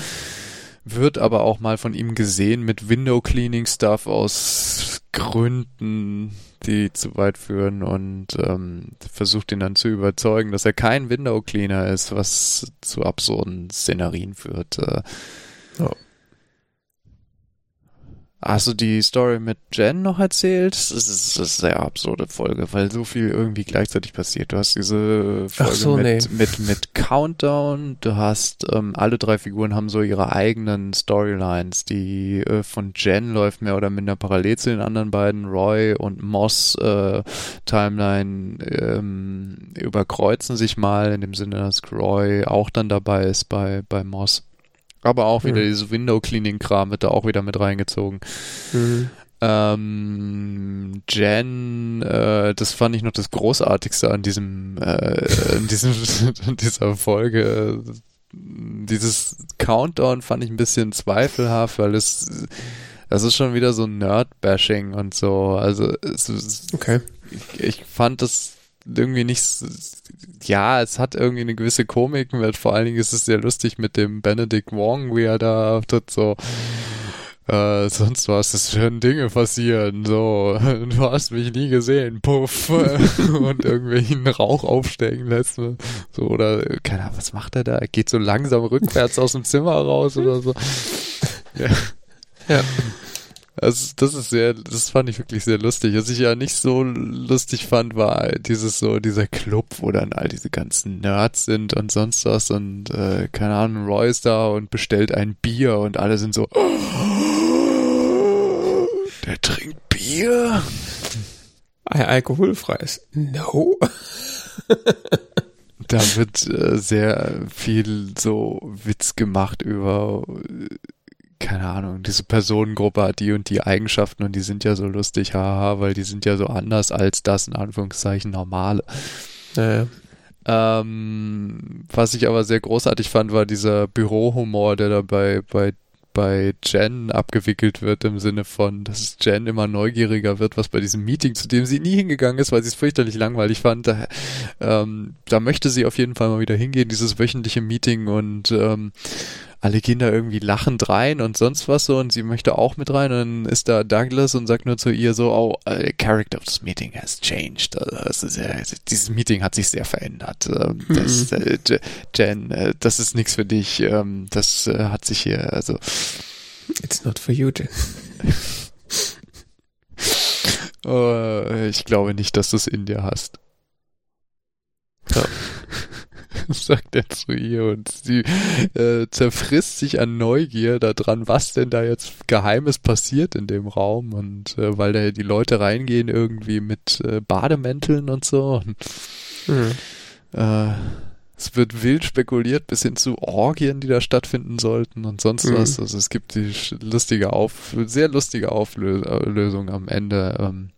wird aber auch mal von ihm gesehen mit Window Cleaning Stuff aus Gründen, die zu weit führen und ähm, versucht ihn dann zu überzeugen, dass er kein Window Cleaner ist, was zu absurden Szenarien führt. Äh, oh. Hast du die Story mit Jen noch erzählt? Das ist, eine sehr absurde Folge, weil so viel irgendwie gleichzeitig passiert. Du hast diese Folge so, mit, nee. mit, mit Countdown, du hast, ähm, alle drei Figuren haben so ihre eigenen Storylines. Die äh, von Jen läuft mehr oder minder parallel zu den anderen beiden. Roy und Moss äh, Timeline ähm, überkreuzen sich mal in dem Sinne, dass Roy auch dann dabei ist bei, bei Moss. Aber auch wieder mhm. dieses Window-Cleaning-Kram wird da auch wieder mit reingezogen. Mhm. Ähm, Jen, äh, das fand ich noch das Großartigste an diesem, äh, in diesem, *laughs* in dieser Folge. Dieses Countdown fand ich ein bisschen zweifelhaft, weil es, das ist schon wieder so Nerd-Bashing und so. Also, es, okay. ich, ich fand das irgendwie nicht, ja, es hat irgendwie eine gewisse Komik, weil vor allen Dingen ist es sehr lustig mit dem Benedict Wong, wie er da tut so, äh, sonst was, es werden Dinge passieren, so, *laughs* du hast mich nie gesehen, puff, *laughs* und irgendwelchen Rauch aufsteigen lässt, so, oder, keine Ahnung, was macht er da? Er geht so langsam rückwärts aus dem Zimmer raus oder so. *laughs* Ja. ja. Also das ist sehr, das fand ich wirklich sehr lustig. Was ich ja nicht so lustig fand, war dieses so, dieser Club, wo dann all diese ganzen Nerds sind und sonst was und äh, keine Ahnung, Roy ist da und bestellt ein Bier und alle sind so, oh, *gasps* der trinkt Bier. Alkoholfreies. No. da wird äh, sehr viel so Witz gemacht über keine Ahnung, diese Personengruppe hat die und die Eigenschaften und die sind ja so lustig, haha, weil die sind ja so anders als das in Anführungszeichen normale. Naja. Ähm, was ich aber sehr großartig fand, war dieser Bürohumor, der da bei, bei, bei Jen abgewickelt wird, im Sinne von, dass Jen immer neugieriger wird, was bei diesem Meeting, zu dem sie nie hingegangen ist, weil sie es fürchterlich langweilig fand. Da, ähm, da möchte sie auf jeden Fall mal wieder hingehen, dieses wöchentliche Meeting und ähm, alle Kinder irgendwie lachend rein und sonst was so und sie möchte auch mit rein und dann ist da Douglas und sagt nur zu ihr so, oh, uh, character of this meeting has changed. Also, dieses Meeting hat sich sehr verändert. Ähm, das, mhm. äh, Jen, äh, das ist nichts für dich. Ähm, das äh, hat sich hier, also. It's not for you, Jen. *laughs* oh, ich glaube nicht, dass du es in dir hast. Ja. *laughs* sagt er zu ihr und sie äh, zerfrisst sich an Neugier daran, was denn da jetzt Geheimes passiert in dem Raum und äh, weil da die Leute reingehen irgendwie mit äh, Bademänteln und so. Mhm. Äh, es wird wild spekuliert bis hin zu Orgien, die da stattfinden sollten und sonst mhm. was. Also es gibt die lustige Auf, sehr lustige Auflösung am Ende. Ähm,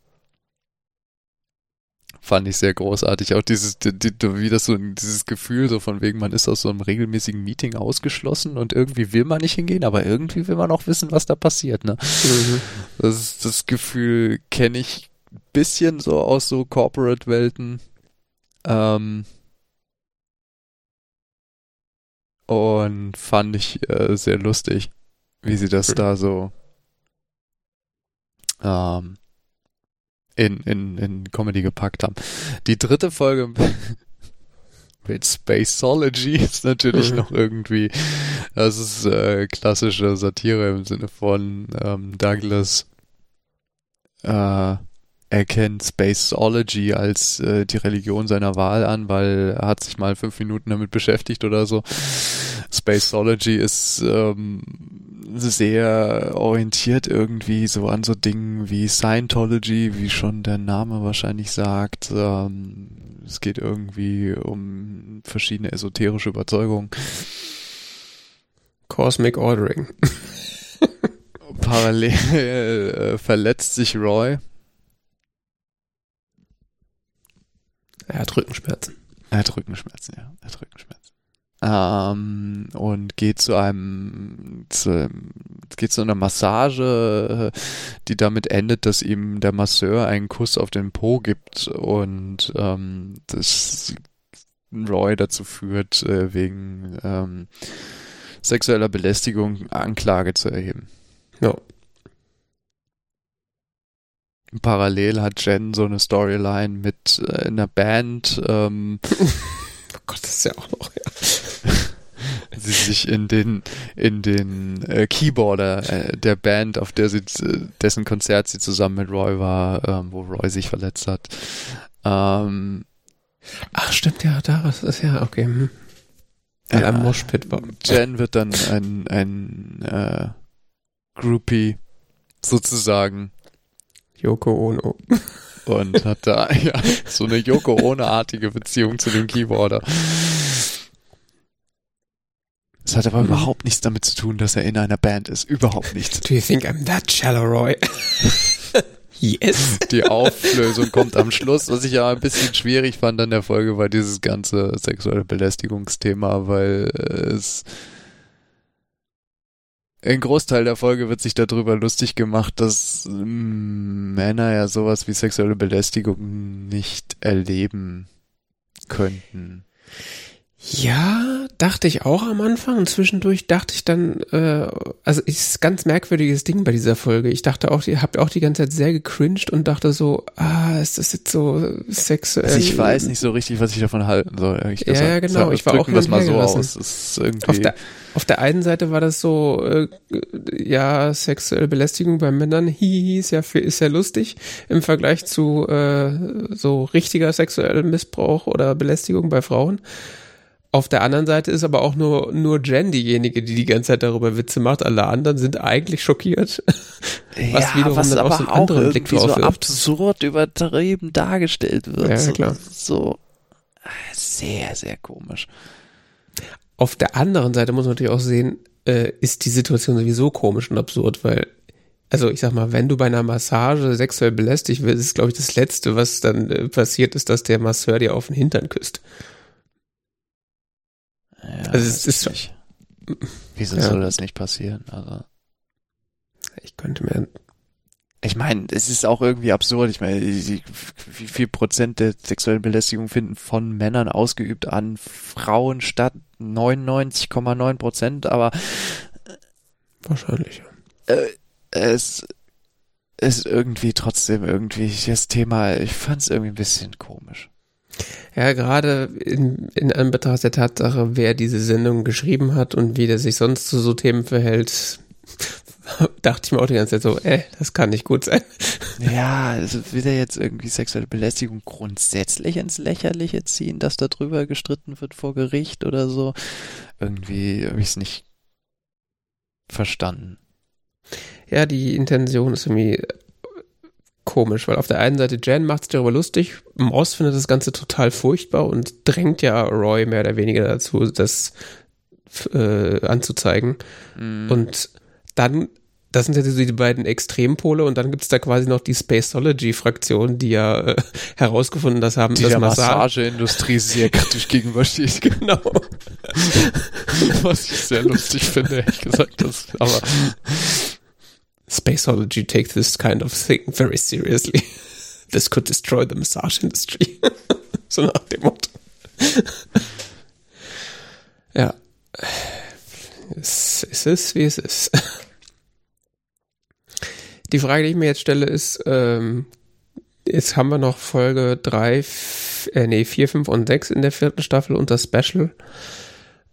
fand ich sehr großartig. Auch dieses, die, die, wie das so, dieses Gefühl so von wegen, man ist aus so einem regelmäßigen Meeting ausgeschlossen und irgendwie will man nicht hingehen, aber irgendwie will man auch wissen, was da passiert, ne? Mhm. Das, ist, das Gefühl kenne ich bisschen so aus so Corporate-Welten. Ähm, und fand ich äh, sehr lustig, wie sie das da so ähm, in, in, in Comedy gepackt haben. Die dritte Folge *laughs* mit Spaceology ist natürlich mhm. noch irgendwie, das ist äh, klassische Satire im Sinne von ähm, Douglas äh, erkennt Spaceology als äh, die Religion seiner Wahl an, weil er hat sich mal fünf Minuten damit beschäftigt oder so. Spaceology ist ähm, sehr orientiert irgendwie so an so Dingen wie Scientology, wie schon der Name wahrscheinlich sagt. Ähm, es geht irgendwie um verschiedene esoterische Überzeugungen. Cosmic Ordering. *laughs* Parallel äh, verletzt sich Roy. Er hat Rückenschmerzen. Er hat Rückenschmerzen, ja. Er hat Rückenschmerzen. Ähm, und geht zu einem, zu, geht zu einer Massage, die damit endet, dass ihm der Masseur einen Kuss auf den Po gibt und ähm, das Roy dazu führt, äh, wegen ähm, sexueller Belästigung Anklage zu erheben. Ja. Parallel hat Jen so eine Storyline mit äh, einer Band, ähm, *laughs* Oh Gott, das ist ja auch noch, ja. Sie sich in den in den äh, Keyboarder äh, der Band, auf der sie äh, dessen Konzert sie zusammen mit Roy war, ähm, wo Roy sich verletzt hat. Ähm, Ach, stimmt, ja, da ist ja, okay. Hm. Ja. am Moshpit war. Jen wird dann ein ein äh, Groupie sozusagen Yoko Ono. und hat da *laughs* ja so eine Yoko ohne artige Beziehung zu dem Keyboarder. Es hat aber Mhm. überhaupt nichts damit zu tun, dass er in einer Band ist. Überhaupt nichts. Do you think I'm that shallow, Roy? *laughs* yes. Die Auflösung kommt am Schluss, was ich ja ein bisschen schwierig fand an der Folge, war dieses ganze sexuelle Belästigungsthema, weil es ein Großteil der Folge wird sich darüber lustig gemacht, dass mm, Männer ja sowas wie sexuelle Belästigung nicht erleben könnten. Ja, dachte ich auch am Anfang und zwischendurch dachte ich dann, äh, also ist ein ganz merkwürdiges Ding bei dieser Folge. Ich dachte auch, ihr habt auch die ganze Zeit sehr gecringed und dachte so, ah, ist das jetzt so sexuell? Also ich weiß nicht so richtig, was ich davon halten soll. ehrlich Ja, ja, genau. Ich war auch hin mal so aus. Ist irgendwie Auf der, auf der einen Seite war das so, äh, ja, sexuelle Belästigung bei Männern, hihi, ist ja, ist ja lustig im Vergleich zu äh, so richtiger sexueller Missbrauch oder Belästigung bei Frauen. Auf der anderen Seite ist aber auch nur, nur Jen diejenige, die die ganze Zeit darüber Witze macht. Alle anderen sind eigentlich schockiert. *laughs* Was wiederum dann auch so einen anderen Blick drauf so absurd übertrieben dargestellt wird. Ja, so, klar. so sehr, sehr komisch. Auf der anderen Seite muss man natürlich auch sehen, äh, ist die Situation sowieso komisch und absurd, weil, also ich sag mal, wenn du bei einer Massage sexuell belästigt wirst, ist, glaube ich, das Letzte, was dann äh, passiert, ist, dass der Masseur dir auf den Hintern küsst. Ja, Also es ist nicht. Wieso Ja. soll das nicht passieren? Also Ich könnte mir, ich meine, es ist auch irgendwie absurd. Ich meine, wie viel Prozent der sexuellen Belästigung finden von Männern ausgeübt an Frauen statt 99,9 Prozent, aber wahrscheinlich, ja. äh, es ist irgendwie trotzdem irgendwie das Thema, ich fand es irgendwie ein bisschen komisch. Ja, gerade in, in Anbetracht der Tatsache, wer diese Sendung geschrieben hat und wie der sich sonst zu so Themen verhält, *laughs* dachte ich mir auch die ganze Zeit so, äh, das kann nicht gut sein. Ja, also will er jetzt irgendwie sexuelle Belästigung grundsätzlich ins Lächerliche ziehen, dass da drüber gestritten wird vor Gericht oder so? Irgendwie habe ich es nicht verstanden. Ja, die Intention ist irgendwie komisch, weil auf der einen Seite Jen macht sich darüber lustig, Moss findet das Ganze total furchtbar und drängt ja Roy mehr oder weniger dazu, das äh, anzuzeigen. Mhm. Und dann, das sind ja so die beiden Extrempole und dann gibt's da quasi noch die Spacology-Fraktion, die ja äh, herausgefunden das haben, die dass der Massage Massageindustrie sehr kritisch gegenübersteht. *laughs* Genau. *laughs* Was ich sehr lustig finde, ehrlich gesagt. Das, aber Spacology takes this kind of thing very seriously. *laughs* This could destroy the massage industry. *laughs* so nach dem Motto. *laughs* ja. Es, es ist, wie es ist. Die Frage, die ich mir jetzt stelle, ist, ähm, jetzt haben wir noch Folge 3, äh, nee, 4, 5 und 6 in der vierten Staffel und das Special.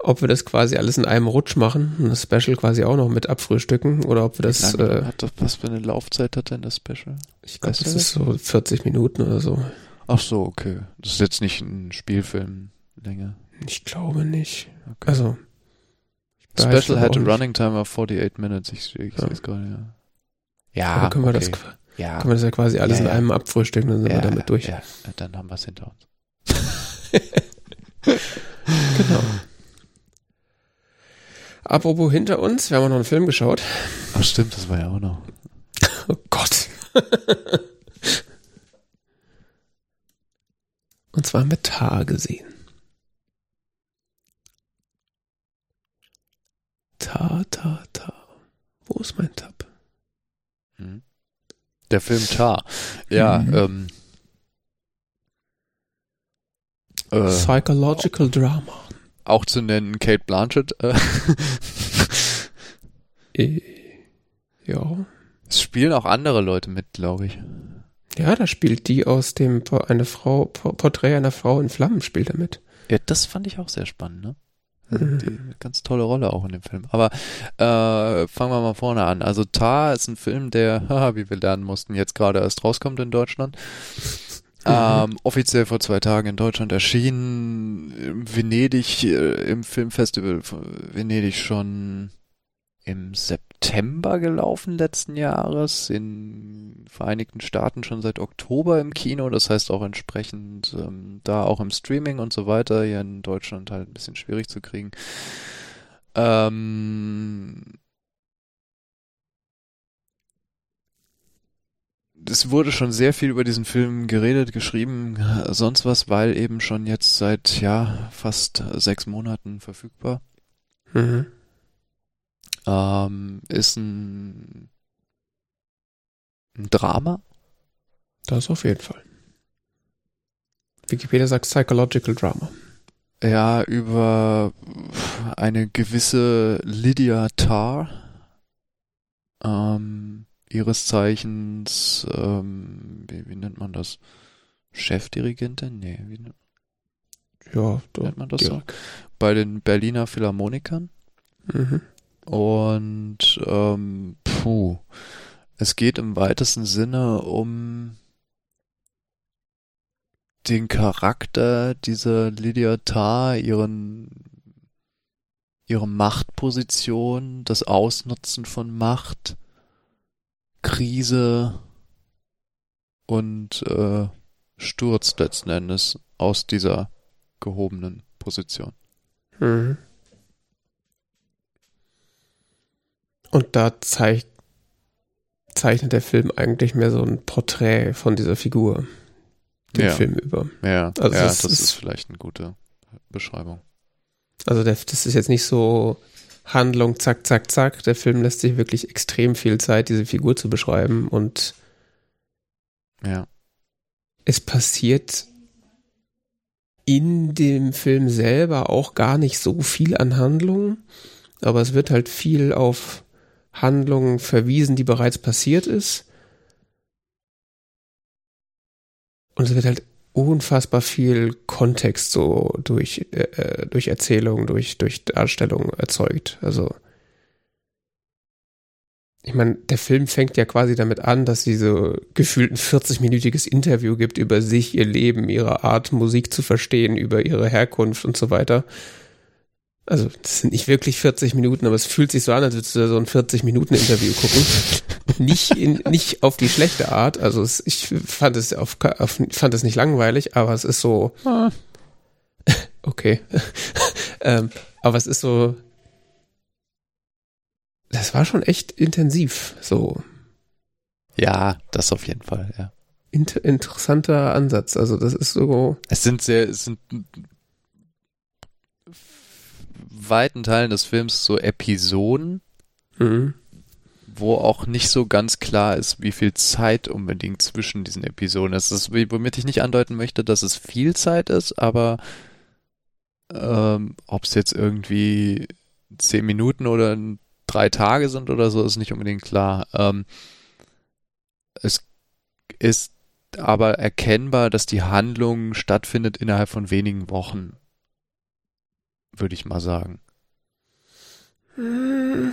Ob wir das quasi alles in einem Rutsch machen und das Special quasi auch noch mit abfrühstücken oder ob wir das, Wie lange äh, hat das, was für eine Laufzeit hat denn das Special? ich glaube, das ist so 40 Minuten oder so. Ach so, okay. Das ist jetzt nicht ein Spielfilmlänge. Ich glaube nicht. Okay. Also. Special nicht. running time of 48 minutes. Ich, ich Ja. sehe es gerade, ja. Ja, Aber können wir, das, okay. ja, können wir das ja quasi alles Ja, in einem abfrühstücken, dann sind ja, wir damit durch. Ja, dann haben wir es hinter uns. *laughs* *laughs* Genau. Apropos hinter uns, wir haben auch noch einen Film geschaut. Ach stimmt, das war ja auch noch. *laughs* Oh Gott. Und zwar mit Tar gesehen. Ta, ta, ta. Wo ist mein Tab? Hm. Der Film Tar. Ja, mhm. ähm. Äh, Psychological Drama auch zu nennen Kate Blanchett. Äh, *laughs* Äh, Ja. es spielen auch andere Leute mit, glaube ich. Ja, da spielt die aus dem eine Frau, Po- Porträt einer Frau in Flammen spielt er mit. Ja, das fand ich auch sehr spannend, ne? Mhm. Die, eine ganz tolle Rolle auch in dem Film. Aber äh, fangen wir mal vorne an. Also Tar ist ein Film, der, *laughs* haha, wie wir lernen mussten, jetzt gerade erst rauskommt in Deutschland. Ähm, offiziell vor zwei Tagen in Deutschland erschienen. Venedig, äh, im Filmfestival von Venedig schon im September gelaufen letzten Jahres, in Vereinigten Staaten schon seit Oktober im Kino, das heißt auch entsprechend ähm, da auch im Streaming und so weiter, hier in Deutschland halt ein bisschen schwierig zu kriegen. Ähm, es wurde schon sehr viel über diesen Film geredet, geschrieben, sonst was, weil eben schon jetzt seit ja fast sechs Monaten verfügbar. Mhm. Ähm, ist ein, ein Drama. Das auf jeden Fall. Wikipedia sagt Psychological Drama. Ja, über eine gewisse Lydia Tarr, ähm, ihres Zeichens, ähm, wie, wie nennt man das? Chefdirigentin? Nee, wie nennt, Ja, wie nennt man das ja. so? Bei den Berliner Philharmonikern. Mhm. Und ähm, puh, es geht im weitesten Sinne um den Charakter dieser Lydia Tarr, ihren ihre Machtposition, das Ausnutzen von Macht, Krise und äh, Sturz letzten Endes aus dieser gehobenen Position. Mhm. Und da zeigt, zeichnet der Film eigentlich mehr so ein Porträt von dieser Figur. Den Ja. Film über. Ja, Also ja das das, ist- ist vielleicht eine gute Beschreibung. Also der, das ist jetzt nicht so Handlung, zack, zack, zack. Der Film lässt sich wirklich extrem viel Zeit, diese Figur zu beschreiben. Und Ja. es passiert in dem Film selber auch gar nicht so viel an Handlungen. Aber es wird halt viel auf Handlungen verwiesen, die bereits passiert ist. Und es wird halt unfassbar viel Kontext so durch, äh, äh, durch Erzählung, durch, durch Darstellung erzeugt. Also, ich meine, der Film fängt ja quasi damit an, dass sie so gefühlt ein 40-minütiges Interview gibt über sich, ihr Leben, ihre Art, Musik zu verstehen, über ihre Herkunft und so weiter. Also, das sind nicht wirklich 40 Minuten, aber es fühlt sich so an, als würdest du da so ein 40-Minuten-Interview gucken. *laughs* nicht, in, nicht auf die schlechte Art. Also, es, ich fand es, auf, auf, fand es nicht langweilig, aber es ist so, *laughs* okay. *laughs* ähm, aber es ist so, das war schon echt intensiv. So Ja, das auf jeden Fall, ja. inter interessanter Ansatz. Also, das ist so, Es sind sehr, es sind weiten Teilen des Films so Episoden, mhm. wo auch nicht so ganz klar ist, wie viel Zeit unbedingt zwischen diesen Episoden ist. Das ist, womit ich nicht andeuten möchte, dass es viel Zeit ist, aber ähm, ob es jetzt irgendwie zehn Minuten oder drei Tage sind oder so, ist nicht unbedingt klar. Ähm, es ist aber erkennbar, dass die Handlung stattfindet innerhalb von wenigen Wochen, würde ich mal sagen. die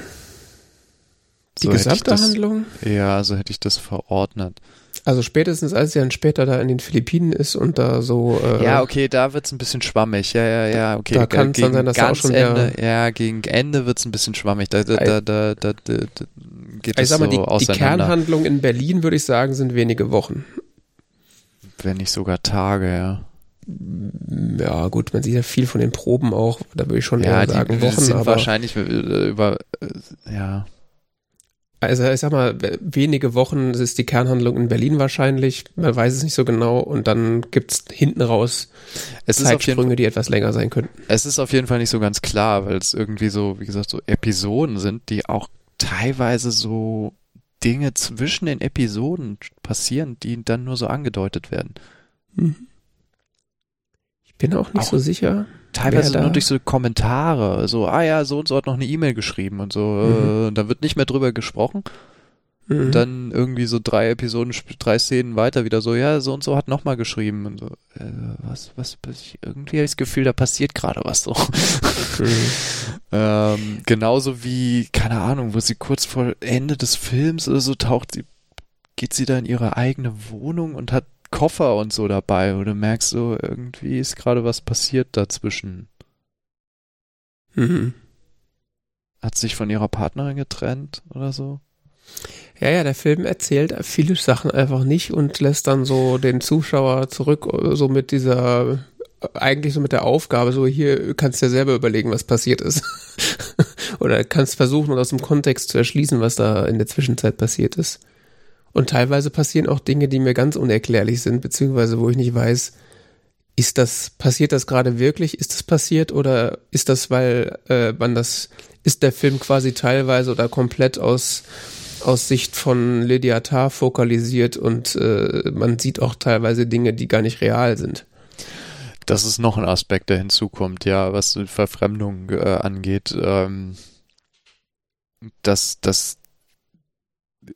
So gesamte das- Handlung. Ja, so hätte ich das verordnet. Also spätestens als sie dann später da in den Philippinen ist und da so äh, ja, okay, da wird's ein bisschen schwammig. Ja, ja, ja, okay. Da kann's dann Gegen sein, dass auch schon Ende, ja, gegen Ende wird's ein bisschen schwammig. Da, da, da, da, da, da, da geht ich es sag mal, so die, die auseinander. Kernhandlung in Berlin, würde ich sagen, sind wenige Wochen. Wenn nicht sogar Tage, ja. Ja, gut, man sieht ja viel von den Proben auch, da würde ich schon Ja, eher die sagen Wochen, sind aber wahrscheinlich äh, über, äh, ja. also ich sag mal, wenige Wochen ist die Kernhandlung in Berlin wahrscheinlich, man weiß es nicht so genau und dann gibt's hinten raus Es Zeitsprünge, die etwas länger sein könnten. es ist auf jeden Fall nicht so ganz klar, weil es irgendwie so, wie gesagt, so Episoden sind, die auch teilweise so Dinge zwischen den Episoden passieren, die dann nur so angedeutet werden. Ich bin auch nicht Auch so sicher. Teilweise nur durch so Kommentare, so, ah ja, so und so hat noch eine E-Mail geschrieben und so, Mhm. äh, da wird nicht mehr drüber gesprochen. Mhm. Und dann irgendwie so drei Episoden, drei Szenen weiter wieder so, ja, so und so hat nochmal geschrieben und so, äh, was, was, was, irgendwie habe ich das Gefühl, da passiert gerade was so. Mhm. *laughs* ähm, genauso wie, keine Ahnung, wo sie kurz vor Ende des Films oder so taucht sie, geht sie da in ihre eigene Wohnung und hat Koffer und so dabei, wo du merkst so, irgendwie ist gerade was passiert dazwischen. Mhm. Hat sich von ihrer Partnerin getrennt oder so? Ja, ja, der Film erzählt viele Sachen einfach nicht und lässt dann so den Zuschauer zurück, so mit dieser, eigentlich so mit der Aufgabe, so hier kannst du dir selber überlegen, was passiert ist. *laughs* Oder kannst versuchen, aus dem Kontext zu erschließen, was da in der Zwischenzeit passiert ist. Und teilweise passieren auch Dinge, die mir ganz unerklärlich sind, beziehungsweise wo ich nicht weiß, ist das, passiert das gerade wirklich? Ist das passiert oder ist das, weil äh, man das, ist der Film quasi teilweise oder komplett aus aus Sicht von Lydia Tarr fokalisiert und äh, man sieht auch teilweise Dinge, die gar nicht real sind. Das ist noch ein Aspekt, der hinzukommt, ja, was Verfremdung äh, angeht, ähm, dass, dass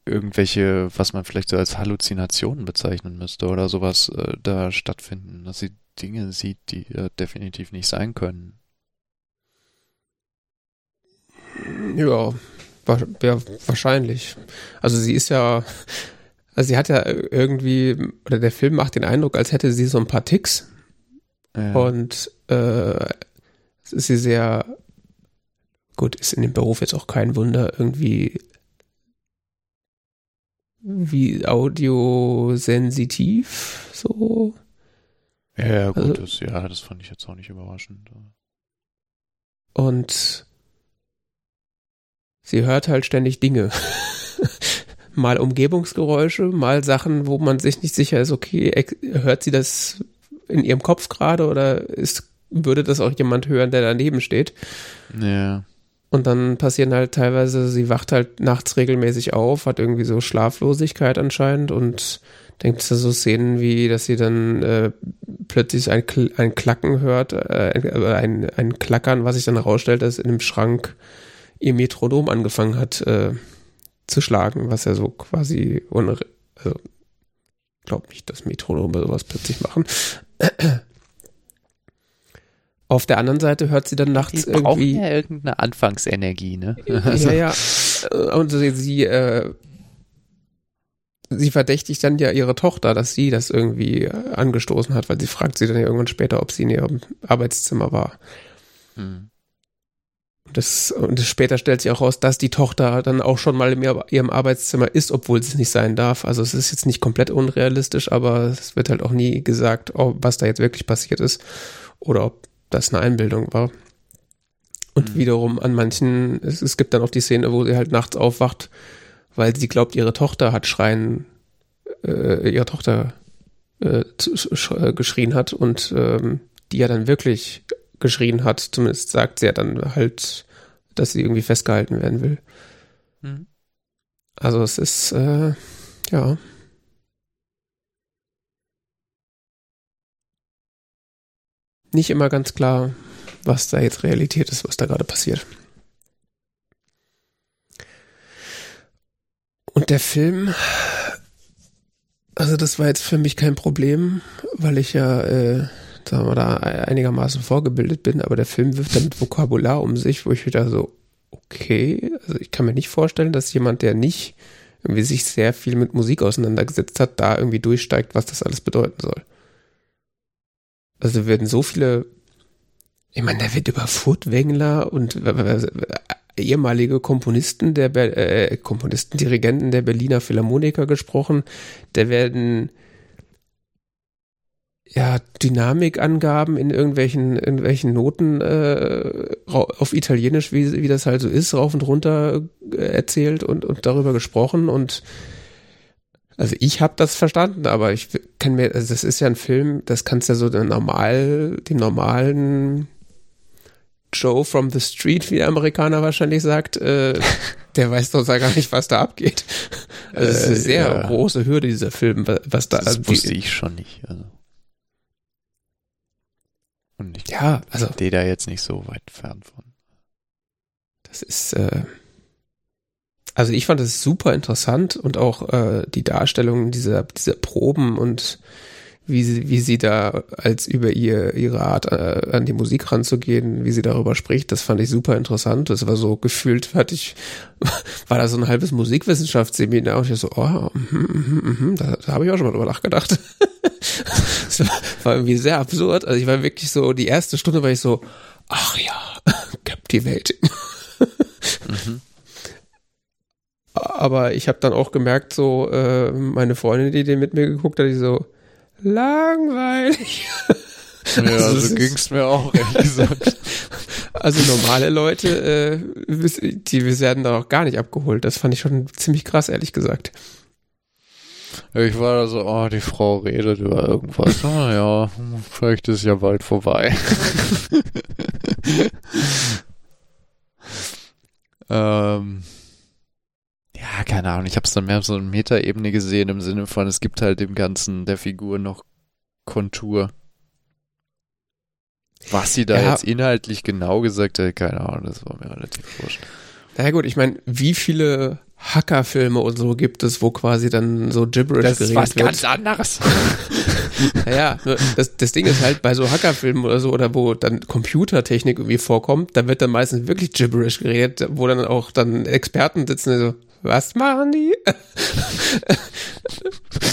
irgendwelche, was man vielleicht so als Halluzinationen bezeichnen müsste oder sowas äh, da stattfinden, dass sie Dinge sieht, die äh, definitiv nicht sein können. Ja, wa ja, wahrscheinlich. Also sie ist ja, also sie hat ja irgendwie, oder der Film macht den Eindruck, als hätte sie so ein paar Ticks Ja. und äh, es ist sie sehr, gut, ist in dem Beruf jetzt auch kein Wunder, irgendwie wie audiosensitiv, so. ja, ja, gut, also- das, ja, das fand ich jetzt auch nicht überraschend. Und sie hört halt ständig Dinge. *laughs* mal Umgebungsgeräusche, mal Sachen, wo man sich nicht sicher ist, okay, hört sie das in ihrem Kopf gerade oder ist, würde das auch jemand hören, der daneben steht? Ja. Und dann passieren halt teilweise, sie wacht halt nachts regelmäßig auf, hat irgendwie so Schlaflosigkeit anscheinend und denkt so so Szenen wie, dass sie dann äh, plötzlich ein, Kl ein Klacken hört, äh, ein, ein Klackern, was sich dann herausstellt, dass in dem Schrank ihr Metronom angefangen hat äh, zu schlagen, was ja so quasi unre also glaub nicht, dass Metronome sowas plötzlich machen. Auf der anderen Seite hört sie dann nachts Die irgendwie ja irgendeine Anfangsenergie, ne? *laughs* ja, ja. *laughs* Äh, Und sie, sie, äh, sie verdächtigt dann ja ihre Tochter, dass sie das irgendwie äh, angestoßen hat, weil sie fragt sie dann ja irgendwann später, ob sie in ihrem Arbeitszimmer war. Hm. Und Das, und später stellt sich auch raus, dass die Tochter dann auch schon mal in ihr- ihrem Arbeitszimmer ist, obwohl sie es nicht sein darf. Also es ist jetzt nicht komplett unrealistisch, aber es wird halt auch nie gesagt, oh, was da jetzt wirklich passiert ist oder ob das eine Einbildung war. Und Mhm. wiederum an manchen, es, es gibt dann auch die Szene, wo sie halt nachts aufwacht, weil sie glaubt, ihre Tochter hat schreien, äh, ihre Tochter äh, äh, geschrien hat und ähm, die ja dann wirklich geschrien hat. Zumindest sagt sie ja dann halt, dass sie irgendwie festgehalten werden will. Hm. Also es ist, äh, ja. Nicht immer ganz klar, was da jetzt Realität ist, was da gerade passiert. Und der Film, also das war jetzt für mich kein Problem, weil ich ja, äh, sagen wir da einigermaßen vorgebildet bin, aber der Film wirft damit Vokabular um sich, wo ich wieder so, okay, also ich kann mir nicht vorstellen, dass jemand, der nicht irgendwie sich sehr viel mit Musik auseinandergesetzt hat, da irgendwie durchsteigt, was das alles bedeuten soll. Also werden so viele, ich meine, da wird über Furtwängler und äh, äh, ehemalige Komponisten der äh, Komponisten, Dirigenten der Berliner Philharmoniker gesprochen. Da werden ja Dynamikangaben in irgendwelchen irgendwelchen Noten äh, auf Italienisch, wie, wie das halt so ist, rauf und runter äh, erzählt und, und darüber gesprochen und also ich habe das verstanden, aber ich kann mir, also das ist ja ein Film, das kannst ja so den normal, den normalen Joe from the Street, wie der Amerikaner wahrscheinlich sagt, äh, *laughs* der weiß doch gar nicht, was da abgeht. Also es ist eine äh, sehr ja. große Hürde, dieser Film, was da. Das also, wusste ich schon nicht. Also. Und ich ja, also stehe da jetzt nicht so weit fern von. Das ist, äh, also ich fand es super interessant und auch äh, die Darstellung dieser, dieser Proben und wie sie, wie sie da als über ihr, ihre Art äh, an die Musik ranzugehen, wie sie darüber spricht, das fand ich super interessant. Das war so gefühlt, hatte ich, *laughs* war da so ein halbes Musikwissenschaftsseminar und ich so, oh, mm, mm, mm, da, da habe ich auch schon mal drüber nachgedacht. *laughs* das war irgendwie sehr absurd. Also ich war wirklich so, die erste Stunde war ich so, ach ja, *laughs* Captivating. mhm. Aber ich habe dann auch gemerkt, so, äh, meine Freundin, die den mit mir geguckt hat, die so, langweilig. Ja, *laughs* also so ging's mir auch, ehrlich gesagt. *laughs* Also normale Leute, äh, die werden da auch gar nicht abgeholt. Das fand ich schon ziemlich krass, ehrlich gesagt. Ich war da so, oh, die Frau redet über irgendwas. Oh ja, vielleicht ist ja bald vorbei. *laughs* ähm, ja, keine Ahnung, ich habe es dann mehr so eine Metaebene gesehen im Sinne von, es gibt halt dem Ganzen der Figur noch Kontur. Was sie da ja. jetzt inhaltlich genau gesagt hat, keine Ahnung, das war mir relativ wurscht. Na ja, gut, ich meine, wie viele Hackerfilme und so gibt es, wo quasi dann so Gibberish das geredet wird. Das ist was ganz anderes. *laughs* naja, das, das Ding ist halt bei so Hackerfilmen oder so, oder wo dann Computertechnik irgendwie vorkommt, da wird dann meistens wirklich Gibberish geredet, wo dann auch dann Experten sitzen, die so, was machen die? *laughs*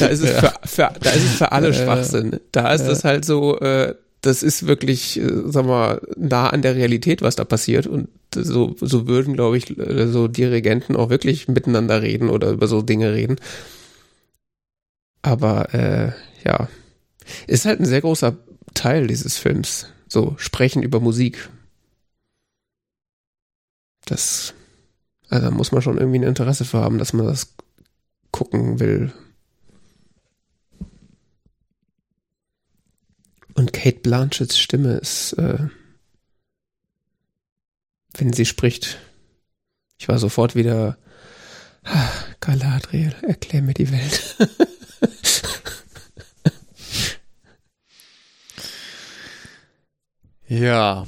da ist es ja. für, für, da ist es für alle Schwachsinn. Da ist es halt so, äh, das ist wirklich, äh, sag mal, nah an der Realität, was da passiert. Und so, so würden, glaube ich, äh, so Dirigenten auch wirklich miteinander reden oder über so Dinge reden. Aber äh, ja, ist halt ein sehr großer Teil dieses Films. So sprechen über Musik. Das also da muss man schon irgendwie ein Interesse für haben, dass man das gucken will. Und Kate Blanchetts Stimme ist, äh, wenn sie spricht, ich war sofort wieder, ah, Galadriel, erklär mir die Welt. *laughs* ja,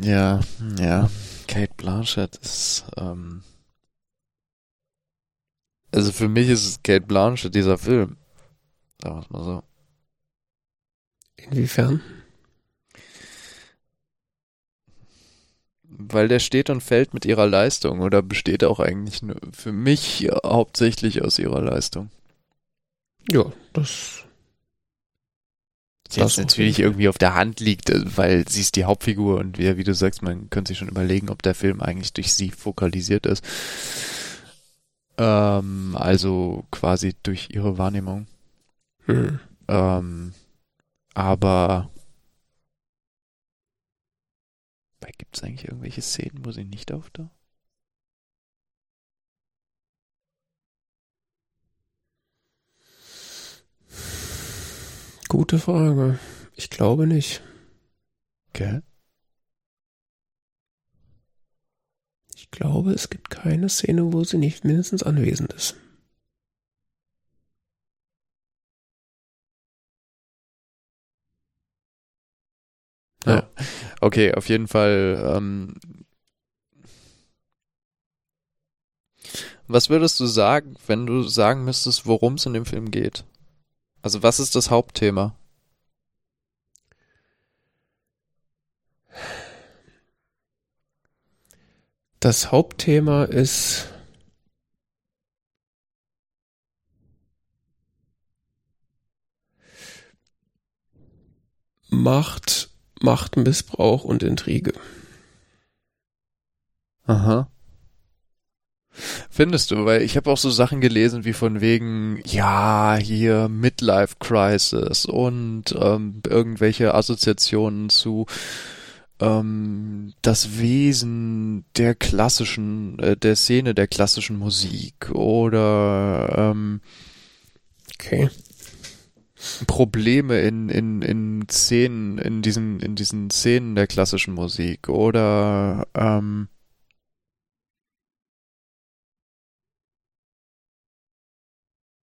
ja, ja. Kate Blanchett ist, ähm, also für mich ist es Kate Blanchett dieser Film. Sagen wir es mal so. Inwiefern? Weil der steht und fällt mit ihrer Leistung oder besteht auch eigentlich nur für mich hauptsächlich aus ihrer Leistung. Ja, das. Das natürlich irgendwie auf der Hand liegt, weil sie ist die Hauptfigur und wie, wie du sagst, man könnte sich schon überlegen, ob der Film eigentlich durch sie fokalisiert ist. Ähm, also quasi durch ihre Wahrnehmung. Hm. Ähm, aber gibt es eigentlich irgendwelche Szenen, wo sie nicht auftaucht? Gute Frage. Ich glaube nicht. Okay. Glaube, es gibt keine Szene, wo sie nicht mindestens anwesend ist. Ja. Okay, auf jeden Fall. Ähm, was würdest du sagen, wenn du sagen müsstest, worum es in dem Film geht? Also was ist das Hauptthema? Das Hauptthema ist Macht, Machtmissbrauch und Intrige. Aha. Findest du? Weil ich habe auch so Sachen gelesen wie von wegen, ja, hier Midlife Crisis und ähm, irgendwelche Assoziationen zu ähm, das Wesen der klassischen, äh, der Szene der klassischen Musik oder ähm, Okay. Probleme in, in, in Szenen, in diesen, in diesen Szenen der klassischen Musik oder ähm,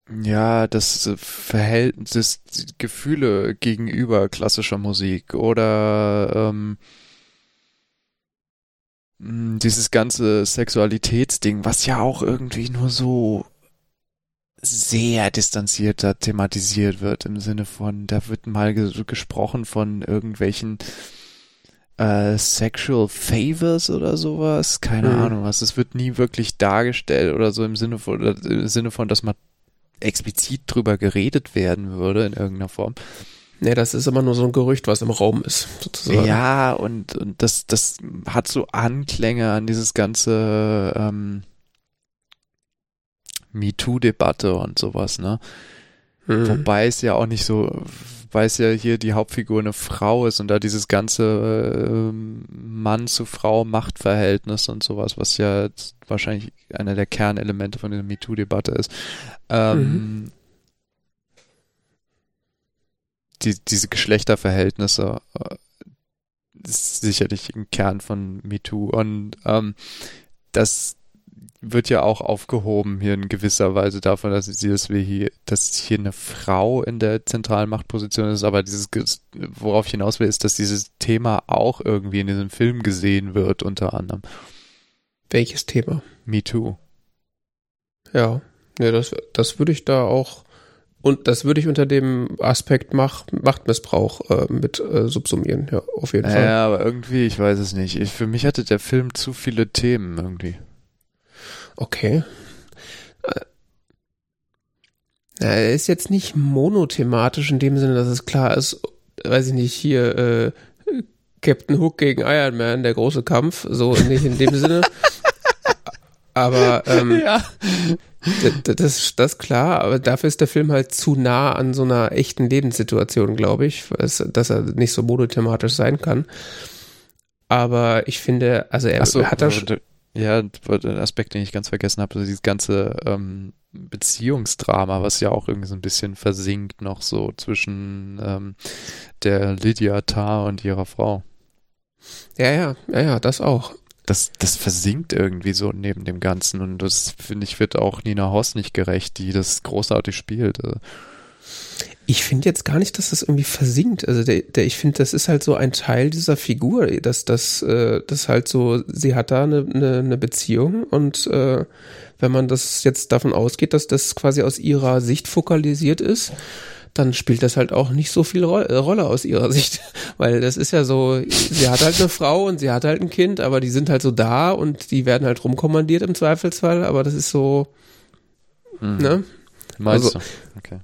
ja, das Verhältnis, das Gefühle gegenüber klassischer Musik oder ähm, mh, dieses ganze Sexualitätsding, was ja auch irgendwie nur so sehr distanzierter thematisiert wird im Sinne von, da wird mal ges gesprochen von irgendwelchen äh, Sexual Favors oder sowas, keine Mhm. Ahnung was. Es wird nie wirklich dargestellt oder so im Sinne von, im Sinne von, dass man explizit drüber geredet werden würde in irgendeiner Form. Nee, das ist immer nur so ein Gerücht, was im Raum ist, sozusagen. Ja, und, und das, das hat so Anklänge an dieses ganze ähm, MeToo-Debatte und sowas, ne? Mhm. Wobei es ja auch nicht so, weil es ja hier die Hauptfigur eine Frau ist und da dieses ganze ähm, Mann zu Frau Machtverhältnis und sowas, was ja wahrscheinlich einer der Kernelemente von der MeToo-Debatte ist. Ähm, die, diese Geschlechterverhältnisse äh, ist sicherlich ein Kern von MeToo und ähm, das wird ja auch aufgehoben hier in gewisser Weise davon, dass wie hier, dass hier eine Frau in der zentralen Machtposition ist, aber dieses, worauf ich hinaus will, ist, dass dieses Thema auch irgendwie in diesem Film gesehen wird, unter anderem. Welches Thema? Me Too. Ja. Nee, das, das würde ich da auch, und das würde ich unter dem Aspekt Macht, Machtmissbrauch äh, mit äh, subsumieren, ja, auf jeden Fall. Ja, aber irgendwie, ich weiß es nicht. Ich, für mich hatte der Film zu viele Themen irgendwie. Okay. Äh, er ist jetzt nicht monothematisch in dem Sinne, dass es klar ist, weiß ich nicht, hier äh, Captain Hook gegen Iron Man, der große Kampf, so nicht in dem Sinne. *laughs* Aber ähm, Ja. Das, das ist klar, aber dafür ist der Film halt zu nah an so einer echten Lebenssituation, glaube ich, dass er nicht so monothematisch sein kann. Aber ich finde, also er Achso, hat da schon, ja, ein Aspekt, den ich ganz vergessen habe, also dieses ganze ähm, Beziehungsdrama, was ja auch irgendwie so ein bisschen versinkt noch so zwischen ähm, der Lydia Tarr und ihrer Frau. ja, ja, ja, ja, das auch. Das, das versinkt irgendwie so neben dem Ganzen und das, finde ich, wird auch Nina Hoss nicht gerecht, die das großartig spielt. Also, Ich finde jetzt gar nicht, dass das irgendwie versinkt. Also der, der, ich finde, das ist halt so ein Teil dieser Figur, dass das, äh, das halt so, sie hat da eine, eine, eine Beziehung und äh, wenn man das jetzt davon ausgeht, dass das quasi aus ihrer Sicht fokalisiert ist, dann spielt das halt auch nicht so viel äh, Rolle aus ihrer Sicht, *laughs* weil das ist ja so, sie hat halt eine Frau und sie hat halt ein Kind, aber die sind halt so da und die werden halt rumkommandiert im Zweifelsfall, aber das ist so, hm. ne? Meinst Also- du? Okay.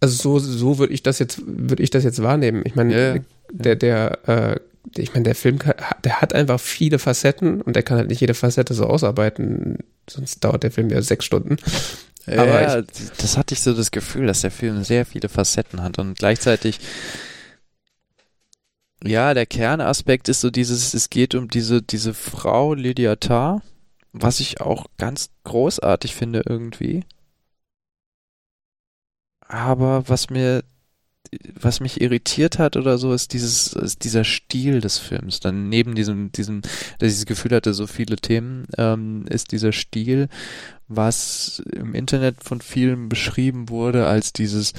Also so, so würde ich das jetzt, würde ich das jetzt wahrnehmen. Ich meine, Ja, ja. der, der, äh, ich meine, der Film, kann, der hat einfach viele Facetten und der kann halt nicht jede Facette so ausarbeiten, sonst dauert der Film ja sechs Stunden. Aber ja, das hatte ich so das Gefühl, dass der Film sehr viele Facetten hat und gleichzeitig ja, der Kernaspekt ist so dieses, es geht um diese, diese Frau Lydia Tarr, was ich auch ganz großartig finde irgendwie. Aber was mir, was mich irritiert hat oder so, ist dieses, ist dieser Stil des Films. Dann neben diesem, diesem, dass ich das Gefühl hatte, so viele Themen, ähm, ist dieser Stil, was im Internet von vielen beschrieben wurde als dieses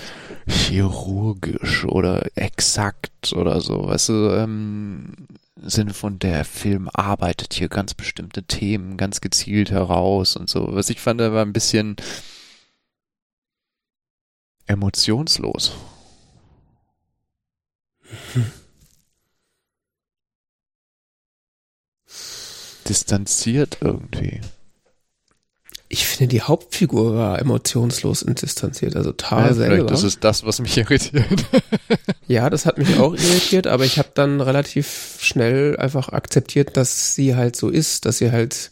chirurgisch oder exakt oder so, weißt du, ähm, Sinne von der Film arbeitet hier ganz bestimmte Themen ganz gezielt heraus und so. Was ich fand, der war ein bisschen emotionslos. *laughs* Distanziert irgendwie. Ich finde, die Hauptfigur war emotionslos und distanziert, also Tar Ja, selber. vielleicht ist das, was mich *laughs* irritiert. Ja, das hat mich auch irritiert, aber ich habe dann relativ schnell einfach akzeptiert, dass sie halt so ist, dass sie halt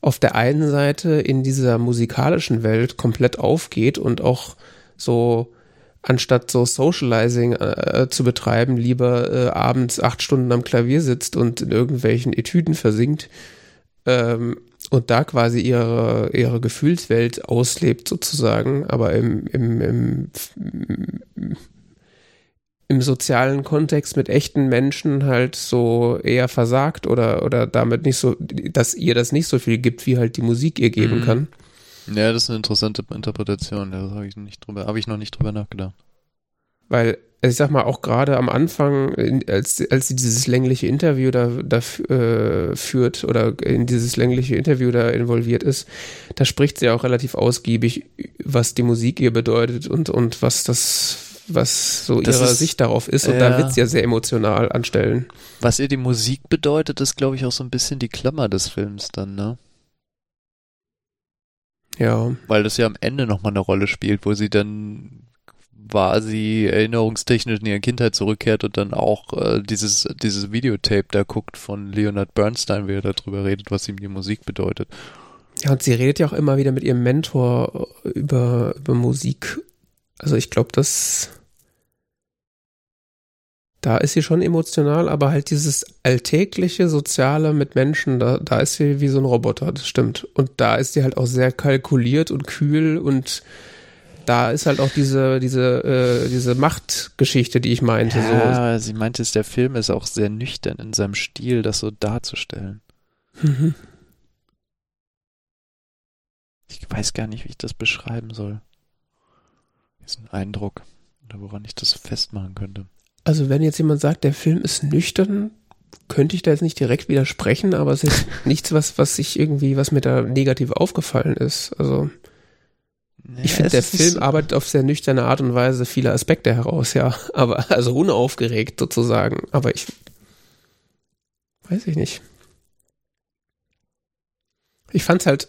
auf der einen Seite in dieser musikalischen Welt komplett aufgeht und auch so anstatt so Socializing äh, zu betreiben, lieber äh, abends acht Stunden am Klavier sitzt und in irgendwelchen Etüden versinkt ähm, und da quasi ihre, ihre Gefühlswelt auslebt sozusagen, aber im, im, im, im sozialen Kontext mit echten Menschen halt so eher versagt oder, oder damit nicht so, dass ihr das nicht so viel gibt, wie halt die Musik ihr geben mhm. kann. Ja, das ist eine interessante Interpretation. Da habe ich nicht drüber, habe ich noch nicht drüber nachgedacht. Weil, also ich sag mal, auch gerade am Anfang, als, als sie dieses längliche Interview da, da äh, führt oder in dieses längliche Interview da involviert ist, da spricht sie auch relativ ausgiebig, was die Musik ihr bedeutet und, und was das was so das ihre ist, Sicht darauf ist und ja. da wird sie ja sehr emotional anstellen. Was ihr die Musik bedeutet, ist glaube ich auch so ein bisschen die Klammer des Films dann, ne? Ja. Weil das ja am Ende nochmal eine Rolle spielt, wo sie dann quasi erinnerungstechnisch in ihre Kindheit zurückkehrt und dann auch äh, dieses, dieses Videotape da guckt von Leonard Bernstein, wie er darüber redet, was ihm die Musik bedeutet. Ja, und sie redet ja auch immer wieder mit ihrem Mentor über, über Musik. Also ich glaube, das da ist sie schon emotional, aber halt dieses alltägliche Soziale mit Menschen, da, da ist sie wie so ein Roboter, das stimmt. Und da ist sie halt auch sehr kalkuliert und kühl und da ist halt auch diese, diese, äh, diese Machtgeschichte, die ich meinte. Ja, so. sie meinte, der Film ist auch sehr nüchtern in seinem Stil, das so darzustellen. Mhm. Ich weiß gar nicht, wie ich das beschreiben soll. Diesen Eindruck, oder woran ich das festmachen könnte. Also wenn jetzt jemand sagt, der Film ist nüchtern, könnte ich da jetzt nicht direkt widersprechen, aber es ist *laughs* nichts, was, was ich irgendwie, was mir da negativ aufgefallen ist. Also naja, ich finde, der Film arbeitet auf sehr nüchterne Art und Weise viele Aspekte heraus, ja. *laughs* Aber also unaufgeregt sozusagen. Aber ich weiß ich nicht. Ich fand's halt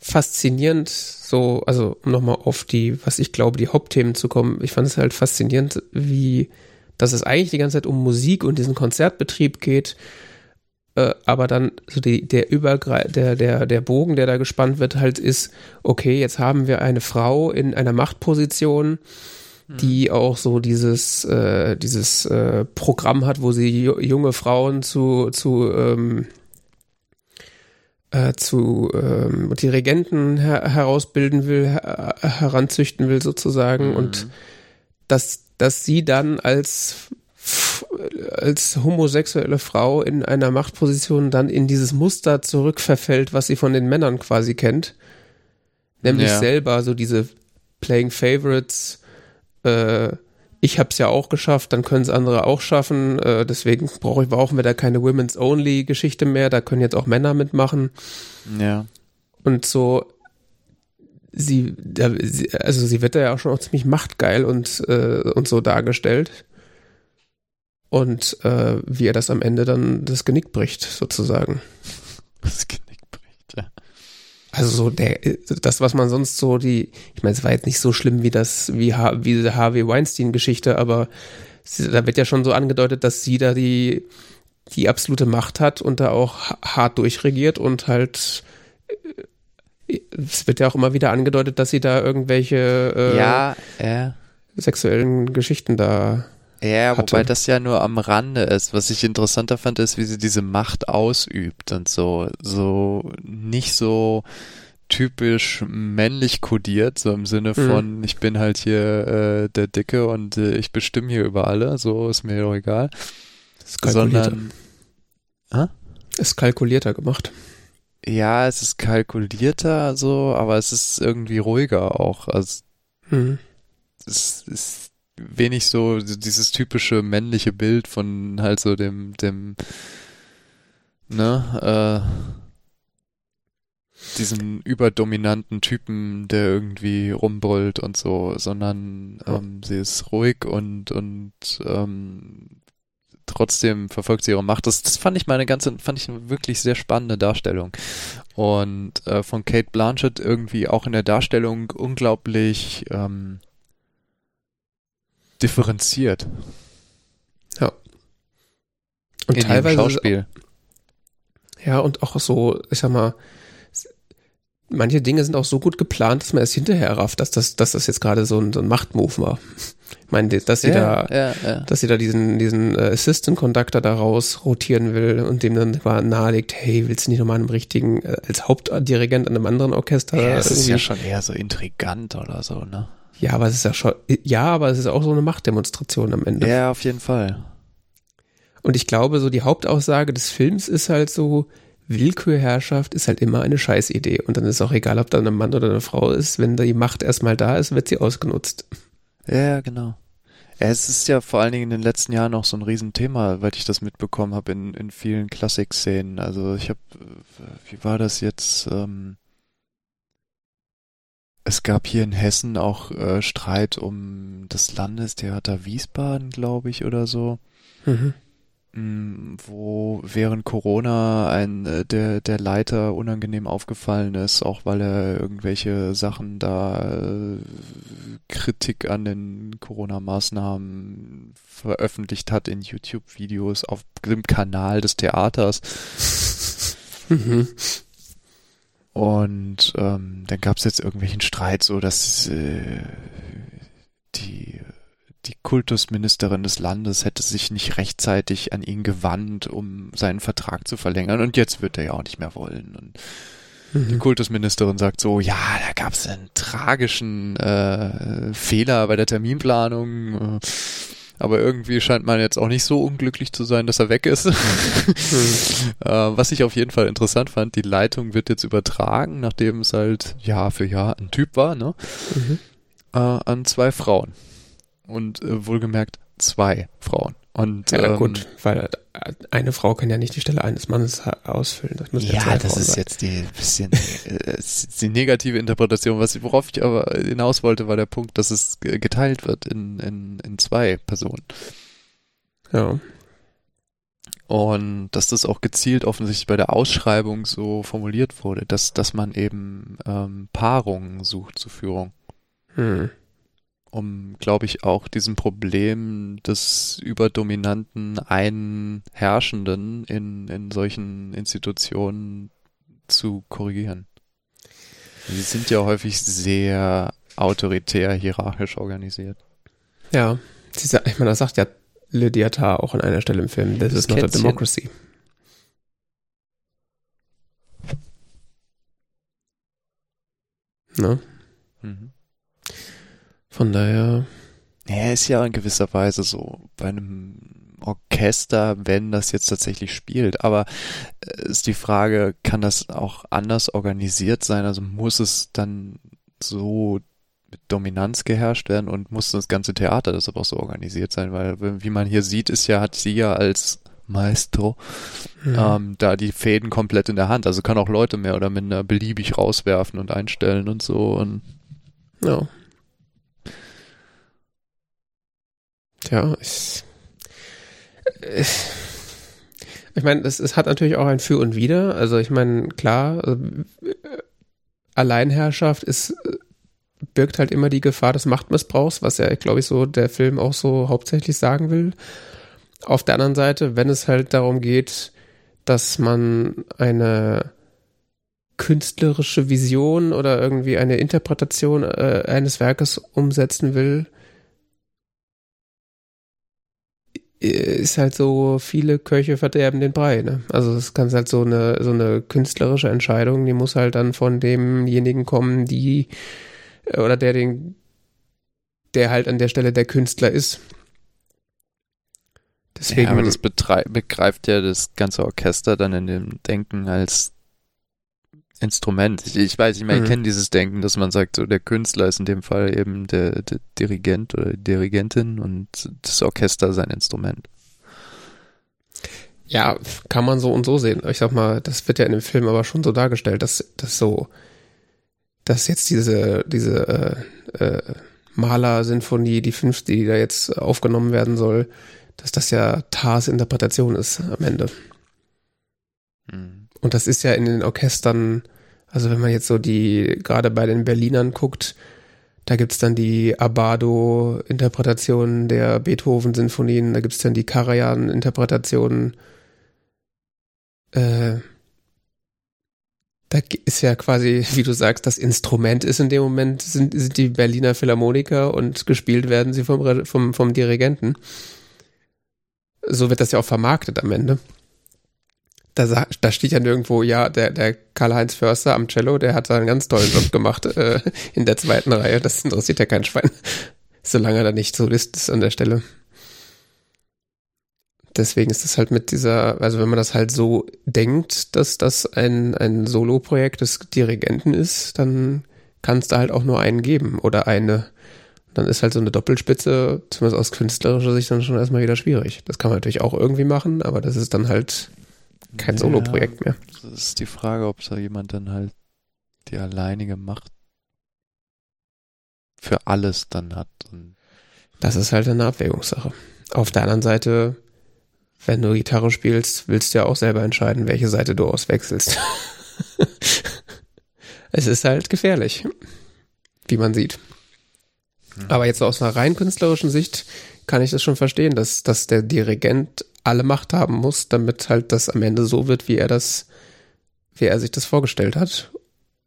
faszinierend, so, also um nochmal auf die, was ich glaube, die Hauptthemen zu kommen. Ich fand es halt faszinierend, wie, dass es eigentlich die ganze Zeit um Musik und diesen Konzertbetrieb geht, äh, aber dann so die, der Übergre der, der, der Bogen, der da gespannt wird, halt ist, okay, jetzt haben wir eine Frau in einer Machtposition, die mhm. auch so dieses, äh, dieses äh, Programm hat, wo sie junge Frauen zu, zu ähm, äh, zu ähm, Dirigenten her herausbilden will, her heranzüchten will sozusagen mhm. und dass, dass sie dann als als homosexuelle Frau in einer Machtposition dann in dieses Muster zurückverfällt, was sie von den Männern quasi kennt. Nämlich ja. selber so diese Playing Favorites, äh, ich habe es ja auch geschafft, dann können es andere auch schaffen. Äh, deswegen brauche ich, brauchen wir da keine Women's Only Geschichte mehr. Da können jetzt auch Männer mitmachen. Ja. Und so, sie, da, sie also sie wird da ja auch schon auch ziemlich machtgeil und, äh, und so dargestellt. Und äh, wie er das am Ende dann das Genick bricht, sozusagen. Das Genick. Also so der, das, was man sonst so die, ich meine, es war jetzt nicht so schlimm wie das, wie, wie diese Harvey Weinstein-Geschichte, aber da wird ja schon so angedeutet, dass sie da die, die absolute Macht hat und da auch hart durchregiert und halt äh, es wird ja auch immer wieder angedeutet, dass sie da irgendwelche äh, ja, ja. sexuellen Geschichten da ja, hatte. wobei das ja nur am Rande ist. Was ich interessanter fand, ist, wie sie diese Macht ausübt und so, so nicht so typisch männlich kodiert, so im Sinne mhm. von, mhm. ich bin halt hier äh, der Dicke und äh, ich bestimme hier über alle, so ist mir doch egal. Ist Sondern äh? ist kalkulierter gemacht. Ja, es ist kalkulierter so, aber es ist irgendwie ruhiger auch. Also mhm. es ist wenig so dieses typische männliche Bild von halt so dem, dem, ne, äh, diesen überdominanten Typen, der irgendwie rumbrüllt und so, sondern ähm, sie ist ruhig und und ähm, trotzdem verfolgt sie ihre Macht. Das, das fand ich mal eine ganze, fand ich eine wirklich sehr spannende Darstellung. Und äh, von Kate Blanchett irgendwie auch in der Darstellung unglaublich ähm, differenziert. Ja. Und In teilweise. Schauspiel. Ja, und auch so, ich sag mal, manche Dinge sind auch so gut geplant, dass man erst hinterher rafft, dass das, dass das jetzt gerade so ein, so ein Machtmove war. *laughs* Ich meine, dass sie Ja, da, ja, ja. dass sie da diesen, diesen äh, Assistant Conductor da raus rotieren will und dem dann mal nahelegt, hey, willst du nicht nochmal einem richtigen, äh, als Hauptdirigent an einem anderen Orchester Ja, es ist irgendwie- ja schon eher so intrigant oder so, ne? Ja, aber es ist ja schon, ja, aber es ist auch so eine Machtdemonstration am Ende. Ja, auf jeden Fall. Und ich glaube, so die Hauptaussage des Films ist halt so, Willkürherrschaft ist halt immer eine Scheißidee. Und dann ist auch egal, ob da ein Mann oder eine Frau ist, wenn die Macht erstmal da ist, wird sie ausgenutzt. Ja, genau. Es ist ja vor allen Dingen in den letzten Jahren auch so ein Riesenthema, weil ich das mitbekommen habe in, in vielen Klassikszenen. Also ich habe, wie war das jetzt? Ähm, es gab hier in Hessen auch äh, Streit um das Landestheater Wiesbaden, glaube ich, oder so. Mhm. Mm, wo während Corona ein äh, der der Leiter unangenehm aufgefallen ist, auch weil er irgendwelche Sachen da äh, Kritik an den Corona-Maßnahmen veröffentlicht hat in YouTube-Videos auf dem Kanal des Theaters. *laughs* Mhm. Und ähm, dann gab es jetzt irgendwelchen Streit, so dass äh, die die Kultusministerin des Landes hätte sich nicht rechtzeitig an ihn gewandt, um seinen Vertrag zu verlängern. Und jetzt wird er ja auch nicht mehr wollen. Und die Mhm. Kultusministerin sagt so, ja, da gab es einen tragischen äh, Fehler bei der Terminplanung. Aber irgendwie scheint man jetzt auch nicht so unglücklich zu sein, dass er weg ist. *laughs* äh, was ich auf jeden Fall interessant fand, die Leitung wird jetzt übertragen, nachdem es halt Jahr für Jahr ein Typ war, ne? Mhm. äh, an zwei Frauen. Und äh, wohlgemerkt zwei Frauen. Und Ja, ähm, gut, weil eine Frau kann ja nicht die Stelle eines Mannes ausfüllen. Das müssen ja, Ja, zwei das Frauen ist sein. jetzt die bisschen äh, die negative Interpretation. Was worauf ich aber hinaus wollte, war der Punkt, dass es ge- geteilt wird in, in, in zwei Personen. Ja. Und dass das auch gezielt offensichtlich bei der Ausschreibung so formuliert wurde, dass, dass man eben ähm, Paarungen sucht zur Führung. Hm. Um, glaube ich, auch diesem Problem des überdominanten einen Herrschenden in, in solchen Institutionen zu korrigieren. Sie sind ja häufig sehr autoritär, hierarchisch organisiert. Ja. Sie, ich meine, das sagt ja Lydia auch an einer Stelle im Film. This Das is not a democracy. Ne? Mhm. Von daher, Ja, ist ja in gewisser Weise so bei einem Orchester, wenn das jetzt tatsächlich spielt. Aber äh, ist die Frage, kann das auch anders organisiert sein? Also muss es dann so mit Dominanz geherrscht werden und muss das ganze Theater deshalb auch so organisiert sein? Weil, wie man hier sieht, ist ja, hat sie ja als Maestro hm. ähm, da die Fäden komplett in der Hand. Also kann auch Leute mehr oder minder beliebig rauswerfen und einstellen und so. Und ja. Tja, ich, ich, ich meine, es, es hat natürlich auch ein Für und Wider. Also ich meine, klar, äh, Alleinherrschaft ist, birgt halt immer die Gefahr des Machtmissbrauchs, was ja, glaube ich, so der Film auch so hauptsächlich sagen will. Auf der anderen Seite, wenn es halt darum geht, dass man eine künstlerische Vision oder irgendwie eine Interpretation äh, eines Werkes umsetzen will, ist halt so, viele Köche verderben den Brei. Ne? Also es kann halt so eine, so eine künstlerische Entscheidung, die muss halt dann von demjenigen kommen, die oder der den, der halt an der Stelle der Künstler ist. Deswegen, ja, aber das begreift ja das ganze Orchester dann in dem Denken als Instrument. Ich, ich weiß, ich meine, Mhm. ich kenne dieses Denken, dass man sagt, so der Künstler ist in dem Fall eben der, der Dirigent oder die Dirigentin und das Orchester sein Instrument. Ja, kann man so und so sehen. Ich sag mal, das wird ja in dem Film aber schon so dargestellt, dass das so, dass jetzt diese, diese äh, äh, Maler-Sinfonie, die fünfte, die da jetzt aufgenommen werden soll, dass das ja Tars Interpretation ist am Ende. Und das ist ja in den Orchestern, also wenn man jetzt so die, gerade bei den Berlinern guckt, da gibt's dann die Abado-Interpretationen der Beethoven-Sinfonien, da gibt's dann die Karajan-Interpretationen. Äh, Da ist ja quasi, *laughs* wie du sagst, das Instrument ist in dem Moment, sind, sind die Berliner Philharmoniker und gespielt werden sie vom, vom, vom Dirigenten. So wird das ja auch vermarktet am Ende. Da, da steht ja nirgendwo, ja, der, der Karl-Heinz Förster am Cello, der hat da einen ganz tollen Job gemacht äh, in der zweiten Reihe. Das interessiert ja kein Schwein, solange er da nicht so ist an der Stelle deswegen ist es halt mit dieser, also wenn man das halt so denkt, dass das ein, ein Solo-Projekt des Dirigenten ist, dann kann es da halt auch nur einen geben oder eine. Dann ist halt so eine Doppelspitze, zumindest aus künstlerischer Sicht, dann schon erstmal wieder schwierig. Das kann man natürlich auch irgendwie machen, aber das ist dann halt kein ja, Solo-Projekt mehr. Das ist die Frage, ob da jemand dann halt die alleinige Macht für alles dann hat. das ist halt eine Abwägungssache. Auf der anderen Seite wenn du Gitarre spielst, willst du ja auch selber entscheiden, welche Seite du auswechselst. *laughs* es ist halt gefährlich, wie man sieht. Aber jetzt aus einer rein künstlerischen Sicht kann ich das schon verstehen, dass, dass der Dirigent alle Macht haben muss, damit halt das am Ende so wird, wie er das, wie er sich das vorgestellt hat.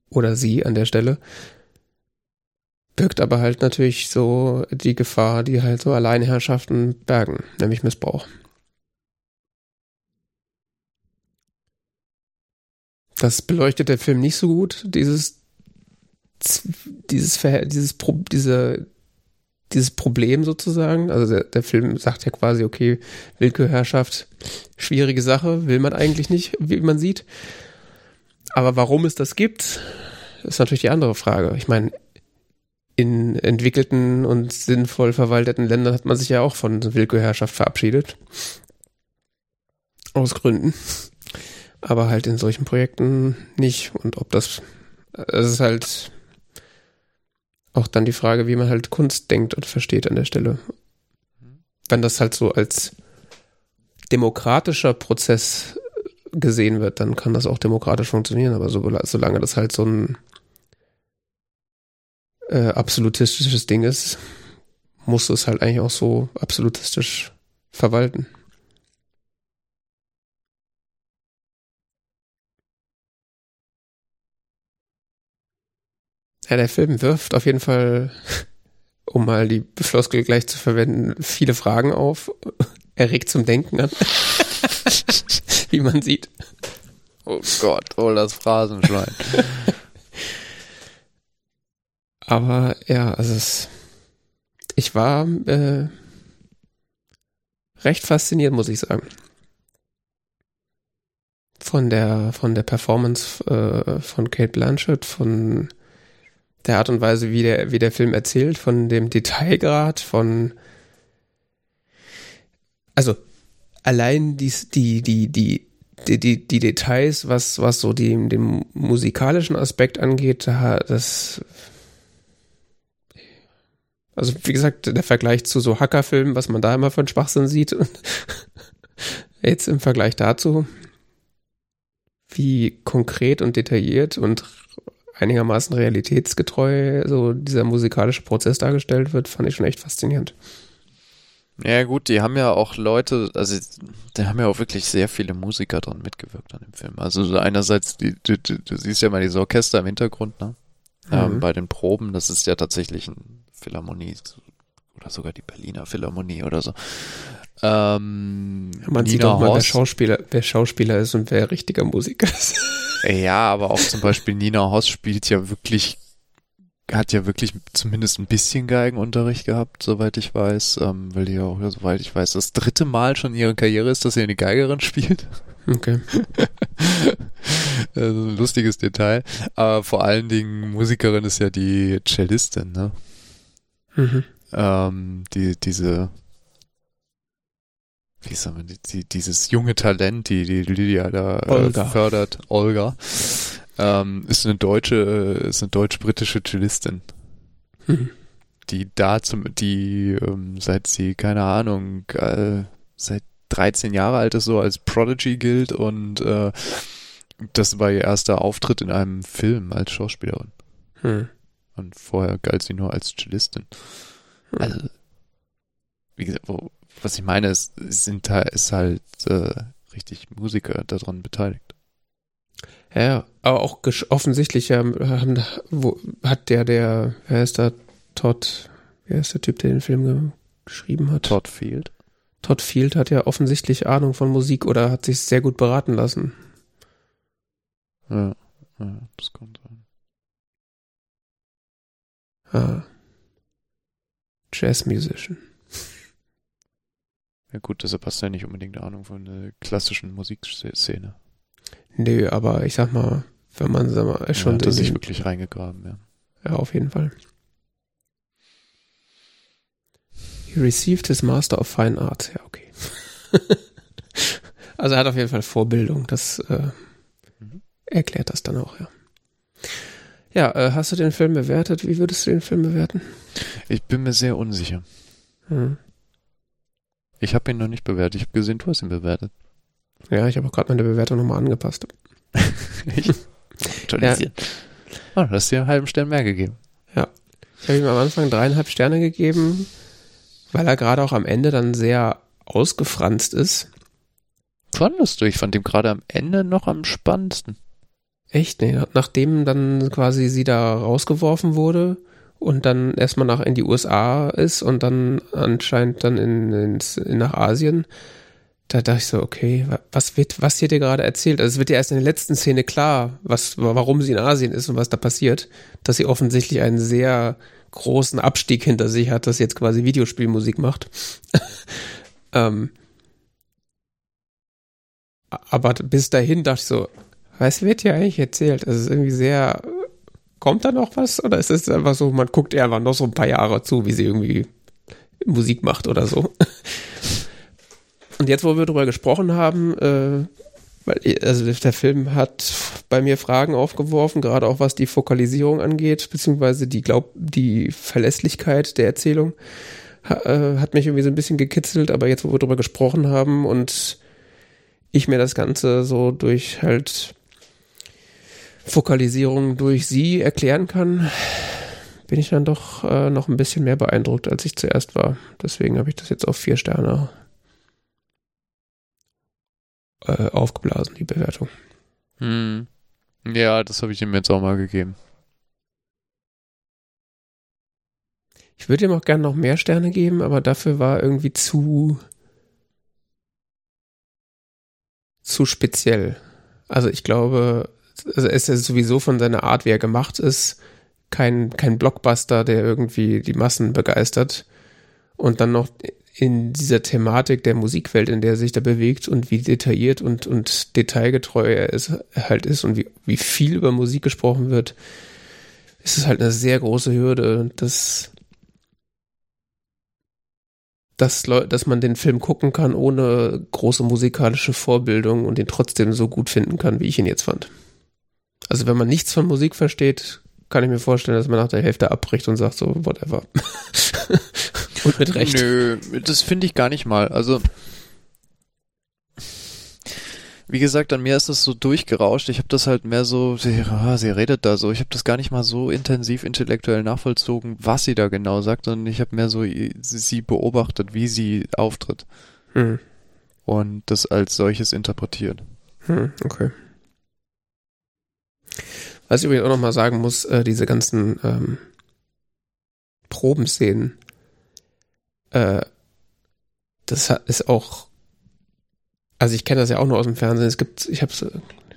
Oder sie an der Stelle. Birgt aber halt natürlich so die Gefahr, die halt so Alleinherrschaften bergen, nämlich Missbrauch. Das beleuchtet der Film nicht so gut, dieses, dieses, dieses, diese, dieses Problem sozusagen. Also der, der Film sagt ja quasi, okay, Willkürherrschaft, schwierige Sache, will man eigentlich nicht, wie man sieht. Aber warum es das gibt, ist natürlich die andere Frage. Ich meine, in entwickelten und sinnvoll verwalteten Ländern hat man sich ja auch von Willkürherrschaft verabschiedet. Aus Gründen aber halt in solchen Projekten nicht. Und ob das, es ist halt auch dann die Frage, wie man halt Kunst denkt und versteht an der Stelle. Wenn das halt so als demokratischer Prozess gesehen wird, dann kann das auch demokratisch funktionieren, aber so, solange das halt so ein äh, absolutistisches Ding ist, muss es halt eigentlich auch so absolutistisch verwalten. Ja, der Film wirft auf jeden Fall, *laughs* um mal die Floskel gleich zu verwenden, viele Fragen auf. *laughs* Er regt zum Denken an. *laughs* Wie man sieht. Oh Gott, oh das Phrasenschwein. Aber ja, also es, ich war äh, recht fasziniert, muss ich sagen. Von der, von der Performance äh, von Kate Blanchett, von der Art und Weise, wie der, wie der Film erzählt, von dem Detailgrad, von also allein die, die, die, die, die, die Details, was, was so die, den musikalischen Aspekt angeht, das also wie gesagt, der Vergleich zu so Hackerfilmen, was man da immer von Schwachsinn sieht, *laughs* jetzt im Vergleich dazu, wie konkret und detailliert und einigermaßen realitätsgetreu so dieser musikalische Prozess dargestellt wird, fand ich schon echt faszinierend. Ja gut, die haben ja auch Leute, also die haben ja auch wirklich sehr viele Musiker dran mitgewirkt an dem Film. Also einerseits, die, du, du, du siehst ja mal diese Orchester im Hintergrund, ne? Ähm, mhm. Ähm, bei den Proben, das ist ja tatsächlich ein Philharmonie oder sogar die Berliner Philharmonie oder so. Ähm, Man Nina sieht auch mal, wer Schauspieler, wer Schauspieler ist und wer richtiger Musiker ist. Ja, aber auch zum Beispiel Nina Hoss spielt ja wirklich, hat ja wirklich zumindest ein bisschen Geigenunterricht gehabt, soweit ich weiß, ähm, weil die ja auch, soweit ich weiß, das dritte Mal schon in ihrer Karriere ist, dass sie eine Geigerin spielt. Okay. *laughs* also ein lustiges Detail. Aber vor allen Dingen Musikerin ist ja die Cellistin, ne? Mhm. Ähm, die, diese wie sagen wir, die, dieses junge Talent, die, die Lydia da äh, Olga. fördert, Olga, ähm, ist eine deutsche, äh, ist eine deutsch-britische Cellistin. Hm. Die da zum, die, ähm, seit sie, keine Ahnung, äh, seit 13 Jahre alt ist, so als Prodigy gilt und äh, das war ihr erster Auftritt in einem Film als Schauspielerin. Hm. Und vorher galt sie nur als Cellistin. Hm. Also, wie gesagt, wo, was ich meine, ist, sind ist halt äh, richtig Musiker daran beteiligt. Ja, aber auch offensichtlich haben, wo, hat der, der, wer ist da, Todd, wer ist der Typ, der den Film geschrieben hat? Todd Field. Todd Field hat ja offensichtlich Ahnung von Musik oder hat sich sehr gut beraten lassen. Ja, ja das kommt sein. Ah. Jazz Musician. Ja gut, deshalb hast du ja nicht unbedingt Ahnung von der klassischen Musikszene. Nö, aber ich sag mal, wenn man sag mal, schon ja, hat sich wirklich reingegraben, ja. Ja, auf jeden Fall. He received his Master of Fine Arts. Ja, okay. *laughs* also er hat auf jeden Fall Vorbildung. Das äh, mhm. erklärt das dann auch, ja. Ja, äh, hast du den Film bewertet? Wie würdest du den Film bewerten? Ich bin mir sehr unsicher. Hm. Ich habe ihn noch nicht bewertet. Ich habe gesehen, du hast ihn bewertet. Ja, ich habe auch gerade meine Bewertung nochmal angepasst. *laughs* ich. Ja. Oh, du hast dir einen halben Stern mehr gegeben. Ja. Ich habe ihm am Anfang dreieinhalb Sterne gegeben, weil er gerade auch am Ende dann sehr ausgefranst ist. Fandest du? Ich fand ihn gerade am Ende noch am spannendsten. Echt? Nee, nachdem dann quasi sie da rausgeworfen wurde und dann erstmal nach in die USA ist und dann anscheinend dann in, ins, in nach Asien, da dachte ich so, okay, was wird, was hier dir gerade erzählt? Also es wird ja erst in der letzten Szene klar, was, warum sie in Asien ist und was da passiert, dass sie offensichtlich einen sehr großen Abstieg hinter sich hat, dass sie jetzt quasi Videospielmusik macht. *laughs* ähm, aber bis dahin dachte ich so, was wird hier eigentlich erzählt? Also es ist irgendwie sehr, kommt da noch was? Oder ist es einfach so, man guckt eher noch so ein paar Jahre zu, wie sie irgendwie Musik macht oder so? *laughs* Und jetzt, wo wir darüber gesprochen haben, äh, weil, also der Film hat bei mir Fragen aufgeworfen, gerade auch was die Fokalisierung angeht, beziehungsweise die Glaub, die Verlässlichkeit der Erzählung ha, äh, hat mich irgendwie so ein bisschen gekitzelt, aber jetzt, wo wir darüber gesprochen haben und ich mir das Ganze so durch halt Fokalisierung durch sie erklären kann, bin ich dann doch äh, noch ein bisschen mehr beeindruckt, als ich zuerst war. Deswegen habe ich das jetzt auf vier Sterne äh, aufgeblasen, die Bewertung. Hm. Ja, das habe ich ihm jetzt auch mal gegeben. Ich würde ihm auch gerne noch mehr Sterne geben, aber dafür war irgendwie zu zu speziell. Also ich glaube, also ist sowieso von seiner Art, wie er gemacht ist, kein, kein Blockbuster, der irgendwie die Massen begeistert. Und dann noch in dieser Thematik der Musikwelt, in der er sich da bewegt und wie detailliert und, und detailgetreu er ist, halt ist und wie, wie viel über Musik gesprochen wird, ist es halt eine sehr große Hürde, dass, dass, dass man den Film gucken kann ohne große musikalische Vorbildung und ihn trotzdem so gut finden kann, wie ich ihn jetzt fand. Also wenn man nichts von Musik versteht, kann ich mir vorstellen, dass man nach der Hälfte abbricht und sagt so, whatever. *laughs* und mit Recht. Nö, das finde ich gar nicht mal. Also, wie gesagt, an mir ist das so durchgerauscht. Ich habe das halt mehr so, sie, ah, sie redet da so. Ich habe das gar nicht mal so intensiv intellektuell nachvollzogen, was sie da genau sagt, sondern ich habe mehr so sie beobachtet, wie sie auftritt. Hm. Und das als solches interpretiert. Hm, okay. Was ich übrigens auch nochmal sagen muss, äh, diese ganzen ähm, Probenszenen, äh, das ist auch, also ich kenne das ja auch nur aus dem Fernsehen. Es gibt, ich habe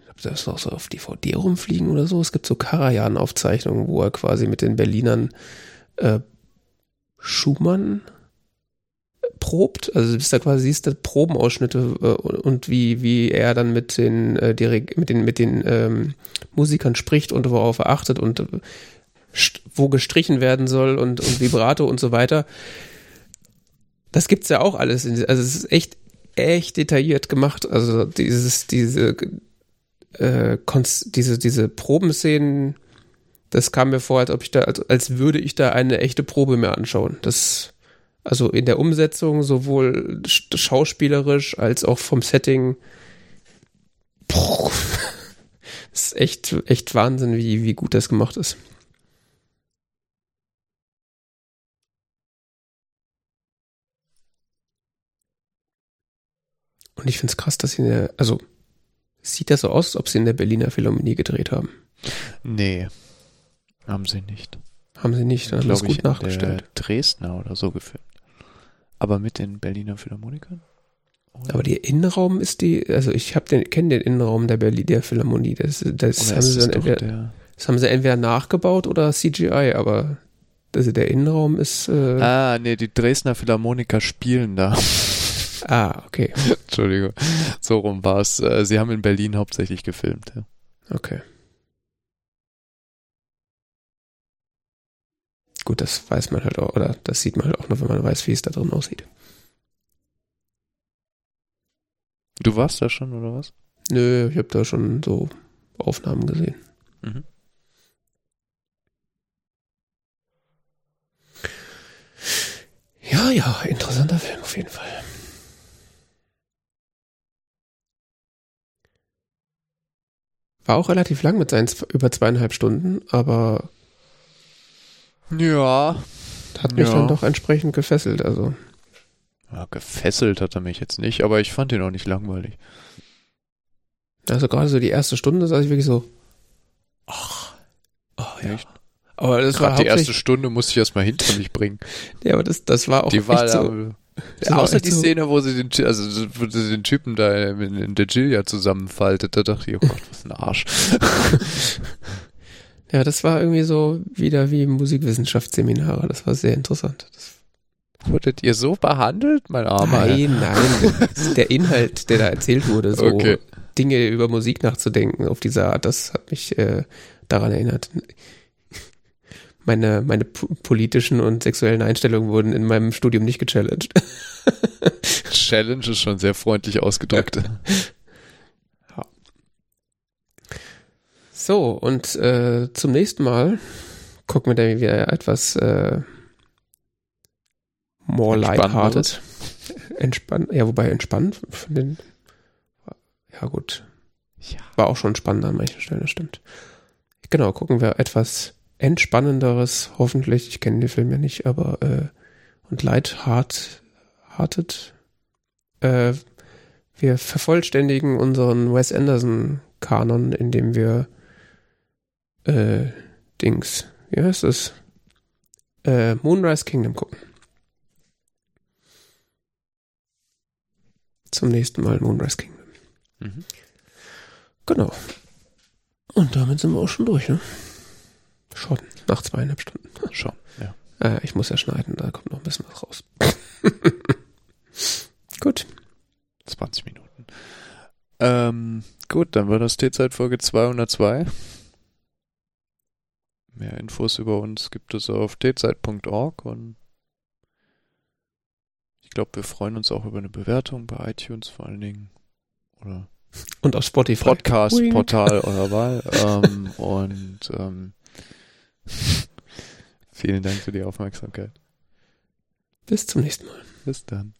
hab das noch so auf DVD rumfliegen oder so. Es gibt so Karajan-Aufzeichnungen, wo er quasi mit den Berlinern äh, Schumann probt, also du bist da quasi siehst du Probenausschnitte äh, und wie wie er dann mit den äh, direkt mit den mit den ähm, Musikern spricht und worauf er achtet und wo gestrichen werden soll und und Vibrato und so weiter. Das gibt's ja auch alles. In, also es ist echt echt detailliert gemacht. Also dieses diese äh, diese diese Probenszenen, das kam mir vor, als ob ich da als, als würde ich da eine echte Probe mir anschauen. Das also in der Umsetzung, sowohl schauspielerisch als auch vom Setting. Boah, *laughs* das ist echt, echt Wahnsinn, wie, wie gut das gemacht ist. Und ich finde es krass, dass sie, eine, also Sieht das so aus, als ob sie in der Berliner Philharmonie gedreht haben? Nee, haben sie nicht. Haben sie nicht, dann haben sie es gut nachgestellt. in der Dresdner oder so gefilmt. Aber mit den Berliner Philharmonikern? Oder? Aber der Innenraum ist die, also ich habe den, kenne den Innenraum der Berlin, der Philharmonie. Das, das, haben sie dann entweder, der, das haben sie entweder nachgebaut oder CGI, aber also der Innenraum ist, äh, ah, Ah, nee, die Dresdner Philharmoniker spielen da. *laughs* okay, *laughs* Entschuldigung. So rum war es. Äh, Sie haben in Berlin hauptsächlich gefilmt. Ja. okay. Gut, das weiß man halt auch, oder das sieht man halt auch nur, wenn man weiß, wie es da drin aussieht. Du warst da schon, oder was? Nö, ich habe da schon so Aufnahmen gesehen. Mhm. Ja, ja, interessanter Film auf jeden Fall. War auch relativ lang mit seinen über zweieinhalb Stunden, aber Ja. hat mich Ja. dann doch entsprechend gefesselt. Also ja. Gefesselt hat er mich jetzt nicht, aber ich fand ihn auch nicht langweilig. Also gerade so die erste Stunde saß ich wirklich so. Ach. Oh, ja. Echt? Aber das war Gerade die erste Stunde musste ich erstmal hinter mich bringen. *laughs* ja, aber das, das war auch die war so, war außer die so- Szene, wo sie den, also wo sie den Typen da in, in der Gilia zusammenfaltet, da dachte ich, oh Gott, was ein Arsch. *laughs* Ja, das war irgendwie so wieder wie Musikwissenschaftsseminare. Das war sehr interessant. Das, Wurdet ihr so behandelt, mein armer? nein, nein. der Inhalt, der da erzählt wurde, so Okay. Dinge über Musik nachzudenken auf diese Art, das hat mich äh, daran erinnert. Meine, meine po- politischen und sexuellen Einstellungen wurden in meinem Studium nicht gechallenged. Challenge ist schon sehr freundlich ausgedrückt. So, und äh, zum nächsten Mal gucken wir dann wieder etwas äh, more lighthearted. *laughs* Entspannt. Ja, wobei entspannt von den. Ja, gut. Ja. War auch schon spannend an manchen Stellen, das stimmt. Genau, gucken wir etwas entspannenderes, hoffentlich. Ich kenne den Film ja nicht, aber äh, und lightheart, hearted. Äh, wir vervollständigen unseren Wes Anderson-Kanon, indem wir äh, Dings, wie heißt es? Äh, Moonrise Kingdom gucken. Zum nächsten Mal Moonrise Kingdom. Mhm. Genau. Und damit sind wir auch schon durch, ne? Schon. Nach zweieinhalb Stunden. Schon, ja. Äh, ich muss ja schneiden, da kommt noch ein bisschen was raus. *laughs* Gut. 20 Minuten. Ähm, gut, dann war das T-Zeit Folge 202. Mehr Infos über uns gibt es auf tzeit.org und ich glaube, wir freuen uns auch über eine Bewertung bei iTunes vor allen Dingen oder Und auf Spotify. Podcast-Portal eurer Wahl. *laughs* ähm, und ähm, *laughs* vielen Dank für die Aufmerksamkeit. Bis zum nächsten Mal. Bis dann.